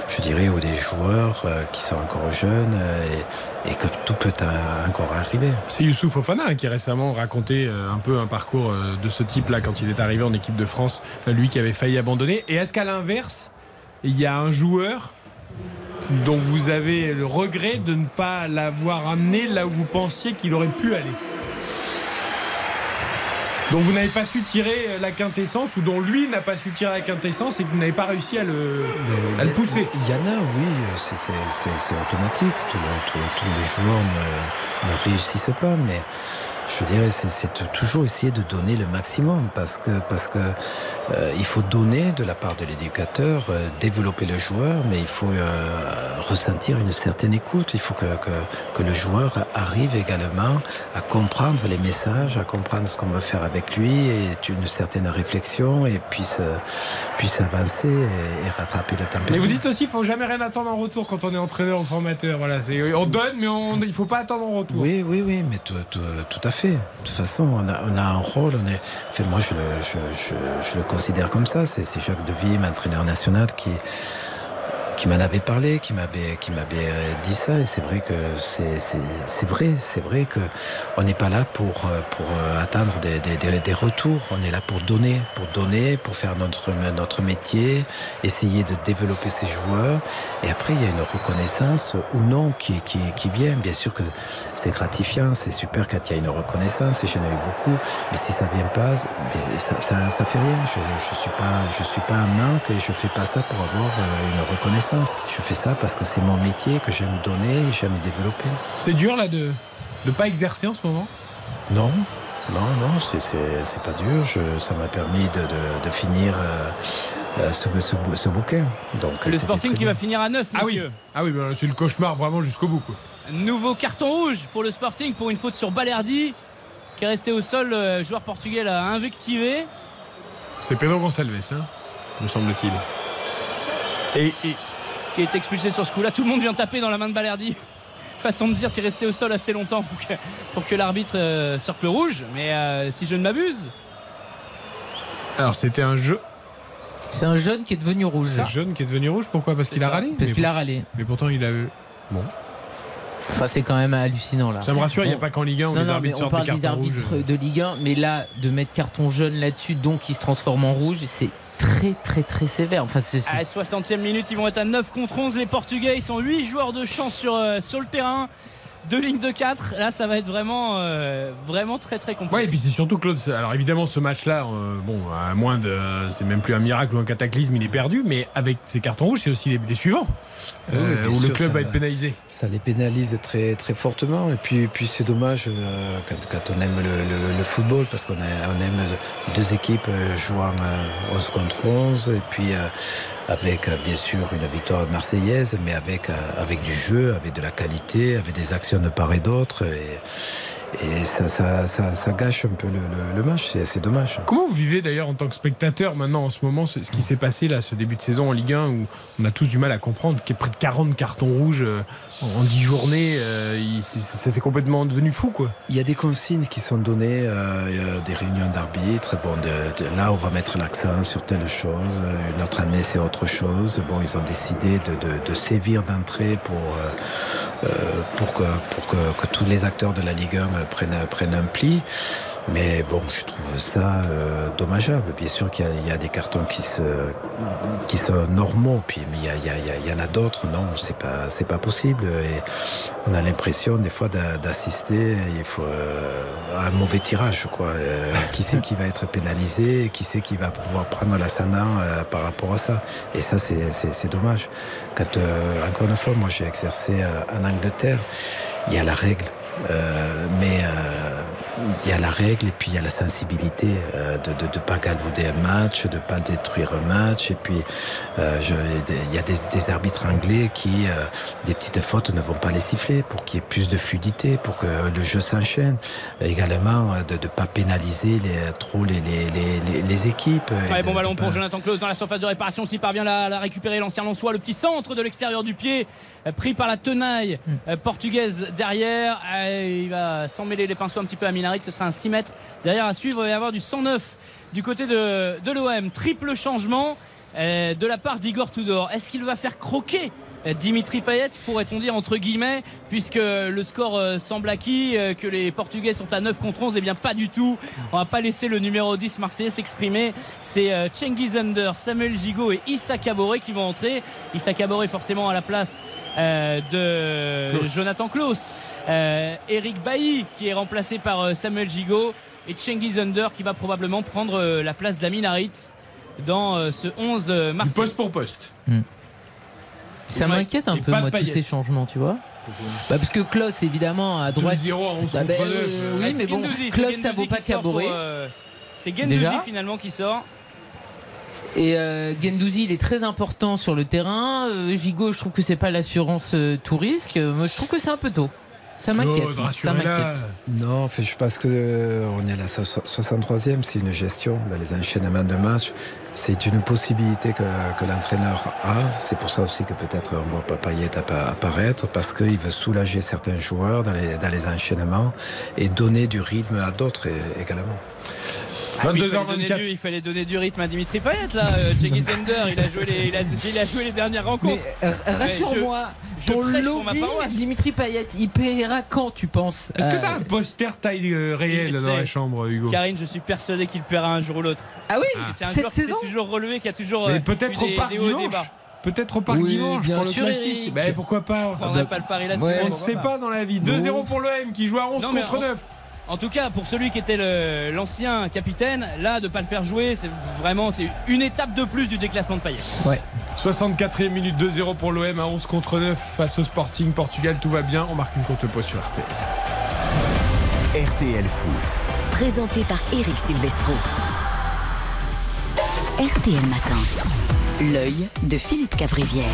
Speaker 5: je dirais, ou des joueurs euh, qui sont encore jeunes euh, et, que tout peut encore arriver.
Speaker 3: C'est Youssouf Fofana qui récemment racontait euh, un peu un parcours de ce type-là quand il est arrivé en équipe de France, lui qui avait failli abandonner. Et est-ce qu'à l'inverse, il y a un joueur dont vous avez le regret de ne pas l'avoir amené là où vous pensiez qu'il aurait pu aller? Dont vous n'avez pas su tirer euh, la quintessence ou dont lui n'a pas su tirer la quintessence et que vous n'avez pas réussi à le, à le pousser
Speaker 5: Il y en a, oui, c'est, automatique. Tous, les- tous- tous les joueurs ne, ne réussissent pas, mais je dirais c'est, toujours essayer de donner le maximum parce que parce que euh, il faut donner de la part de l'éducateur, euh, développer le joueur, mais il faut euh, ressentir une certaine écoute. Il faut que, que, que le joueur arrive également à comprendre les messages, à comprendre ce qu'on veut faire avec lui et une certaine réflexion et puisse puisse avancer et, et rattraper le temps
Speaker 3: Mais vous dites aussi, il faut jamais rien attendre en retour quand on est entraîneur ou formateur. Voilà, on donne, mais on, il faut pas attendre en retour.
Speaker 5: Oui, oui, oui, mais tout, tout- tout à fait. De toute façon, on a, un rôle. On est, moi, je le, je, je- le considère comme ça. C'est, c'est Jacques Deville, entraîneur national, qui, qui m'en avait parlé, qui m'avait, qui m'avait euh, dit ça. Et c'est vrai que c'est, c'est, vrai, c'est vrai que on n'est pas là pour, euh, pour euh, attendre des, des- des- retours. On est là pour donner, pour donner, pour faire notre, notre métier, essayer de développer ses joueurs. Et après, il y a une reconnaissance ou non qui, qui, vient. Bien sûr que c'est gratifiant, c'est super quand il y a une reconnaissance, et j'en ai eu beaucoup. Mais si ça vient pas, ça, ça, ça fait rien. Je, je suis pas, je suis pas un manque et je fais pas ça pour avoir une reconnaissance. Je fais ça parce que c'est mon métier, que j'aime donner, et j'aime développer.
Speaker 3: C'est dur là de ne pas exercer en ce moment?
Speaker 5: Non, non, non, c'est- pas dur. Je- ça m'a permis de, de- de finir euh, euh, ce, ce, bou- ce bouquin. Donc,
Speaker 4: Le Sporting qui
Speaker 5: bien.
Speaker 4: va finir à 9,
Speaker 3: Ah oui, ah oui bah, c'est le cauchemar vraiment jusqu'au bout. Quoi.
Speaker 4: Nouveau carton rouge pour le Sporting pour une faute sur Balerdi qui est resté au sol. Le joueur portugais l'a invectivé.
Speaker 3: C'est Pedro Gonçalves, hein, me semble-t-il. Et, et-
Speaker 4: qui est expulsé sur ce coup-là. Tout le monde vient taper dans la main de Balerdi. Façon de dire, tu es resté au sol assez longtemps pour que, pour que l'arbitre euh, sorte le rouge. Mais euh, si je ne m'abuse,
Speaker 3: alors c'était un jeu.
Speaker 2: C'est un jeune qui est devenu rouge.
Speaker 3: C'est un jeune qui est devenu rouge. Pourquoi? Parce qu'il a râlé.
Speaker 2: Parce qu'il
Speaker 3: bon.
Speaker 2: a râlé.
Speaker 3: Mais pourtant il a eu. Bon.
Speaker 2: Enfin, c'est quand même hallucinant là.
Speaker 3: Ça me rassure, il n'y a pas qu'en Ligue 1 où
Speaker 2: Non,
Speaker 3: les
Speaker 2: non,
Speaker 3: arbitres
Speaker 2: mais on
Speaker 3: des
Speaker 2: parle des arbitres
Speaker 3: rouges.
Speaker 2: de Ligue 1, mais là, de mettre carton jaune là-dessus, donc qui se transforme en rouge, c'est très, très, très sévère. Enfin, c'est.
Speaker 4: à la 60e minute, ils vont être à 9 contre 11. Les Portugais, ils sont 8 joueurs de champ sur, euh, sur le terrain. Deux lignes de 4. Là, ça va être vraiment, euh, vraiment très, très compliqué.
Speaker 3: Ouais, et puis c'est surtout Claude. Alors évidemment, ce match-là, euh, bon, à moins de. C'est même plus un miracle ou un cataclysme, il est perdu, mais avec ces cartons rouges, c'est aussi les, les suivants.
Speaker 5: Oui,
Speaker 3: euh, où le club
Speaker 5: ça-
Speaker 3: va être pénalisé.
Speaker 5: Ça les pénalise très, très fortement. Et puis, puis c'est dommage euh, quand, quand on aime le, le- le football, parce qu'on on aime deux équipes jouant euh, 11 contre 11, et puis euh, avec euh, bien sûr une victoire marseillaise, mais avec, euh, avec du jeu, avec de la qualité, avec des actions de part et d'autre. Et ça, ça, ça, ça gâche un peu le, le- le match, c'est- dommage.
Speaker 3: Comment vous vivez d'ailleurs en tant que spectateur maintenant en ce moment ce, ce qui s'est passé là, ce début de saison en Ligue 1 où on a tous du mal à comprendre qu'il y a près de 40 cartons rouges euh, en en 10 journées, euh, il- c'est c'est complètement devenu fou quoi.
Speaker 5: Il y a des consignes qui sont données, euh, des réunions d'arbitres. Bon, de- de- là, on va mettre l'accent sur telle chose. Une autre année, c'est autre chose. Bon, ils ont décidé de, de- sévir d'entrée pour, euh, pour, que, pour que, que tous les acteurs de la Ligue 1 prennent, prennent un pli. Mais bon, je trouve ça euh, dommageable. Bien sûr qu'il y y, a des cartons qui, se, qui sont normaux, puis, mais il y, a- il y a- il y en a d'autres, non, c'est pas, c'est pas possible. Et on a l'impression des fois d'a- d'assister il faut, euh, à un mauvais tirage. Quoi. Euh, qui c'est qui va être pénalisé? Qui c'est qui va pouvoir prendre la sana euh, par rapport à ça? Et ça, c'est- dommage. Quand, euh, encore une fois, moi j'ai exercé euh, en Angleterre, il y a la règle. Mais il y a la règle et puis il y a la sensibilité euh, de ne pas galvauder un match, de ne pas détruire un match. Et puis euh, je- il y a des, des arbitres anglais qui, euh, des petites fautes, ne vont pas les siffler pour qu'il y ait plus de fluidité, pour que le jeu s'enchaîne. Également de ne pas pénaliser les- trop les, les, les- équipes.
Speaker 4: Ouais, bon ballon pour
Speaker 5: pas-
Speaker 4: Jonathan Klaus dans la surface de réparation s'il parvient à la récupérer l'ancien Lançois le petit centre de l'extérieur du pied pris par la tenaille euh, portugaise derrière il va s'en mêler les pinceaux un petit peu à Ce sera un 6 mètres. Derrière à suivre y avoir du 109 du côté de, de l'OM triple changement euh, de la part d'Igor Tudor. Est-ce qu'il va faire croquer euh, Dimitri Payet pourrait-on dire entre guillemets puisque le score euh, semble acquis que les Portugais sont à 9 contre 11 et bien pas du tout. On va pas laisser le numéro 10 marseillais s'exprimer. C'est Cengiz Under Samuel Gigot et Issa Kabore qui vont entrer. Issa Kabore forcément à la place de
Speaker 3: Klaus.
Speaker 4: Jonathan Klaus Euh, Eric Bailly qui est remplacé par euh, Samuel Gigot et Cengiz Under qui va probablement prendre euh, la place d'Amin Harit dans euh, ce 11 euh, Marseille
Speaker 3: Poste pour poste.
Speaker 2: Ça
Speaker 3: Ouais.
Speaker 2: m'inquiète un peu,
Speaker 3: de
Speaker 2: moi, tous ces changements, tu vois. Bah, parce que Klaus, évidemment, à droite.
Speaker 3: 2-0 à 11
Speaker 2: Bah, bah,
Speaker 3: contre
Speaker 2: euh,
Speaker 3: 9.
Speaker 2: oui,
Speaker 4: c'est
Speaker 2: mais bon, Klaus, ça vaut pas Caboret.
Speaker 4: euh, c'est Gendouzi finalement qui sort
Speaker 2: Et euh, Gendouzi, il est très important sur le terrain. Euh, Gigot, je trouve que c'est pas l'assurance euh, tout risque. Euh, moi, je trouve que c'est un peu tôt. Ça m'inquiète. Ça.
Speaker 5: Non, en fait, je pense que euh, on est à la so- 63e, c'est une gestion dans les enchaînements de matchs. C'est une possibilité que, que l'entraîneur a. C'est pour ça aussi que peut-être on voit pas Payet appa- apparaître, parce qu'il veut soulager certains joueurs dans les, dans les enchaînements et donner du rythme à d'autres également.
Speaker 4: Ah oui, il, fallait donner du, il fallait donner du rythme à Dimitri Payet là. Euh, Cengiz Under, il a joué les, il a, il a joué les dernières rencontres.
Speaker 2: Mais euh, rassure-moi,
Speaker 4: je- je
Speaker 2: ton lobby. Dimitri Payet, il paiera quand tu penses
Speaker 3: Est-ce que
Speaker 2: Euh,
Speaker 3: tu as un poster taille réelle dans la chambre, Hugo
Speaker 4: Karine, je suis persuadé qu'il paiera un jour ou l'autre.
Speaker 2: Ah oui,
Speaker 4: c'est un
Speaker 2: cette
Speaker 4: joueur qui s'est toujours relevé, qui a toujours
Speaker 3: Mais peut-être
Speaker 4: eu
Speaker 3: au parc dimanche. Peut-être au parc
Speaker 2: Oui,
Speaker 3: dimanche
Speaker 2: bien
Speaker 3: pour le
Speaker 2: sûr,
Speaker 3: classique. Ben, pourquoi pas
Speaker 4: Je prendrai pas le pari là-dessus.
Speaker 3: On ne sait pas dans la vie. 2-0 pour l'OM qui joue à 11
Speaker 4: Non, mais
Speaker 3: contre
Speaker 4: en-
Speaker 3: 9.
Speaker 4: En tout cas, pour celui qui était l'ancien capitaine, là, de pas le faire jouer, c'est vraiment c'est une étape de plus du déclassement de Payet.
Speaker 2: Ouais.
Speaker 3: 64e minute 2-0 pour l'OM à 11 contre 9 face au Sporting Portugal. Tout va bien. On marque une courte pause sur RT.
Speaker 15: RTL Foot.
Speaker 11: Présenté par Eric Silvestro. RTL Matin. L'œil de Philippe Cavrivière.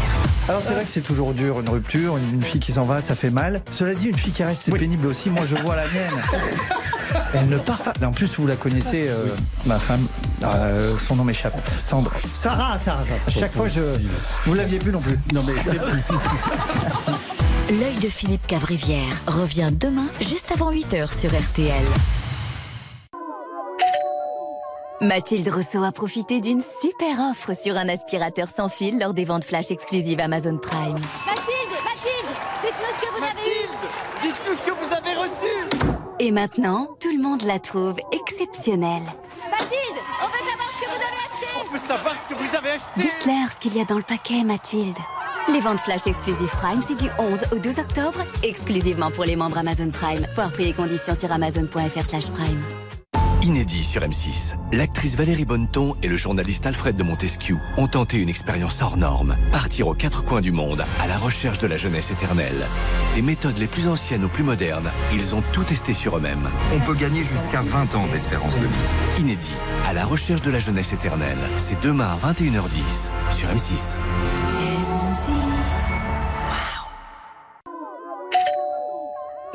Speaker 29: Alors c'est vrai que c'est toujours dur, une rupture, une, fille qui s'en va, ça fait mal. Cela dit, une fille qui reste, c'est pénible aussi. Moi, je vois la mienne. Elle ne part pas. En plus, vous la connaissez, euh, ma femme. Euh, son nom m'échappe. Sandra. Sarah, Sarah. Sarah. Chaque fois, je. Vous l'aviez plus non plus. Non mais c'est.
Speaker 11: L'œil de Philippe Cavrivière revient demain juste avant 8h sur RTL. Mathilde Rousseau a profité d'une super offre sur un aspirateur sans fil lors des ventes flash exclusives Amazon Prime.
Speaker 12: Mathilde, Mathilde, dites-nous ce que vous avez eu.
Speaker 8: Dites-nous ce que vous avez reçu
Speaker 11: Et maintenant, tout le monde la trouve exceptionnelle.
Speaker 12: Mathilde, on veut savoir ce que vous avez acheté.
Speaker 8: On peut savoir ce que vous avez acheté
Speaker 11: Dites-leur ce qu'il y a dans le paquet, Mathilde. Les ventes flash exclusives Prime, c'est du 11 au 12 octobre, exclusivement pour les membres Amazon Prime. Voir prix et conditions sur amazon.fr slash prime.
Speaker 30: Inédit sur M6, l'actrice Valérie Bonneton et le journaliste Alfred de Montesquieu ont tenté une expérience hors norme, partir aux quatre coins du monde à la recherche de la jeunesse éternelle. Des méthodes les plus anciennes aux plus modernes, ils ont tout testé sur eux-mêmes.
Speaker 31: On peut gagner jusqu'à 20 ans d'espérance de vie.
Speaker 30: Inédit, à la recherche de la jeunesse éternelle, c'est demain à 21h10 sur M6.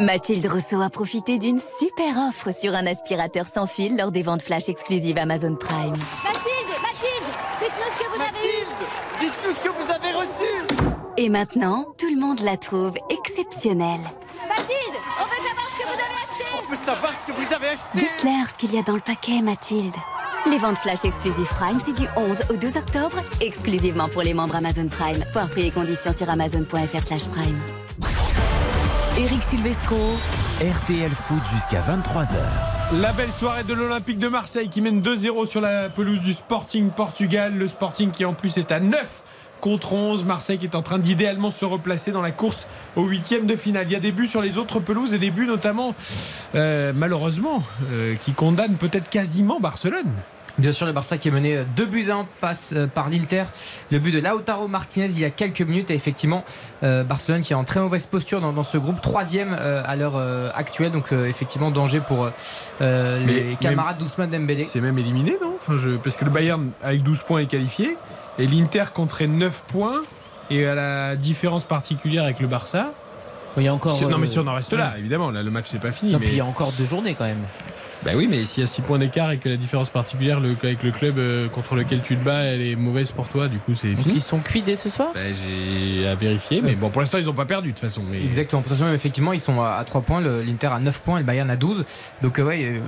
Speaker 11: Mathilde Rousseau a profité d'une super offre sur un aspirateur sans fil lors des ventes flash exclusives Amazon Prime.
Speaker 12: Mathilde, Mathilde, dites-nous ce que vous avez eu.
Speaker 8: Mathilde, dites-nous ce que vous avez reçu
Speaker 11: Et maintenant, tout le monde la trouve exceptionnelle.
Speaker 12: Mathilde, on veut savoir ce que vous avez acheté.
Speaker 8: On peut savoir ce que vous avez acheté
Speaker 11: Dites-leur ce qu'il y a dans le paquet, Mathilde. Les ventes flash exclusives Prime, c'est du 11 au 12 octobre, exclusivement pour les membres Amazon Prime. Voir prix et conditions sur amazon.fr slash prime.
Speaker 32: Eric Silvestro.
Speaker 15: RTL Foot jusqu'à 23h.
Speaker 3: La belle soirée de l'Olympique de Marseille qui mène 2-0 sur la pelouse du Sporting Portugal. Le Sporting qui en plus est à 9 contre 11. Marseille qui est en train d'idéalement se replacer dans la course au huitième de finale. Il y a des buts sur les autres pelouses et des buts notamment, euh, malheureusement, euh, qui condamnent peut-être quasiment Barcelone.
Speaker 7: Bien sûr, le Barça qui est mené 2 buts à 1 passe euh, par l'Inter. Le but de Lautaro Martinez il y a quelques minutes. Et effectivement, euh, Barcelone qui est en très mauvaise posture dans, dans ce groupe, troisième euh, à l'heure euh, actuelle. Donc, euh, effectivement, danger pour euh, les
Speaker 3: Mais-
Speaker 7: camarades d'Ousmane Dembélé.
Speaker 3: C'est même éliminé, non? Enfin, je... Parce que le Bayern, avec 12 points, est qualifié. Et l'Inter compterait 9 points. Et à la différence particulière avec le Barça.
Speaker 2: Il y a encore.
Speaker 3: Si- non, mais
Speaker 2: euh,
Speaker 3: si on en reste là, évidemment, là, le match n'est pas fini.
Speaker 2: Non,
Speaker 3: mais...
Speaker 2: puis il y a encore deux journées quand même.
Speaker 3: Bah oui, mais s'il y a 6 points d'écart et que la différence particulière le, avec le club euh, contre lequel tu te bats, elle est mauvaise pour toi, du coup, c'est
Speaker 2: Donc
Speaker 3: fini.
Speaker 2: ils sont cuits dès ce soir?
Speaker 3: Bah, j'ai à vérifier, mais bon, pour l'instant, ils n'ont pas perdu de toute façon. Mais...
Speaker 7: Exactement. Pour l'instant, même, effectivement, ils sont à 3 points. le- L'Inter à 9 points et le Bayern à 12. Donc, euh, ouais, euh,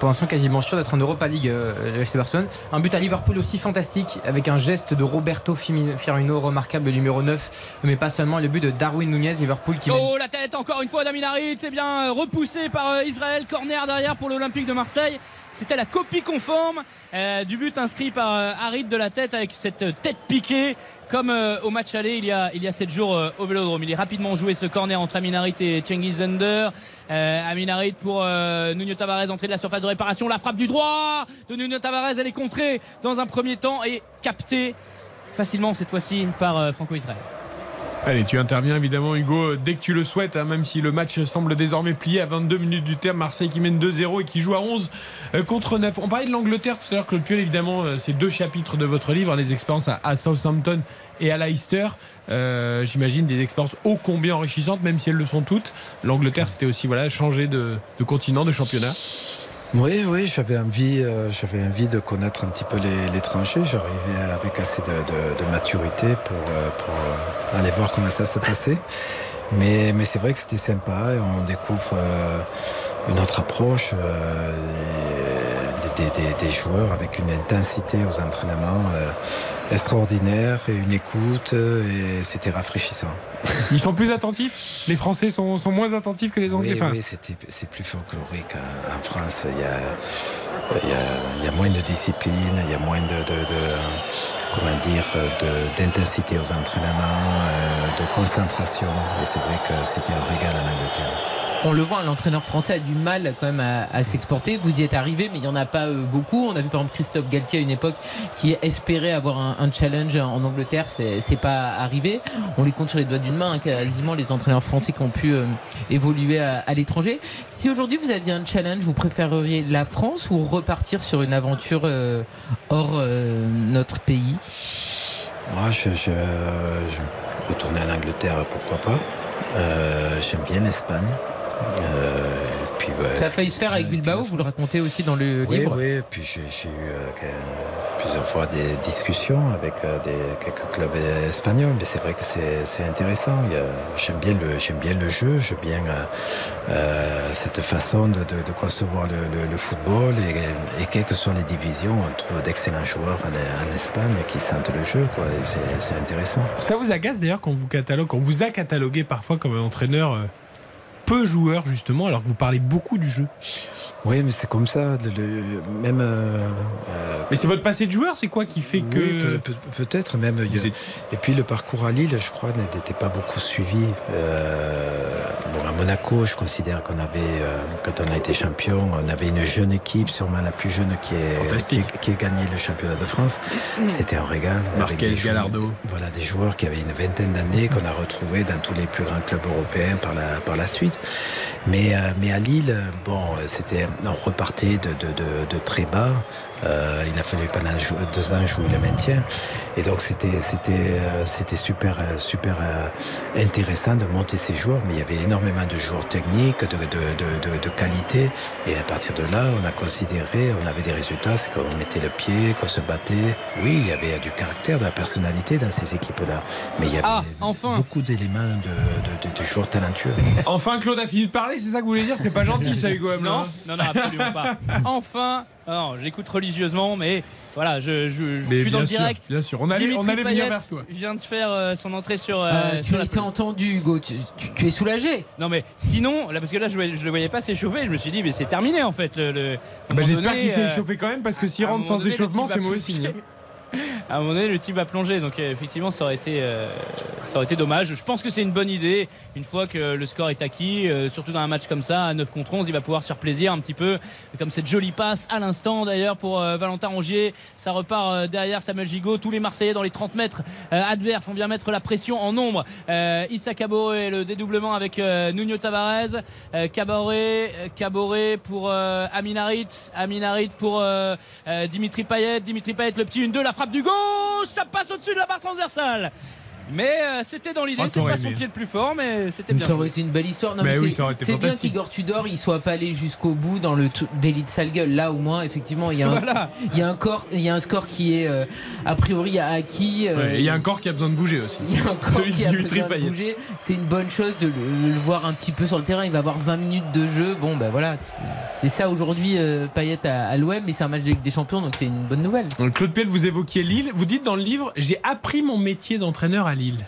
Speaker 7: pour l'instant, quasiment sûr d'être en Europa League, euh, le FC Barcelone. Un but à Liverpool aussi fantastique, avec un geste de Roberto Firmino remarquable, le numéro 9. Mais pas seulement le but de Darwin Nunez, Liverpool qui. mène
Speaker 4: Oh la tête encore une fois d'Amin Harit, c'est bien repoussé par Israël, corner derrière pour de Marseille. C'était la copie conforme euh, du but inscrit par euh, Harit de la tête avec cette tête piquée comme euh, au match aller il y a il y a 7 jours euh, au Vélodrome. Il est rapidement joué ce corner entre Amin Harit et Cengiz Under. Amin Harit pour Nuno Tavares entrée de la surface de réparation, la frappe du droit de Nuno Tavares, elle est contrée dans un premier temps et captée facilement cette fois-ci par Franco Israël.
Speaker 3: Allez, tu interviens évidemment, Hugo, dès que tu le souhaites, hein, même si le match semble désormais plié à 22 minutes du terme. Marseille qui mène 2-0 et qui joue à 11 euh, contre 9. On parlait de l'Angleterre tout à l'heure, Claude Puel, évidemment, euh, c'est deux chapitres de votre livre, hein, les expériences à, Southampton et à Leicester. Euh, J'imagine des expériences ô combien enrichissantes, même si elles le sont toutes. L'Angleterre, c'était aussi voilà, changer de continent, de championnat.
Speaker 5: Oui, oui, j'avais envie, euh, envie de connaître un petit peu les-. J'arrivais avec assez de, maturité pour, euh, euh, aller voir comment ça se passait. Mais, c'est vrai que c'était sympa et on découvre une autre approche des, joueurs avec une intensité aux entraînements extraordinaire et une écoute euh, et c'était rafraîchissant.
Speaker 3: Ils sont plus attentifs? Les Français sont, sont moins attentifs que les Anglais?
Speaker 5: Oui,
Speaker 3: Enfin,
Speaker 5: oui, c'était- c'est plus folklorique en, en France. Il y, a, il, y a, il y a moins de discipline, il y a moins de, de- de- comment dire, de- d'intensité aux entraînements, euh, de concentration. Et c'est vrai que c'était un régal en Angleterre.
Speaker 2: On le voit, l'entraîneur français a du mal quand même à, s'exporter. Vous y êtes arrivé, mais il n'y en a pas euh, beaucoup. On a vu par exemple Christophe Galtier à une époque qui espérait avoir un, challenge en Angleterre. C'est pas arrivé. On les compte sur les doigts d'une main, hein, quasiment les entraîneurs français qui ont pu euh, évoluer à, l'étranger. Si aujourd'hui vous aviez un challenge, vous préféreriez la France ou repartir sur une aventure euh, hors notre pays?
Speaker 5: Moi, je, je, retournais en Angleterre, pourquoi pas. J'aime bien l'Espagne. Euh, puis, ouais,
Speaker 2: Ça a failli se faire avec Bilbao, vous le racontez aussi dans le
Speaker 5: Oui,
Speaker 2: livre.
Speaker 5: oui, puis j'ai eu euh, plusieurs fois des discussions avec euh, des, quelques clubs espagnols, mais c'est vrai que c'est intéressant. J'aime bien, le- j'aime bien le jeu, j'aime bien euh, euh, cette façon de, de- de concevoir le, le- le football et, et quelles que soient les divisions, on trouve d'excellents joueurs en, en Espagne qui sentent le jeu, quoi, c'est c'est intéressant.
Speaker 3: Ça vous agace d'ailleurs qu'on vous catalogue, qu'on vous a catalogué parfois comme un entraîneur euh, peu joueur justement, alors que vous parlez beaucoup du jeu.
Speaker 5: Oui, mais c'est comme ça. le- le- même. euh, euh,
Speaker 3: Mais c'est votre passé de joueur, c'est quoi qui fait que
Speaker 5: Oui, peut- peut- peut-être même. Et puis le parcours à Lille, je crois, n'était pas beaucoup suivi. Euh, bon, à Monaco, je considère qu'on avait, euh, quand on a été champion, on avait une jeune équipe, sûrement la plus jeune qui ait, qui, qui gagné le championnat de France. C'était un régal. avec
Speaker 3: Marquez,
Speaker 5: joueurs-
Speaker 3: Gallardo.
Speaker 5: Voilà, des joueurs qui avaient une vingtaine d'années, qu'on a retrouvés dans tous les plus grands clubs européens par la, par la suite. Mais, euh, mais à Lille, bon, c'était, repartait de, très bas. Euh, il a fallu pendant deux ans jouer le maintien. Et donc c'était, c'était, euh, c'était super, euh, super intéressant de monter ces joueurs. Mais il y avait énormément de joueurs techniques, de, de, de, de, de qualité. Et à partir de là, on a considéré, on avait des résultats, c'est qu'on mettait le pied, qu'on se battait. Oui, il y avait du caractère, de la personnalité dans ces équipes-là. Mais il y avait
Speaker 4: Ah, enfin
Speaker 5: beaucoup d'éléments de, de, de- de joueurs talentueux.
Speaker 3: Enfin, Claude a fini de parler, c'est ça que vous voulez dire? C'est pas gentil ça, Hugo Hamelin.
Speaker 4: Non, non, non, absolument pas. Enfin, alors j'écoute religieusement, mais voilà, je, je- je
Speaker 3: Mais
Speaker 4: suis dans le
Speaker 3: sûr,
Speaker 4: direct.
Speaker 3: bien sûr. On allait- on allait venir vers toi.
Speaker 4: vient de faire euh, son entrée sur. euh,
Speaker 2: Euh, tu
Speaker 4: sur
Speaker 2: as
Speaker 4: la
Speaker 2: été
Speaker 4: pelouse.
Speaker 2: entendu, Hugo. Tu, tu- tu es soulagé.
Speaker 4: Non mais sinon, là parce que là je, je le voyais pas s'échauffer, je me suis dit mais c'est terminé en fait le.
Speaker 3: Ah bah, J'espère qu'il s'est
Speaker 4: euh,
Speaker 3: échauffé quand même parce que s'il rentre sans
Speaker 4: donné,
Speaker 3: échauffement, c'est
Speaker 4: va
Speaker 3: mauvais signe.
Speaker 4: À un moment donné, le type va plonger, donc euh, effectivement, ça aurait été, euh, ça aurait été dommage. Je pense que c'est une bonne idée. Une fois que le score est acquis, euh, surtout dans un match comme ça, à 9 contre 11, il va pouvoir se faire plaisir un petit peu, comme cette jolie passe à l'instant d'ailleurs pour Valentin Rongier. Ça repart derrière Samuel Gigot. Tous les Marseillais dans les 30 mètres adverses. On vient mettre la pression en nombre. Issa Caboret, le dédoublement avec Nuno Tavares. Caboret, Caboret pour Aminarit. Aminarit pour Dimitri Payet. Dimitri Payet, le petit 1-2, la frappe du gauche. Ça passe au-dessus de la barre transversale. Mais euh, c'était dans l'idée, c'est pas son pied le plus fort, mais c'était bien.
Speaker 2: Ça aurait été une belle histoire. Non,
Speaker 3: Bah
Speaker 2: mais
Speaker 3: oui,
Speaker 2: c'est-
Speaker 3: ça aurait été
Speaker 2: C'est bien qu'Igor Tudor il soit pas allé jusqu'au bout dans le délit de sale gueule. Là, au moins, effectivement, il y a un,
Speaker 4: Voilà.
Speaker 2: il y a un, corps, il y a un score qui est euh, a priori acquis. euh,
Speaker 3: Ouais, Il y a un corps qui a besoin de bouger aussi.
Speaker 2: il y a un corps
Speaker 3: Celui
Speaker 2: qui a besoin de bouger. C'est une bonne chose de le, de le voir un petit peu sur le terrain. Il va avoir 20 minutes de jeu. Bon, ben voilà, c'est- ça aujourd'hui, euh, Payet à, à l'OM, mais c'est un match de Ligue des Champions, donc c'est une bonne nouvelle.
Speaker 3: Donc, Claude Piel, vous évoquiez Lille. Vous dites dans le livre, j'ai appris mon métier d'entraîneur à Lille.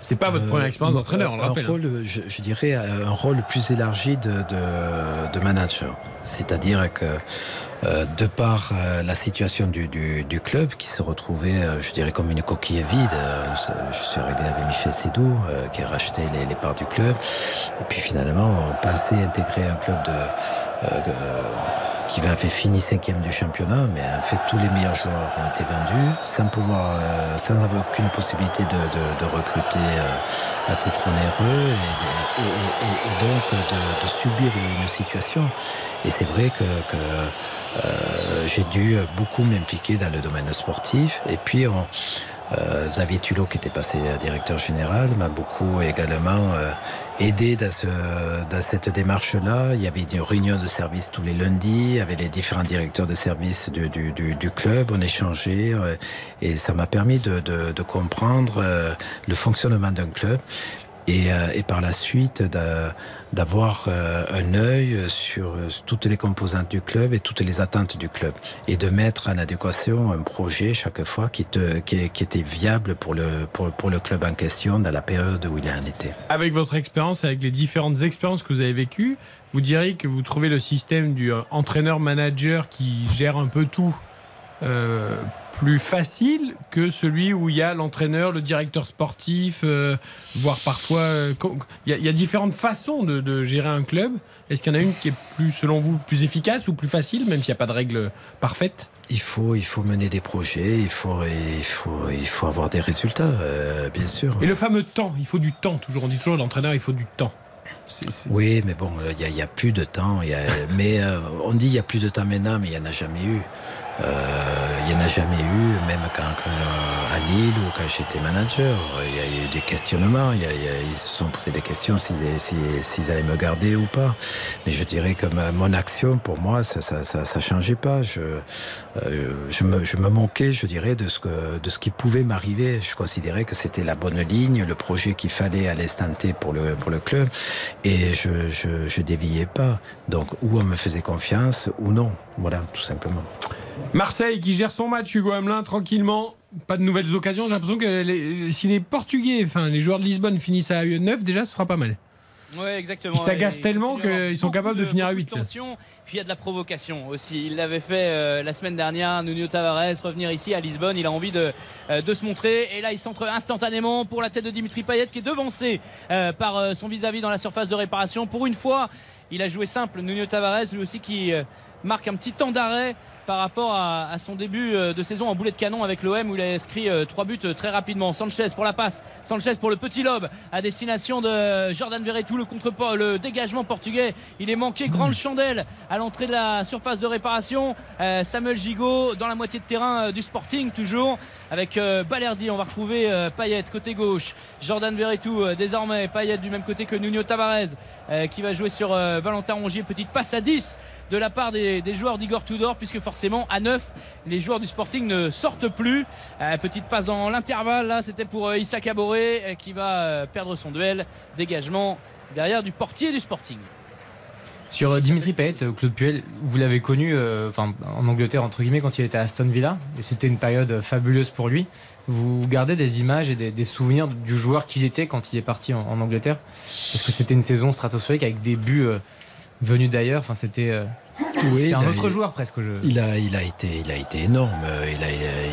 Speaker 3: C'est pas votre
Speaker 5: Euh,
Speaker 3: première expérience d'entraîneur, on le
Speaker 5: un
Speaker 3: rappelle. hein.
Speaker 5: rôle, je, je dirais, un rôle plus élargi de, de, de manager. C'est-à-dire que euh, de par euh, la situation du, du, du club qui se retrouvait, euh, je dirais, comme une coquille vide, euh, je suis arrivé avec Michel Sédou euh, qui a racheté les, les parts du club. Et puis finalement, on pensait intégrer un club de, euh, euh, qui avait fini cinquième du championnat, mais en fait tous les meilleurs joueurs ont été vendus sans pouvoir, euh, sans avoir aucune possibilité de, recruter euh, à titre onéreux et, donc de, subir une situation. Et c'est vrai que, euh, j'ai dû beaucoup m'impliquer dans le domaine sportif. Et puis on, Xavier Tulot, qui était passé directeur général, m'a beaucoup également aidé dans, ce, dans cette démarche-là. Il y avait une réunion de service tous les lundis, avait les différents directeurs de service du, club, on échangeait, euh, et ça m'a permis de comprendre euh, le fonctionnement d'un club. Et, euh, et par la suite d'a- d'avoir euh, un œil sur euh, toutes les composantes du club et toutes les attentes du club et de mettre en adéquation un projet chaque fois qui, était viable pour le, club en question dans la période où il en était.
Speaker 3: Avec votre expérience, avec les différentes expériences que vous avez vécues, vous diriez que vous trouvez le système du entraîneur-manager qui gère un peu tout plus facile que celui où il y a l'entraîneur, le directeur sportif, euh, voire parfois... euh, Il y, a- il y a différentes façons de, de gérer un club. Est-ce qu'il y en a une qui est plus, selon vous, plus efficace ou plus facile, même s'il n'y a pas de règle parfaite?
Speaker 5: Il faut, il faut mener des projets, il faut, il faut, il faut avoir des résultats, euh, bien sûr.
Speaker 3: Et le fameux temps, il faut du temps, toujours. On dit toujours l'entraîneur, il faut du temps.
Speaker 5: Oui, mais bon, il n'y a, plus de temps. il y a- mais euh, on dit il y a plus de temps maintenant, mais il n'y en a jamais eu. Euh, il n'y en a jamais eu, même quand, quand, euh, à Lille ou quand j'étais manager. Il y a eu des questionnements. il y a- ils se sont posé des questions s'ils si, allaient me garder ou pas. Mais je dirais que mon action, pour moi, ça ça, ça, ça changeait pas. Je, je, me, je manquais, je dirais, de ce, qui pouvait m'arriver. Je considérais que c'était la bonne ligne, le projet qu'il fallait à l'instant T pour le, club. Et je, je, déviais pas. Donc, ou on me faisait confiance, ou non. Voilà, tout simplement.
Speaker 3: Marseille qui gère son match, Hugo Hamelin, tranquillement. Pas de nouvelles occasions. J'ai l'impression que si les Portugais, enfin les joueurs de Lisbonne finissent à 9, déjà, ce sera pas mal.
Speaker 4: Ouais, exactement.
Speaker 3: Ils s'agacent tellement qu'ils sont capables de finir à
Speaker 4: beaucoup
Speaker 3: 8, là.
Speaker 4: tension. Puis il y a de la provocation aussi. Il l'avait fait euh, la semaine dernière, Nuno Tavares, revenir ici à Lisbonne. Il a envie de, euh, de se montrer. Et là, il centre instantanément pour la tête de Dimitri Payet qui est devancé euh, par son vis-à-vis dans la surface de réparation. Pour une fois, il a joué simple. Nuno Tavares, lui aussi, qui marque un petit temps d'arrêt par rapport à, son début euh, de saison en boulet de canon avec l'OM où il a inscrit euh, trois buts euh, très rapidement. Sanchez pour la passe, Sanchez pour le petit lob à destination de Jordan Verretou, le contre le dégagement portugais. Il est manqué grande chandelle à l'entrée de la surface de réparation. Samuel Gigot dans la moitié de terrain du Sporting toujours avec euh, Balerdi. On va retrouver euh, Payet côté gauche, Jordan Verretou désormais Payet du même côté que Nuno Tavares qui va jouer sur Valentin Rongier. Petite passe à 10 de la part des, joueurs d'Igor Tudor puisque forcément à 9 les joueurs du Sporting ne sortent plus Euh, petite passe dans l'intervalle là c'était pour euh, Issa Caboret euh, qui va perdre son duel dégagement derrière du portier du Sporting
Speaker 7: Sur Dimitri Payet, Claude Puel, vous l'avez connu en Angleterre, entre guillemets, quand il était à Aston Villa. C'était une période fabuleuse pour lui. Vous gardez des images et des, souvenirs du joueur qu'il était quand il est parti en, Angleterre? Parce que c'était une saison stratosphérique avec des buts venus d'ailleurs. Enfin, c'était euh,
Speaker 5: Oui,
Speaker 7: un
Speaker 5: il a-
Speaker 7: autre joueur presque. Je...
Speaker 5: Il a, il a été, il a été énorme. Il a,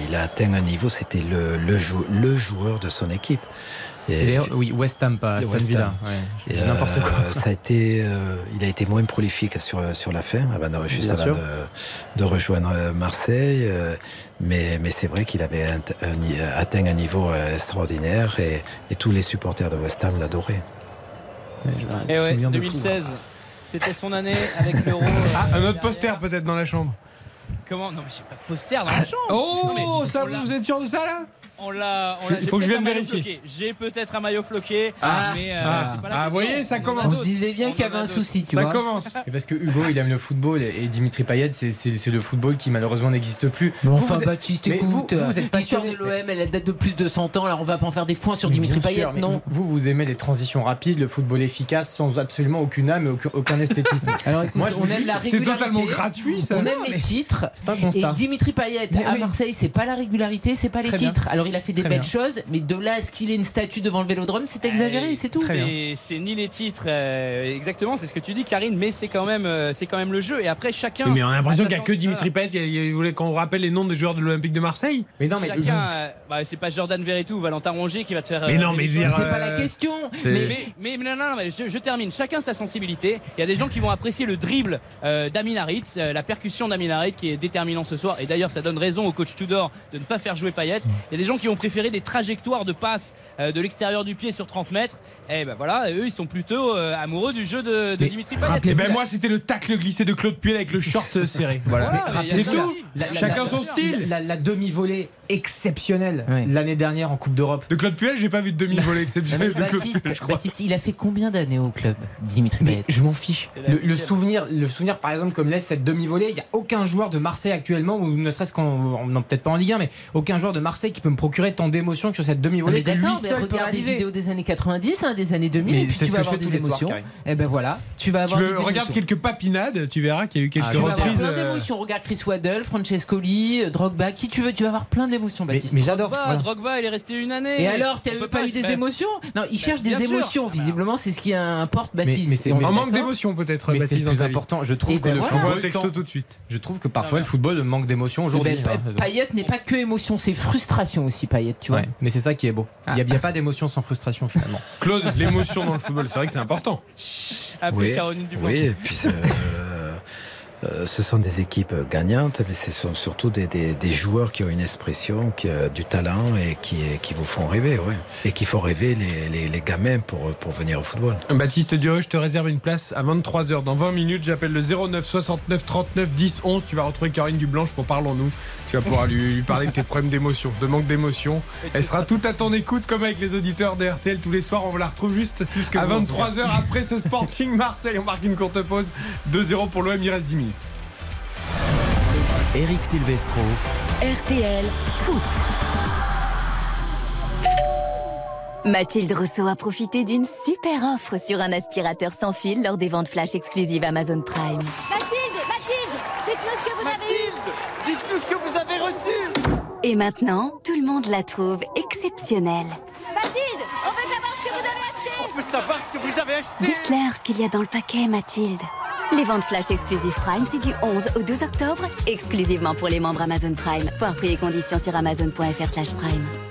Speaker 5: il a, atteint un niveau. C'était le, le, jou- le joueur de son équipe.
Speaker 7: Et oui, West Ham, pas Aston
Speaker 5: West
Speaker 7: Villa.
Speaker 5: Ham.
Speaker 7: Ouais, n'importe
Speaker 5: euh,
Speaker 7: quoi.
Speaker 5: Ça a été, euh, il a été moins prolifique sur, sur la fin, avant de, juste avant de, de rejoindre Marseille. euh, mais mais c'est vrai qu'il avait un atteint un niveau extraordinaire et, et tous les supporters de West Ham l'adoraient.
Speaker 4: Et ouais,
Speaker 5: Souvenir de
Speaker 4: 2016, c'était son année avec l'euro. euh,
Speaker 3: Ah, un autre poster peut-être dans la chambre.
Speaker 4: Comment? Non, mais j'ai pas de poster dans la chambre.
Speaker 3: Oh,
Speaker 4: Non, mais
Speaker 3: ça, vous êtes sûr de ça là?
Speaker 4: On l'a.
Speaker 3: il faut que je vienne vérifier.
Speaker 4: J'ai peut-être un maillot floqué,
Speaker 3: Ah,
Speaker 4: mais euh,
Speaker 3: ah,
Speaker 4: c'est pas la
Speaker 3: ah, vous voyez, ça commence. On se
Speaker 2: disait bien qu'il y avait un souci, tu
Speaker 3: Ça
Speaker 2: vois.
Speaker 3: commence.
Speaker 7: Et parce que Hugo, il aime le football et et Dimitri Payet, c'est- le football qui malheureusement n'existe plus.
Speaker 2: Mais
Speaker 7: Vous,
Speaker 2: enfin,
Speaker 7: vous êtes-
Speaker 2: Baptiste, écoute,
Speaker 7: vous, vous, vous êtes
Speaker 2: l'histoire de l'OM, elle date de plus de 100 ans, alors on va pas en faire des foins sur
Speaker 7: Mais
Speaker 2: Dimitri Payet,
Speaker 7: sûr,
Speaker 2: non
Speaker 7: Vous, vous aimez les transitions rapides, le football efficace, sans absolument aucune âme et aucun, aucun esthétisme.
Speaker 2: Alors écoute,
Speaker 7: Moi, je
Speaker 2: on aime la
Speaker 3: C'est
Speaker 2: régularité.
Speaker 3: totalement gratuit ça.
Speaker 2: On aime les titres.
Speaker 7: c'est un
Speaker 2: Et
Speaker 7: constat.
Speaker 2: Dimitri Payet à. Marseille, c'est pas la régularité, c'est pas les titres. Alors il a fait des
Speaker 7: Très
Speaker 2: belles
Speaker 7: bien.
Speaker 2: choses, mais de là à ce qu'il ait une statue devant le Vélodrome, c'est exagéré, c'est tout.
Speaker 4: C'est ni les titres, euh, exactement, c'est ce que tu dis, Karine, mais c'est quand même, euh, c'est quand même le jeu. Et après, chacun.
Speaker 3: Oui, mais on a l'impression qu'il n'y a
Speaker 4: sa
Speaker 3: que Dimitri Payet. Il, voulait qu'on rappelle les noms des joueurs de l'Olympique de Marseille.
Speaker 7: Mais non, mais
Speaker 4: Chacun, euh, bah, c'est pas Jordan Verretou ou Valentin Rongier qui va te faire.
Speaker 3: Mais
Speaker 4: euh,
Speaker 3: non, mais
Speaker 2: C'est pas la
Speaker 3: Euh,
Speaker 2: question. Mais,
Speaker 4: Mais, mais, mais non, non, non, mais je, je termine. Chacun sa sensibilité. Il y a des gens qui vont apprécier le dribble euh, d'Amin Harit, euh, la percussion d'Amin Harit qui est déterminant ce soir. Et d'ailleurs, ça donne raison au coach Tudor de ne pas faire jouer Payet. Il y a des gens qui vont préférer des trajectoires de passe euh, de l'extérieur du pied sur 30 mètres. Et ben voilà, eux, ils sont plutôt euh, amoureux du jeu de, Dimitri Payet.
Speaker 3: Et ben moi, c'était le tacle glissé de Claude Puel avec le short euh, serré. Voilà.
Speaker 4: Voilà,
Speaker 3: C'est tout.
Speaker 7: La- la-
Speaker 3: Chacun
Speaker 7: la-
Speaker 3: son style.
Speaker 7: La, la demi-volée exceptionnelle
Speaker 2: Ouais.
Speaker 7: l'année dernière en Coupe d'Europe.
Speaker 3: De Claude Puel, j'ai pas vu de demi-volée exceptionnelle
Speaker 2: Baptiste,
Speaker 3: Puel, je crois.
Speaker 2: Baptiste, il a fait combien d'années au club, Dimitri
Speaker 7: Mais je m'en fiche. Le, souvenir, le souvenir, par exemple, comme laisse cette demi-volée, il n'y a aucun joueur de Marseille actuellement, ou ne serait-ce qu'en, non peut-être pas en Ligue 1, mais aucun joueur de Marseille qui peut me procurer tant d'émotions que sur cette demi-volée
Speaker 2: mais d'accord, mais regarde des vidéos des années 90, hein, des années 2000,
Speaker 7: Mais
Speaker 2: et puis tu vas avoir des
Speaker 7: soirs,
Speaker 2: émotions.
Speaker 7: Karine.
Speaker 2: Et ben voilà, tu vas
Speaker 3: Tu
Speaker 2: avoir
Speaker 3: veux-
Speaker 2: des
Speaker 3: regarde
Speaker 2: émotions.
Speaker 3: quelques papinades, tu verras qu'il y a eu quelques
Speaker 7: Ah,
Speaker 2: Tu vas avoir
Speaker 3: reprises.
Speaker 2: plein
Speaker 3: euh,
Speaker 2: d'émotions. Regarde Chris Waddle, Francescoli, euh, Drogba, qui tu veux, tu vas avoir plein d'émotions,
Speaker 7: Mais,
Speaker 2: Baptiste.
Speaker 7: mais j'adore.
Speaker 4: Drogba,
Speaker 7: voilà.
Speaker 4: Drogba, il est resté une année.
Speaker 2: Et alors, t'as
Speaker 4: peut
Speaker 2: pas, eu des
Speaker 4: mais-
Speaker 2: émotions Non, il cherche
Speaker 4: bien
Speaker 2: des
Speaker 4: sûr.
Speaker 2: émotions.
Speaker 4: Ah bah.
Speaker 2: Visiblement, c'est ce qui importe, Baptiste.
Speaker 7: mais
Speaker 2: on
Speaker 7: mais-
Speaker 3: manque
Speaker 2: d'accord
Speaker 3: d'émotion peut-être,
Speaker 7: Mais c'est plus important. Je trouve
Speaker 2: Et
Speaker 7: que
Speaker 2: ben
Speaker 7: le football,
Speaker 3: texto tout de suite.
Speaker 7: je trouve que parfois le football manque d'émotion
Speaker 2: Eh
Speaker 7: aujourd'hui.
Speaker 2: ben,
Speaker 7: hein.
Speaker 2: Pa- Payet n'est pas que émotion, c'est frustration aussi, Payet, tu vois.
Speaker 7: Mais c'est ça qui est beau. Il n'y a, a pas d'émotion sans frustration finalement.
Speaker 3: Claude, l'émotion dans le football, c'est vrai que c'est important.
Speaker 4: Appelez
Speaker 5: Oui,
Speaker 4: Caroline Dublanc.
Speaker 5: oui, et puis euh, euh, ce sont des équipes gagnantes, mais ce sont surtout des, des- des joueurs qui ont une expression, qui, euh, du talent et qui, qui vous font rêver, ouais. Et qui font rêver les, les- les gamins pour, pour venir au football.
Speaker 3: Baptiste Dureux, je te réserve une place à 23h. Dans 20 minutes, j'appelle le 09 69 39 10 11. Tu vas retrouver Caroline Dublanche pour Parlons-nous. Tu vas pouvoir lui, lui parler de tes problèmes d'émotion, de manque d'émotion. Elle sera tout à ton écoute, comme avec les auditeurs de RTL tous les soirs. On la retrouve juste à
Speaker 7: vous, en
Speaker 3: 23h après ce Sporting Marseille. On marque une courte pause. 2-0 pour l'OM, il reste 10 minutes.
Speaker 15: Eric Silvestro.
Speaker 11: RTL Foot. Mathilde Rousseau a profité d'une super offre sur un aspirateur sans fil lors des ventes flash exclusives Amazon Prime.
Speaker 12: Mathilde, Mathilde, dites-nous ce que vous avez eu.
Speaker 8: Mathilde, dites-nous ce que vous avez reçu.
Speaker 11: Et maintenant, tout le monde la trouve exceptionnelle.
Speaker 12: Mathilde, on veut savoir ce que vous avez acheté.
Speaker 8: On veut savoir ce que vous avez acheté.
Speaker 11: Dites-leur ce qu'il y a dans le paquet, Mathilde. Les ventes flash exclusives Prime, c'est du 11 au 12 octobre, exclusivement pour les membres Amazon Prime. Voir prix et conditions sur amazon.fr slash prime.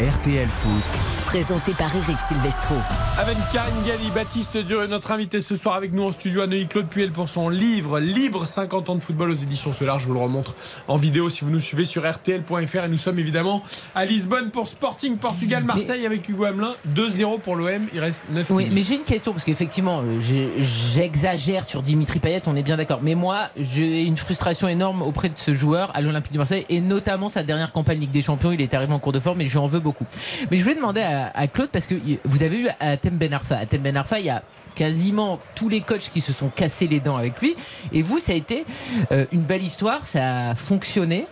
Speaker 15: RTL Foot,
Speaker 33: Présenté par Eric Silvestro.
Speaker 3: Avec Karine Galli, Baptiste Duré, notre invité ce soir avec nous en studio à Neuilly, Claude Puel pour son livre Libre 50 ans de football aux éditions Solar. Je vous le remontre en vidéo si vous nous suivez sur RTL.fr. Et nous sommes évidemment à Lisbonne pour Sporting Portugal Marseille avec Hugo Hamelin. 2-0 pour l'OM. Il reste 9
Speaker 2: Oui,
Speaker 3: minutes.
Speaker 2: mais j'ai une question parce qu'effectivement, euh, j'exagère sur Dimitri Payet, on est bien d'accord. Mais moi, j'ai une frustration énorme auprès de ce joueur à l'Olympique de Marseille et notamment sa dernière campagne Ligue des Champions. Il est arrivé en cours de forme et je lui en veux beaucoup. Mais je voulais demander à, à Claude parce que vous avez eu Atem Ben Arfa. Atem Ben Arfa, il y a quasiment tous les coachs qui se sont cassés les dents avec lui. Et vous, ça a été euh, une belle histoire, ça a fonctionné.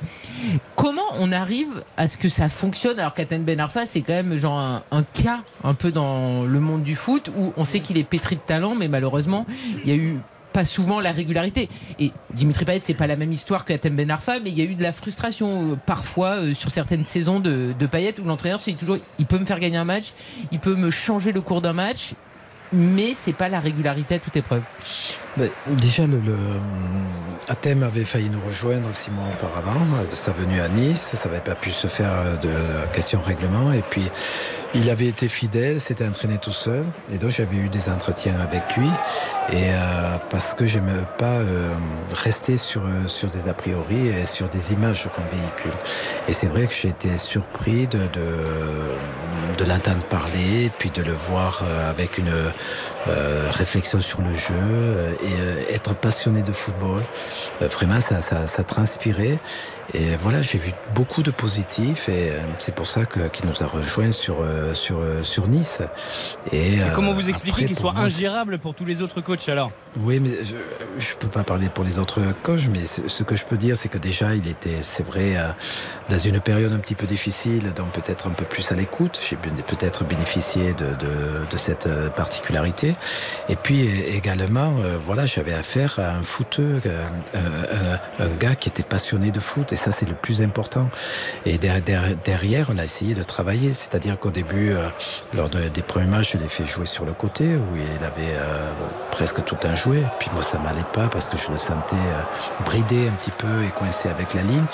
Speaker 2: Comment on arrive à ce que ça fonctionne alors qu'Aten Ben Arfa, c'est quand même genre un, un cas un peu dans le monde du foot où on sait qu'il est pétri de talent, mais malheureusement, il y a eu pas souvent la régularité. Et Dimitri Payet, c'est pas la même histoire que Ben Arfa, mais il y a eu de la frustration euh, parfois euh, sur certaines saisons de, de Payet où l'entraîneur dit toujours il peut me faire gagner un match, il peut me changer le cours d'un match, mais c'est pas la régularité à toute épreuve.
Speaker 5: Ben, déjà, le, le- Athème avait failli nous rejoindre six mois auparavant de sa venue à Nice. Ça n'avait pas pu se faire euh, de question règlement. Et puis, il avait été fidèle, s'était entraîné tout seul. Et donc, j'avais eu des entretiens avec lui. Et euh, parce que j'aime pas euh, rester sur, euh, des a priori et sur des images qu'on véhicule. Et c'est vrai que j'ai été surpris de, de, l'entendre parler, puis de le voir euh, avec une euh, réflexion sur le jeu euh, et euh, être passionné de football. Vraiment, ça, ça, ça transpirait. Et voilà, j'ai vu beaucoup de positifs et c'est pour ça qu'il nous a rejoints sur, sur, sur Nice. Et,
Speaker 4: Et comment vous expliquez qu'il soit
Speaker 5: moi,
Speaker 4: ingérable pour tous les autres coachs alors?
Speaker 5: Oui, mais je ne peux pas parler pour les autres coachs, mais ce que je peux dire, c'est que déjà, il était, c'est vrai, dans une période un petit peu difficile, donc peut-être un peu plus à l'écoute. J'ai peut-être bénéficié de, de- de cette particularité. Et puis é- également, euh, voilà, j'avais affaire à un footeux, euh, euh, un, gars qui était passionné de foot, et ça, c'est le plus important. Et der- der- derrière, on a essayé de travailler, c'est-à-dire qu'au début, euh, lors de- des premiers matchs, je l'ai fait jouer sur le côté, où il avait euh, presque tout un jouet. Puis moi, ça m'allait pas parce que je le sentais euh, bridé un petit peu et coincé avec la ligne.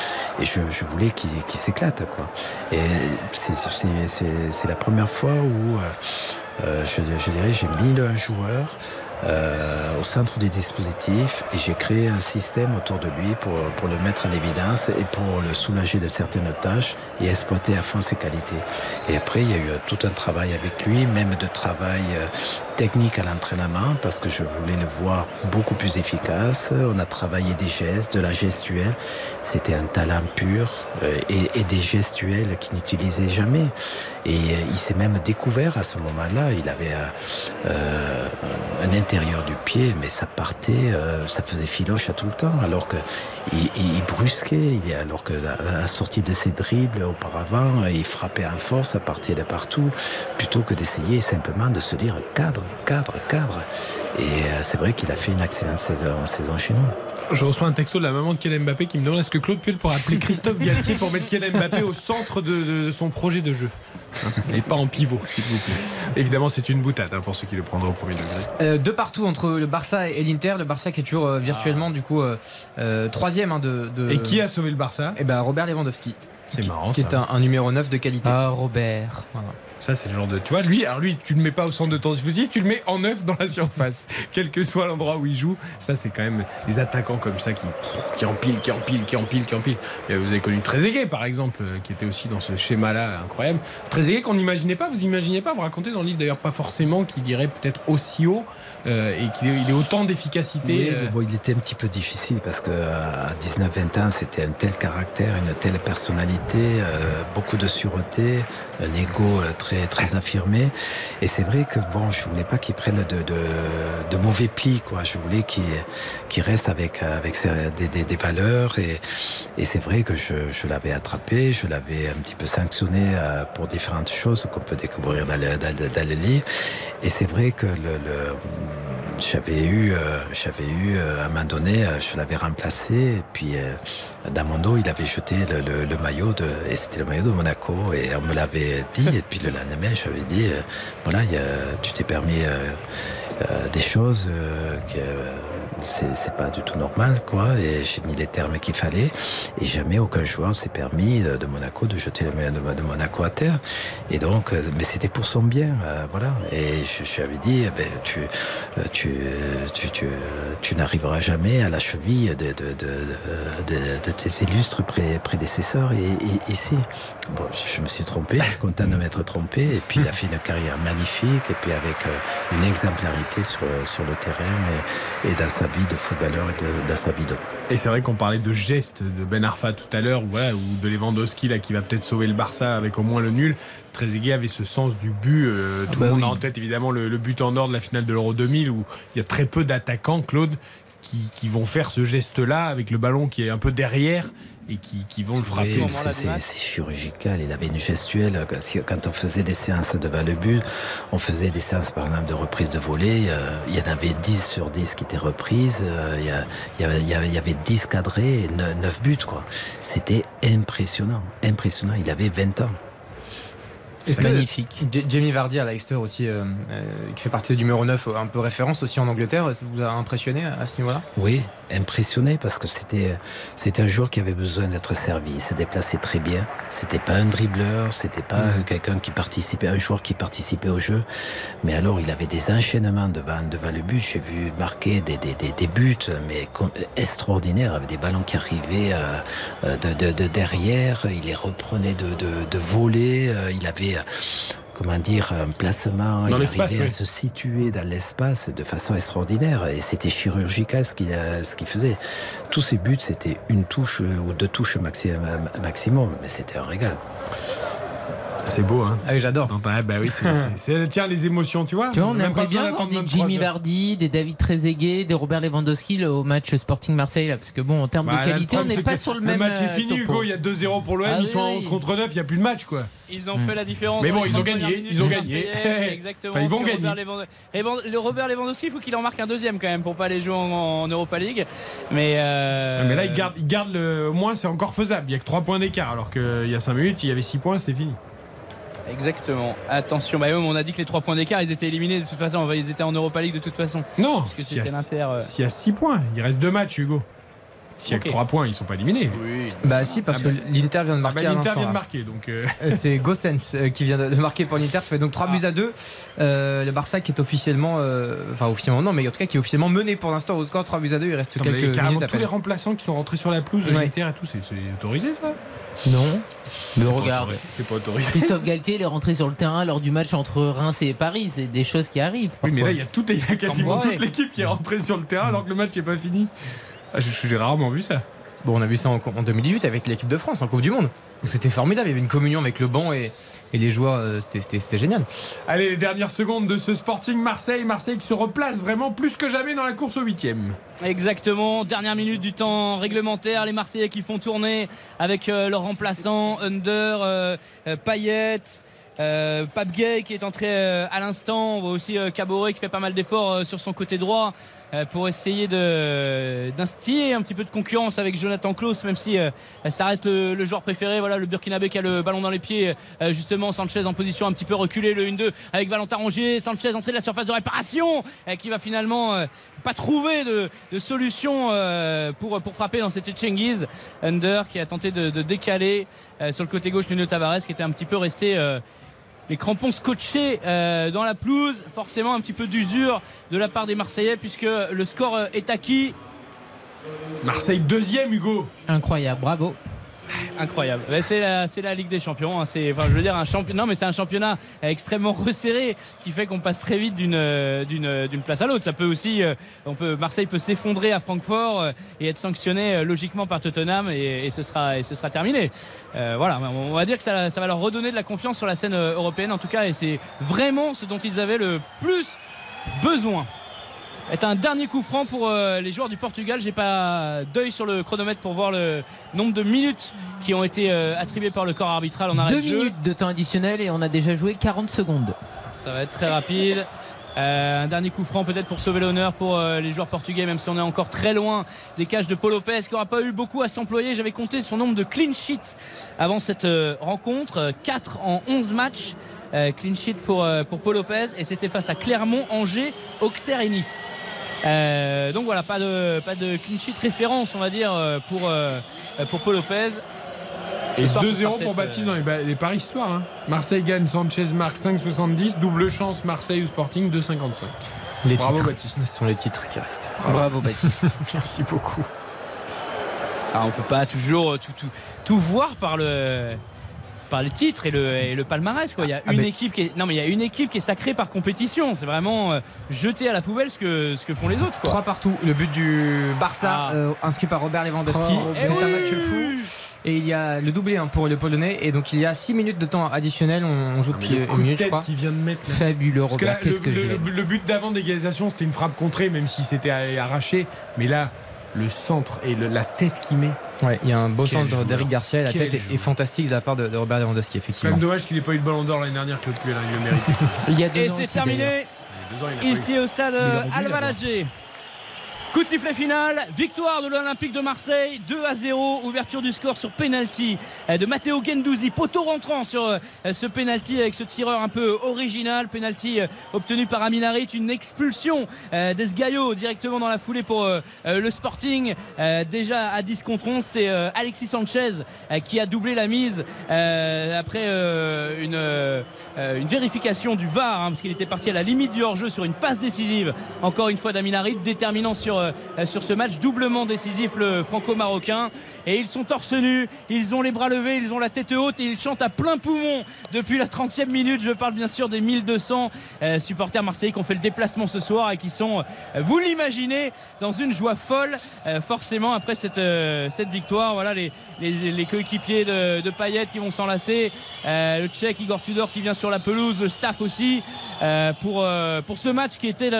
Speaker 5: Et je, voulais qu'il s'éclate. Et c'est la première fois où, euh, je, dirais, j'ai mis un joueur euh, au centre du dispositif et j'ai créé un système autour de lui pour, pour le mettre en évidence et pour le soulager de certaines tâches et exploiter à fond ses qualités. Et après, il y a eu tout un travail avec lui, même de travail euh, technique à l'entraînement parce que je voulais le voir beaucoup plus efficace. On a travaillé des gestes, de la gestuelle. C'était un talent pur euh, et, des gestuels qu'il n'utilisait jamais. Et euh, il s'est même découvert à ce moment-là. Il avait euh, un intérieur du pied, mais ça partait, ça faisait filoche à tout le temps. Alors que il, il- brusquait, alors que la, sortie de ses dribbles auparavant, il frappait en force, ça partait de partout, plutôt que d'essayer simplement de se dire cadre, cadre, cadre. Et euh, c'est vrai qu'il a fait une excellente saison, saison chez nous.
Speaker 3: Je reçois un texto de la maman de Kylian Mbappé qui me demande est-ce que Claude Puel pourrait appeler Christophe Galtier pour mettre Kylian Mbappé au centre de, de- de son projet de jeu et pas en pivot, s'il vous plaît. Évidemment, c'est une boutade hein, pour ceux qui le prendraient au premier degré.
Speaker 7: Euh, de partout entre le Barça et l'Inter. Le Barça qui est toujours euh, virtuellement du coup euh, euh, troisième hein, de, de-
Speaker 3: Et qui a sauvé le Barça?
Speaker 7: Eh ben Robert Lewandowski.
Speaker 3: C'est marrant.
Speaker 7: Qui
Speaker 3: ça.
Speaker 7: est un, un numéro 9 de qualité.
Speaker 2: Ah Robert.
Speaker 3: Ça, c'est le genre de. Tu vois, lui, alors lui, tu le mets pas au centre de ton dispositif, tu le mets en neuf dans la surface. Quel que soit l'endroit où il joue, ça, c'est quand même des attaquants comme ça qui, qui empilent, qui empilent, qui empilent, qui empilent. Et vous avez connu Trezeguet, par exemple, euh, qui était aussi dans ce schéma-là incroyable. Trezeguet qu'on n'imaginait pas, vous imaginez pas, vous racontez dans le livre d'ailleurs pas forcément qu'il irait peut-être aussi haut euh, et qu'il ait, autant d'efficacité.
Speaker 5: Oui,
Speaker 3: euh,
Speaker 5: bon, il était un petit peu difficile parce que à 19-20 ans, c'était un tel caractère, une telle personnalité, euh, beaucoup de sûreté, un ego euh, très très affirmé. Et c'est vrai que bon, je voulais pas qu'il prenne de, de, de mauvais plis, quoi. Je voulais qu'il qu'il reste avec avec ses- des, des- des valeurs. Et, et c'est vrai que je, je l'avais attrapé, je l'avais un petit peu sanctionné euh, pour différentes choses qu'on peut découvrir dans le, dans, dans le livre. Et c'est vrai que le, le- j'avais eu, euh, j'avais eu euh, à un moment donné, euh, je l'avais remplacé, et puis euh, Damondo, il avait jeté le, maillot de, et c'était le maillot de Monaco, et on me l'avait dit, et puis le lendemain, j'avais dit, euh, voilà, il y a- tu t'es permis euh, euh, des choses euh, que c'est pas du tout normal, quoi, et j'ai mis les termes qu'il fallait, et jamais aucun joueur s'est permis euh, de Monaco de jeter le maillot de, Monaco à terre, et donc, euh, mais c'était pour son bien, euh, voilà, et je, lui avais dit, eh ben, tu, tu, tu, tu, tu n'arriveras jamais à la cheville de, de, de, de, tes illustres pré- prédécesseurs ici. Bon, je, me suis trompé, je suis content de m'être trompé, et puis il a fait une carrière magnifique, et puis avec euh, une exemplarité sur, sur le terrain et, et dans sa vie de footballeur et de- dans sa vie d'homme.
Speaker 3: Et c'est vrai qu'on parlait de gestes de Ben Arfa tout à l'heure, voilà, ou de Lewandowski là, qui va peut-être sauver le Barça avec au moins le nul. Trezeguet avait ce sens du but. euh, tout
Speaker 2: bah
Speaker 3: le monde
Speaker 2: oui.
Speaker 3: a en tête évidemment le, le but en or de la finale de l'Euro 2000 où il y a très peu d'attaquants, Claude, qui, qui vont faire ce geste-là avec le ballon qui est un peu derrière et qui, qui vont le frapper.
Speaker 5: Oui, c'est- c'est c'est chirurgical. Il avait une gestuelle. Quand- on faisait des séances devant le but, on faisait des séances par exemple de reprise de volée. euh, il y en avait 10 sur 10 qui étaient reprises. euh, il, y a- il y avait, il y avait- il y avait 10 cadrés et 9 buts. quoi. C'était impressionnant. Impressionnant. Il avait 20 ans.
Speaker 7: Que
Speaker 2: magnifique.
Speaker 7: Jamie Vardy à Leicester aussi, euh, euh, qui fait partie du numéro 9, un peu référence aussi en Angleterre, ça vous a impressionné à ce niveau-là?
Speaker 5: Oui, impressionné parce que c'était c'était un joueur qui avait besoin d'être servi. Il se déplaçait très bien. C'était pas un dribbleur, c'était pas
Speaker 7: Mhm.
Speaker 5: quelqu'un qui participait, un joueur qui participait au jeu. Mais alors, il avait des enchaînements devant devant le but. J'ai vu marquer des, des, des, des buts, mais extraordinaires, avec des ballons qui arrivaient euh, euh, de, de, de derrière. Il les reprenait de, de, de voler. Euh, Il avait comment dire, un placement,
Speaker 3: Dans
Speaker 5: il arrivait à se situer dans l'espace de façon extraordinaire et c'était chirurgical ce qu'il faisait. Tous ses buts, c'était une touche euh, ou deux touches maxi- maximum, mais c'était un régal.
Speaker 3: C'est beau, hein
Speaker 7: Ah oui, j'adore.
Speaker 3: bah oui, c'est- tiens, les émotions, tu vois.
Speaker 2: Tu vois, on
Speaker 3: Même
Speaker 2: aimerait bien voir des
Speaker 3: 23
Speaker 2: Jimmy. Vardy, des David Trezeguet, des Robert Lewandowski là, au match Sporting Marseille, là, parce que bon, en termes
Speaker 3: Bah,
Speaker 2: de
Speaker 3: le
Speaker 2: qualité, on n'est pas sur le même.
Speaker 3: match est
Speaker 2: euh,
Speaker 3: fini,
Speaker 2: topo.
Speaker 3: Hugo. Il y a 2-0 pour l'OM.
Speaker 2: Ah
Speaker 3: ils sont à
Speaker 2: oui,
Speaker 3: 11
Speaker 2: oui.
Speaker 3: contre 9. Il n'y a plus de match, quoi.
Speaker 4: Ils ont fait la différence.
Speaker 3: Mais bon,
Speaker 4: les
Speaker 3: ils ont
Speaker 4: 30
Speaker 3: gagné, ils ont gagné.
Speaker 4: Exactement.
Speaker 3: Enfin, ils vont gagner.
Speaker 4: Robert Lewand- Lewand- Le Robert Lewandowski, il faut qu'il en marque un deuxième quand même pour pas aller jouer en, Europa League. Mais, euh,
Speaker 3: Ouais, Mais là, il garde, il garde le. Au moins, c'est encore faisable. Il n'y a que 3 points d'écart. Alors qu'il y a 5 minutes, il y avait 6 points, c'était fini.
Speaker 4: Exactement. Attention, bah, eux, on a dit que les 3 points d'écart, ils étaient éliminés de toute façon. Ils étaient en Europa League de toute façon.
Speaker 3: Non,
Speaker 4: Parce que
Speaker 3: s'il y a-
Speaker 4: c'était l'Inter. euh,
Speaker 3: S'il y a 6 points, il reste 2 matchs, Hugo. S'il y a que 3 points, ils sont pas éliminés.
Speaker 7: Bah si, parce
Speaker 3: Ah bah-
Speaker 7: que l'Inter vient de
Speaker 3: Ah
Speaker 7: marquer
Speaker 3: bah,
Speaker 7: à
Speaker 3: L'Inter vient de marquer, donc. euh,
Speaker 7: Euh, C'est Gossens qui vient de, marquer pour l'Inter, ça fait donc 3 buts à 2. Euh, le Barça qui est officiellement, euh, enfin officiellement non, mais en tout cas qui est officiellement mené pour l'instant au score 3 buts à 2. Il reste
Speaker 3: Attends,
Speaker 7: quelques
Speaker 3: carrément
Speaker 7: minutes à
Speaker 3: tous les remplaçants qui sont rentrés sur la pelouse de
Speaker 7: Ouais.
Speaker 3: l'Inter et tout, c'est autorisé ça?
Speaker 2: Non. Mais
Speaker 3: C'est pas
Speaker 2: regarde.
Speaker 3: autorisé. C'est pas autorisé.
Speaker 2: Christophe Galtier il est rentré sur le terrain lors du match entre Reims et Paris. C'est des choses qui arrivent.
Speaker 3: Oui, mais là, il y a, tout, il y a quasiment
Speaker 2: Ouais.
Speaker 3: toute l'équipe qui est rentrée sur le terrain alors que le match n'est pas fini. Ah, je- J'ai rarement vu ça.
Speaker 7: Bon, on a vu ça en, en 2018 avec l'équipe de France en Coupe du Monde. Où C'était formidable, il y avait une communion avec le banc et, et les joueurs, euh, c'était- c'était c'était génial.
Speaker 3: Allez, les dernières secondes de ce Sporting Marseille. Marseille qui se replace vraiment plus que jamais dans la course au huitième.
Speaker 4: Exactement, dernière minute du temps réglementaire, les Marseillais qui font tourner avec euh, leurs remplaçants, Under, euh, euh, Payet, euh, Pape Gay qui est entré euh, à l'instant, on voit aussi euh, Caboret qui fait pas mal d'efforts euh, sur son côté droit pour essayer d'instiller un petit peu de concurrence avec Jonathan Klaus, même si euh, ça reste le, joueur préféré, voilà le Burkinabé qui a le ballon dans les pieds, euh, justement Sanchez en position un petit peu reculée, le 1-2 avec Valentin Rongier, Sanchez entrée de la surface de réparation, euh, qui va finalement euh, pas trouver de, de solution euh, pour, pour frapper dans cette Chengiz. Under qui a tenté de, de décaler euh, sur le côté gauche Nuno Tavares qui était un petit peu resté euh, les crampons scotchés euh, dans la pelouse. Forcément un petit peu d'usure de la part des Marseillais puisque le score euh, est acquis.
Speaker 3: Marseille deuxième, Hugo.
Speaker 2: Incroyable, bravo.
Speaker 4: Incroyable. Ben, c'est la, Ligue des Champions. C'est, un championnat. Extrêmement resserré qui fait qu'on passe très vite d'une, euh, euh, place à l'autre. Ça peut aussi, euh, Marseille peut s'effondrer à Francfort et être sanctionné logiquement par Tottenham et, ce sera, terminé. Voilà. On va dire que ça, va leur redonner de la confiance sur la scène européenne en tout cas et c'est vraiment ce dont ils avaient le plus besoin est un dernier coup franc pour euh, les joueurs du Portugal. J'ai pas d'œil sur le chronomètre pour voir le nombre de minutes qui ont été euh, attribuées par le corps arbitral en arrêt
Speaker 2: Deux
Speaker 4: de jeu.
Speaker 2: minutes de temps additionnel et on a déjà joué 40 secondes.
Speaker 4: Ça va être très rapide. Euh, un dernier coup franc peut-être pour sauver l'honneur pour euh, les joueurs portugais, même si on est encore très loin des cages de Paul Lopez, qui n'aura pas eu beaucoup à s'employer. J'avais compté son nombre de clean sheets avant cette euh, rencontre, 4 en 11 matchs. Euh, clean sheet pour, euh, pour Paul Lopez et c'était face à Clermont, Angers, Auxerre et Nice. Euh, donc voilà, pas de, pas de clean sheet référence, on va dire, pour, euh, pour Paul Lopez. Ce
Speaker 3: Et
Speaker 4: soir, ce sera
Speaker 3: 2-0 pour Baptiste dans les, paris ce soir. hein. Marseille gagne, Sanchez marque 5,70. Double chance, Marseille ou Sporting 2,55.
Speaker 7: Les
Speaker 3: Bravo
Speaker 7: titres.
Speaker 3: Baptiste.
Speaker 7: Ce sont les titres qui restent.
Speaker 2: Bravo Baptiste.
Speaker 3: Merci beaucoup.
Speaker 4: Ah, on peut pas toujours tout, tout, tout voir par le par les titres et le, et le palmarès quoi. Il y a
Speaker 7: Ah,
Speaker 4: une
Speaker 7: mais-
Speaker 4: équipe qui est non mais il y a une équipe qui est sacrée par compétition. C'est vraiment euh, jeter à la poubelle ce que ce que font les autres quoi.
Speaker 7: 3 partout. Le but du Barça,
Speaker 4: Ah.
Speaker 7: euh, inscrit par Robert Lewandowski.
Speaker 4: Oh,
Speaker 7: C'est
Speaker 4: eh
Speaker 7: un match fou. Et il y a le doublé hein, pour le Polonais. Et donc il y a 6 minutes de temps additionnel. On, on joue depuis
Speaker 3: le
Speaker 7: une minute, je crois.
Speaker 3: vient de mettre. là.
Speaker 2: Fabuleux
Speaker 3: Parce que là,
Speaker 2: Robert,
Speaker 3: le,
Speaker 2: que
Speaker 3: le- le but d'avant d'égalisation, c'était une frappe contrée, même si c'était arraché. Mais là, le centre et le- la tête qu'il met.
Speaker 7: Ouais, il y a un beau
Speaker 3: Quel
Speaker 7: centre d'Eric Garcia. et La
Speaker 3: Quel
Speaker 7: tête est, fantastique de la part de, de Robert Lewandowski,
Speaker 3: C'est quand
Speaker 7: effectivement.
Speaker 3: même dommage qu'il n'ait pas eu le ballon d'or l'année dernière, Claude Puel. hein, il le mérite.
Speaker 2: Il y a deux
Speaker 4: Et c'est terminé
Speaker 2: d'ailleurs.
Speaker 3: Il y a deux ans, il a pas eu.
Speaker 4: ici au stade
Speaker 3: Mais il
Speaker 4: euh,
Speaker 3: aurait dû
Speaker 4: Alvalade. Coup de sifflet final, victoire de l'Olympique de Marseille, 2 à 0, ouverture du score sur penalty euh, de Matteo Gendouzi, poteau rentrant sur euh, ce penalty avec ce tireur un peu original, penalty euh, obtenu par Aminarit, une expulsion d'Esgaio directement dans la foulée pour le Sporting, déjà à 10 contre 11, c'est Alexis Sanchez qui a doublé la mise après une, une vérification du VAR, hein, parce qu'il était parti à la limite du hors-jeu sur une passe décisive, encore une fois d'Aminarit, déterminant sur, euh, sur ce match, doublement décisif le franco-marocain. Et ils sont torse nus, ils ont les bras levés, ils ont la tête haute et ils chantent à plein poumon depuis la 30e minute. Je parle bien sûr des 1200 euh, supporters marseillais qui ont fait le déplacement ce soir et qui sont, euh, vous l'imaginez, dans une joie folle, forcément après cette, victoire. Voilà les, coéquipiers de, de Payet qui vont s'enlacer, le Tchèque Igor Tudor qui vient sur la pelouse, le staff aussi, pour, pour ce match qui était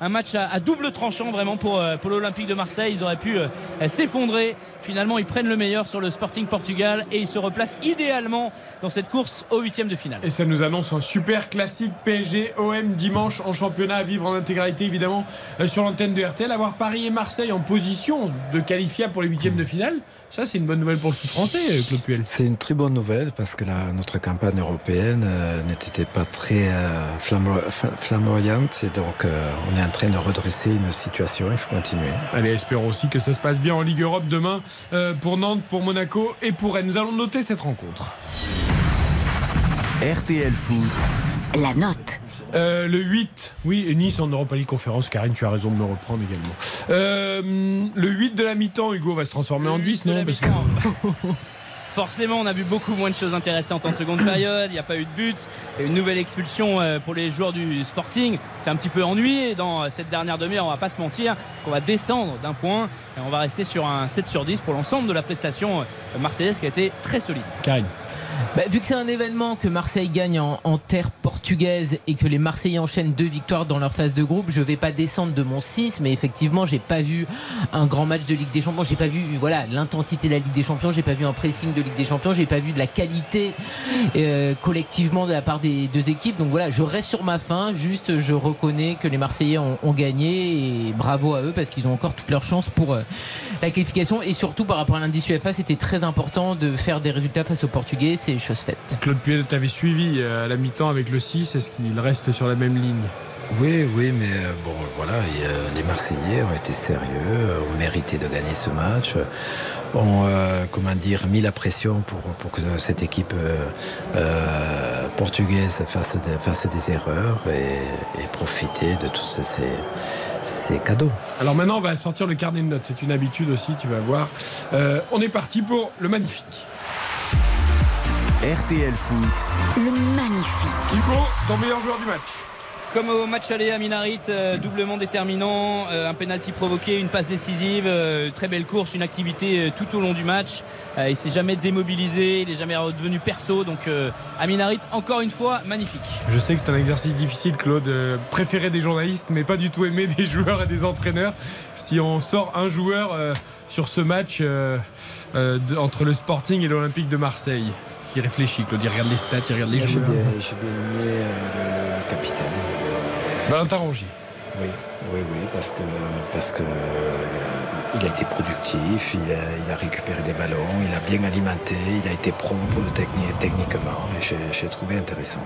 Speaker 4: un match à, double tranchant vraiment pour, pour l'Olympique de Marseille. Ils auraient pu euh, s'effondrer. Finalement, ils prennent le meilleur sur le Sporting Portugal et ils se replacent idéalement dans cette course au huitième de finale.
Speaker 3: Et ça nous annonce un super classique PSG OM dimanche en championnat à vivre en intégralité évidemment euh, sur l'antenne de RTL. Avoir Paris et Marseille en position de qualifier pour les huitièmes de finale, ça c'est une bonne nouvelle pour le foot français, euh, Claude Puel.
Speaker 5: C'est une très bonne nouvelle parce que la- notre campagne européenne euh, n'était pas très euh, flambo- fl- flamboyante et donc euh, on est en train de redresser une situation, il faut continuer.
Speaker 3: Allez, espérons aussi que ça se passe bien en Ligue Europe demain euh, pour Nantes, pour Monaco et pour Rennes. Nous allons noter cette rencontre.
Speaker 15: RTL Foot.
Speaker 12: La note.
Speaker 3: Euh, le 8, oui, et Nice en Europa League Conférence, Karine, tu as raison de me reprendre également. Euh, le 8 de la mi-temps, Hugo va se transformer en 10, non Parce que-
Speaker 4: Forcément, on a vu beaucoup moins de choses intéressantes en seconde période. Il n'y a pas eu de but. Une nouvelle expulsion euh, pour les joueurs du Sporting. C'est un petit peu ennuyé dans cette dernière demi-heure. On va pas se mentir qu'on va descendre d'un point et on va rester sur un 7 sur 10 pour l'ensemble de la prestation marseillaise qui a été très solide.
Speaker 3: Karine.
Speaker 2: Bah, vu que c'est un événement que Marseille gagne en, terre portugaise et que les Marseillais enchaînent deux victoires dans leur phase de groupe, je vais pas descendre de mon 6, mais effectivement, j'ai pas vu un grand match de Ligue des Champions. J'ai pas vu voilà l'intensité de la Ligue des Champions. J'ai pas vu un pressing de Ligue des Champions. J'ai pas vu de la qualité euh, collectivement de la part des deux équipes. Donc voilà, je reste sur ma fin. Juste, je reconnais que les Marseillais ont, ont gagné et bravo à eux parce qu'ils ont encore toutes leurs chances pour euh, la qualification et surtout par rapport à l'indice UEFA, c'était très important de faire des résultats face aux Portugais. C'est chose faite.
Speaker 3: Claude Puel t'avait suivi euh, à la mi-temps avec le 6, est-ce qu'il reste sur la même ligne?
Speaker 5: Oui, oui, mais euh, bon, voilà, euh, les Marseillais ont été sérieux, euh, ont mérité de gagner ce match, euh, ont, euh, comment dire, mis la pression pour, pour que cette équipe euh, euh, portugaise fasse, des- fasse des erreurs et, et profiter de tous ces, ces- ces cadeaux.
Speaker 3: Alors maintenant, on va sortir le carnet de notes. C'est une habitude aussi, tu vas voir. Euh, on est parti pour le magnifique.
Speaker 15: RTL Foot.
Speaker 12: Le magnifique.
Speaker 3: Hugo, ton meilleur joueur du match
Speaker 4: Comme au match aller à Minarit, euh, doublement déterminant, euh, un penalty provoqué, une passe décisive, euh, très belle course, une activité tout au long du match. Il s'est jamais démobilisé, il est jamais redevenu perso. Donc à Minarit, encore une fois, magnifique.
Speaker 3: Je sais que c'est un exercice difficile, Claude. préféré des journalistes, mais pas du tout aimé des joueurs et des entraîneurs. Si on sort un joueur sur ce match de- entre le Sporting et l'Olympique de Marseille, il réfléchit, Claude. Il regarde les stats, il regarde les
Speaker 5: J'ai
Speaker 3: joueurs.
Speaker 5: bien, j'ai bien aimé le, le capitaine.
Speaker 3: Valentin.
Speaker 5: Oui, oui, oui, parce que, euh, a été productif, il a, récupéré des ballons, il a bien alimenté, il a été propre techni- techniquement et j'ai trouvé intéressant.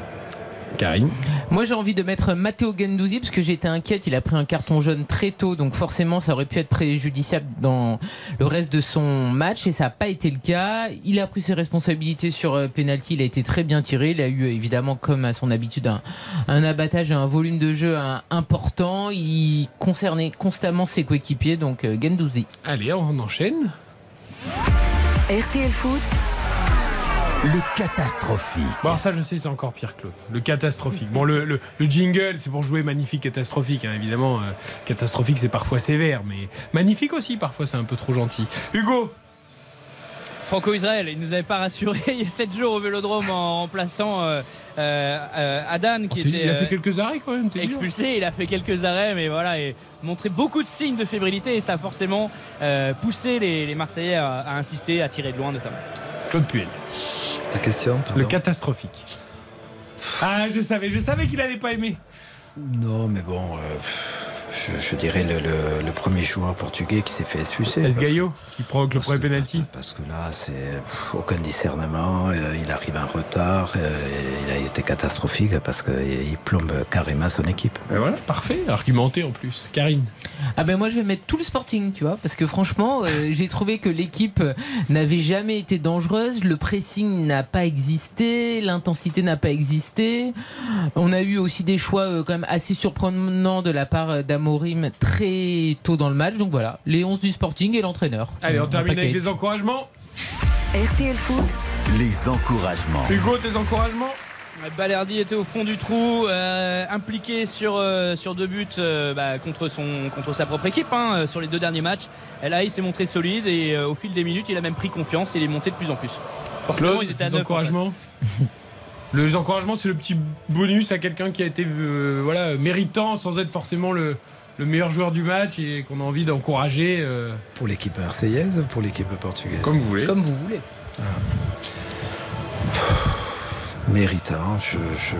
Speaker 3: Karine
Speaker 2: Moi j'ai envie de mettre Matteo Gendouzi parce que j'étais inquiète, il a pris un carton jaune très tôt donc forcément ça aurait pu être préjudiciable dans le reste de son match et ça n'a pas été le cas. Il a pris ses responsabilités sur euh, penalty, il a été très bien tiré, il a eu évidemment comme à son habitude un, un abattage, un volume de jeu important, il concernait constamment ses coéquipiers donc euh, Gendouzi.
Speaker 3: Allez, on enchaîne.
Speaker 33: RTL Foot,
Speaker 15: Le catastrophique.
Speaker 3: Bon, ça, je sais, c'est encore pire, Claude. Le catastrophique. Bon, le, le- le jingle, c'est pour jouer magnifique, catastrophique. hein. Évidemment, euh, catastrophique, c'est parfois sévère, mais magnifique aussi, parfois, c'est un peu trop gentil. Hugo
Speaker 4: Franco-Israël, il nous avait pas rassuré il y a 7 jours au Vélodrome en remplaçant euh, euh, euh, Adan qui
Speaker 3: t'es-
Speaker 4: était
Speaker 3: il a fait quelques arrêts quand même,
Speaker 4: expulsé. Il a fait quelques arrêts, mais voilà, et montré beaucoup de signes de fébrilité et ça a forcément euh, poussé les, les Marseillais à, à insister, à tirer de loin notamment.
Speaker 3: Claude Puel.
Speaker 5: La question
Speaker 3: Le catastrophique. Ah, je savais, je savais qu'il allait pas aimer.
Speaker 5: Non, mais bon, euh, je, je dirais le, le- le premier joueur portugais qui s'est fait expulser.
Speaker 3: Es
Speaker 5: parce-
Speaker 3: Gaio, qui provoque le premier penalty.
Speaker 5: Parce que là, c'est aucun discernement. euh, Il arrive en retard. euh, et Il a été catastrophique parce qu'il plombe carrément son équipe.
Speaker 3: Ben voilà, parfait, argumenté en plus. Karine.
Speaker 2: Ah ben moi je vais mettre tout le Sporting, tu vois, parce que franchement euh, j'ai trouvé que l'équipe n'avait jamais été dangereuse, le pressing n'a pas existé, l'intensité n'a pas existé. On a eu aussi des choix euh, quand même assez surprenants de la part euh, très tôt dans le match, donc voilà, les 11 du Sporting et l'entraîneur.
Speaker 3: Allez, on termine avec les encouragements.
Speaker 33: RTL Foot,
Speaker 15: Les encouragements.
Speaker 3: Hugo, tes encouragements
Speaker 4: Balerdi était au fond du trou, euh, impliqué sur, euh, sur deux buts euh, bah, contre, son, contre sa propre équipe hein, sur les deux derniers matchs. Et là, il s'est montré solide et euh, au fil des minutes, il a même pris confiance et il est monté de plus en plus. Forcément,
Speaker 3: Claude,
Speaker 4: ils étaient à
Speaker 3: les encouragements Les encouragements, c'est le petit bonus à quelqu'un qui a été euh, voilà, méritant sans être forcément le, le meilleur joueur du match et qu'on a envie d'encourager. euh,
Speaker 5: Pour l'équipe marseillaise ou pour l'équipe portugaise
Speaker 3: Comme vous voulez.
Speaker 2: Comme vous voulez.
Speaker 5: Méritant, je, je.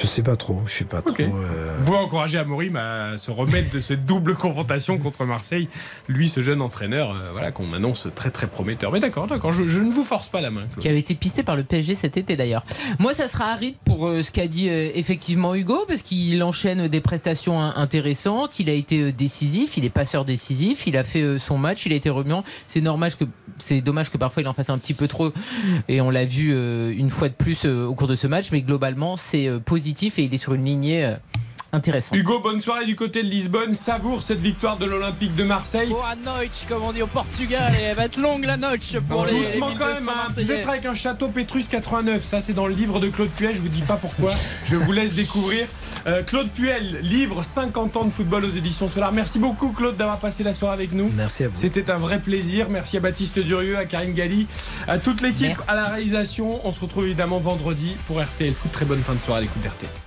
Speaker 5: Je sais pas trop. Je sais pas trop. euh,
Speaker 3: Vous pouvez encourager Amorim à se remettre de cette double confrontation contre Marseille. Lui, ce jeune entraîneur, euh, voilà, qu'on annonce très très prometteur. Mais d'accord, d'accord, je, je ne vous force pas la main. Claude.
Speaker 2: qui avait été pisté par le PSG cet été d'ailleurs. Moi, ça sera aride pour euh, ce qu'a dit euh, effectivement Hugo, parce qu'il enchaîne des prestations in- intéressantes. Il a été euh, décisif, il est passeur décisif, il a fait euh, son match, il a été remuant. C'est normal que c'est dommage que parfois il en fasse un petit peu trop, et on l'a vu euh, une fois de plus euh, au cours de ce match. Mais globalement, c'est euh, et il est sur une lignée euh, intéressante.
Speaker 3: Hugo, bonne soirée du côté de Lisbonne. Savoure cette victoire de l'Olympique de Marseille.
Speaker 4: Boa noite, comme on dit au Portugal, et elle va être longue la noche pour les, les
Speaker 3: Doucement
Speaker 4: 1200
Speaker 3: quand même, hein.
Speaker 4: Marseillais.
Speaker 3: êtes avec un château Pétrus 89, ça c'est dans le livre de Claude Puel, je vous dis pas pourquoi, je vous laisse découvrir. Euh, Claude Puel, livre 50 ans de football aux éditions Solar. Merci beaucoup Claude d'avoir passé la soirée avec nous.
Speaker 5: Merci à vous.
Speaker 3: C'était un vrai plaisir. Merci à Baptiste Durieux, à Karine Galli, à toute l'équipe, à la réalisation. On se retrouve évidemment vendredi pour RTL Foot. Très bonne fin de soirée à l'écoute d'RTL.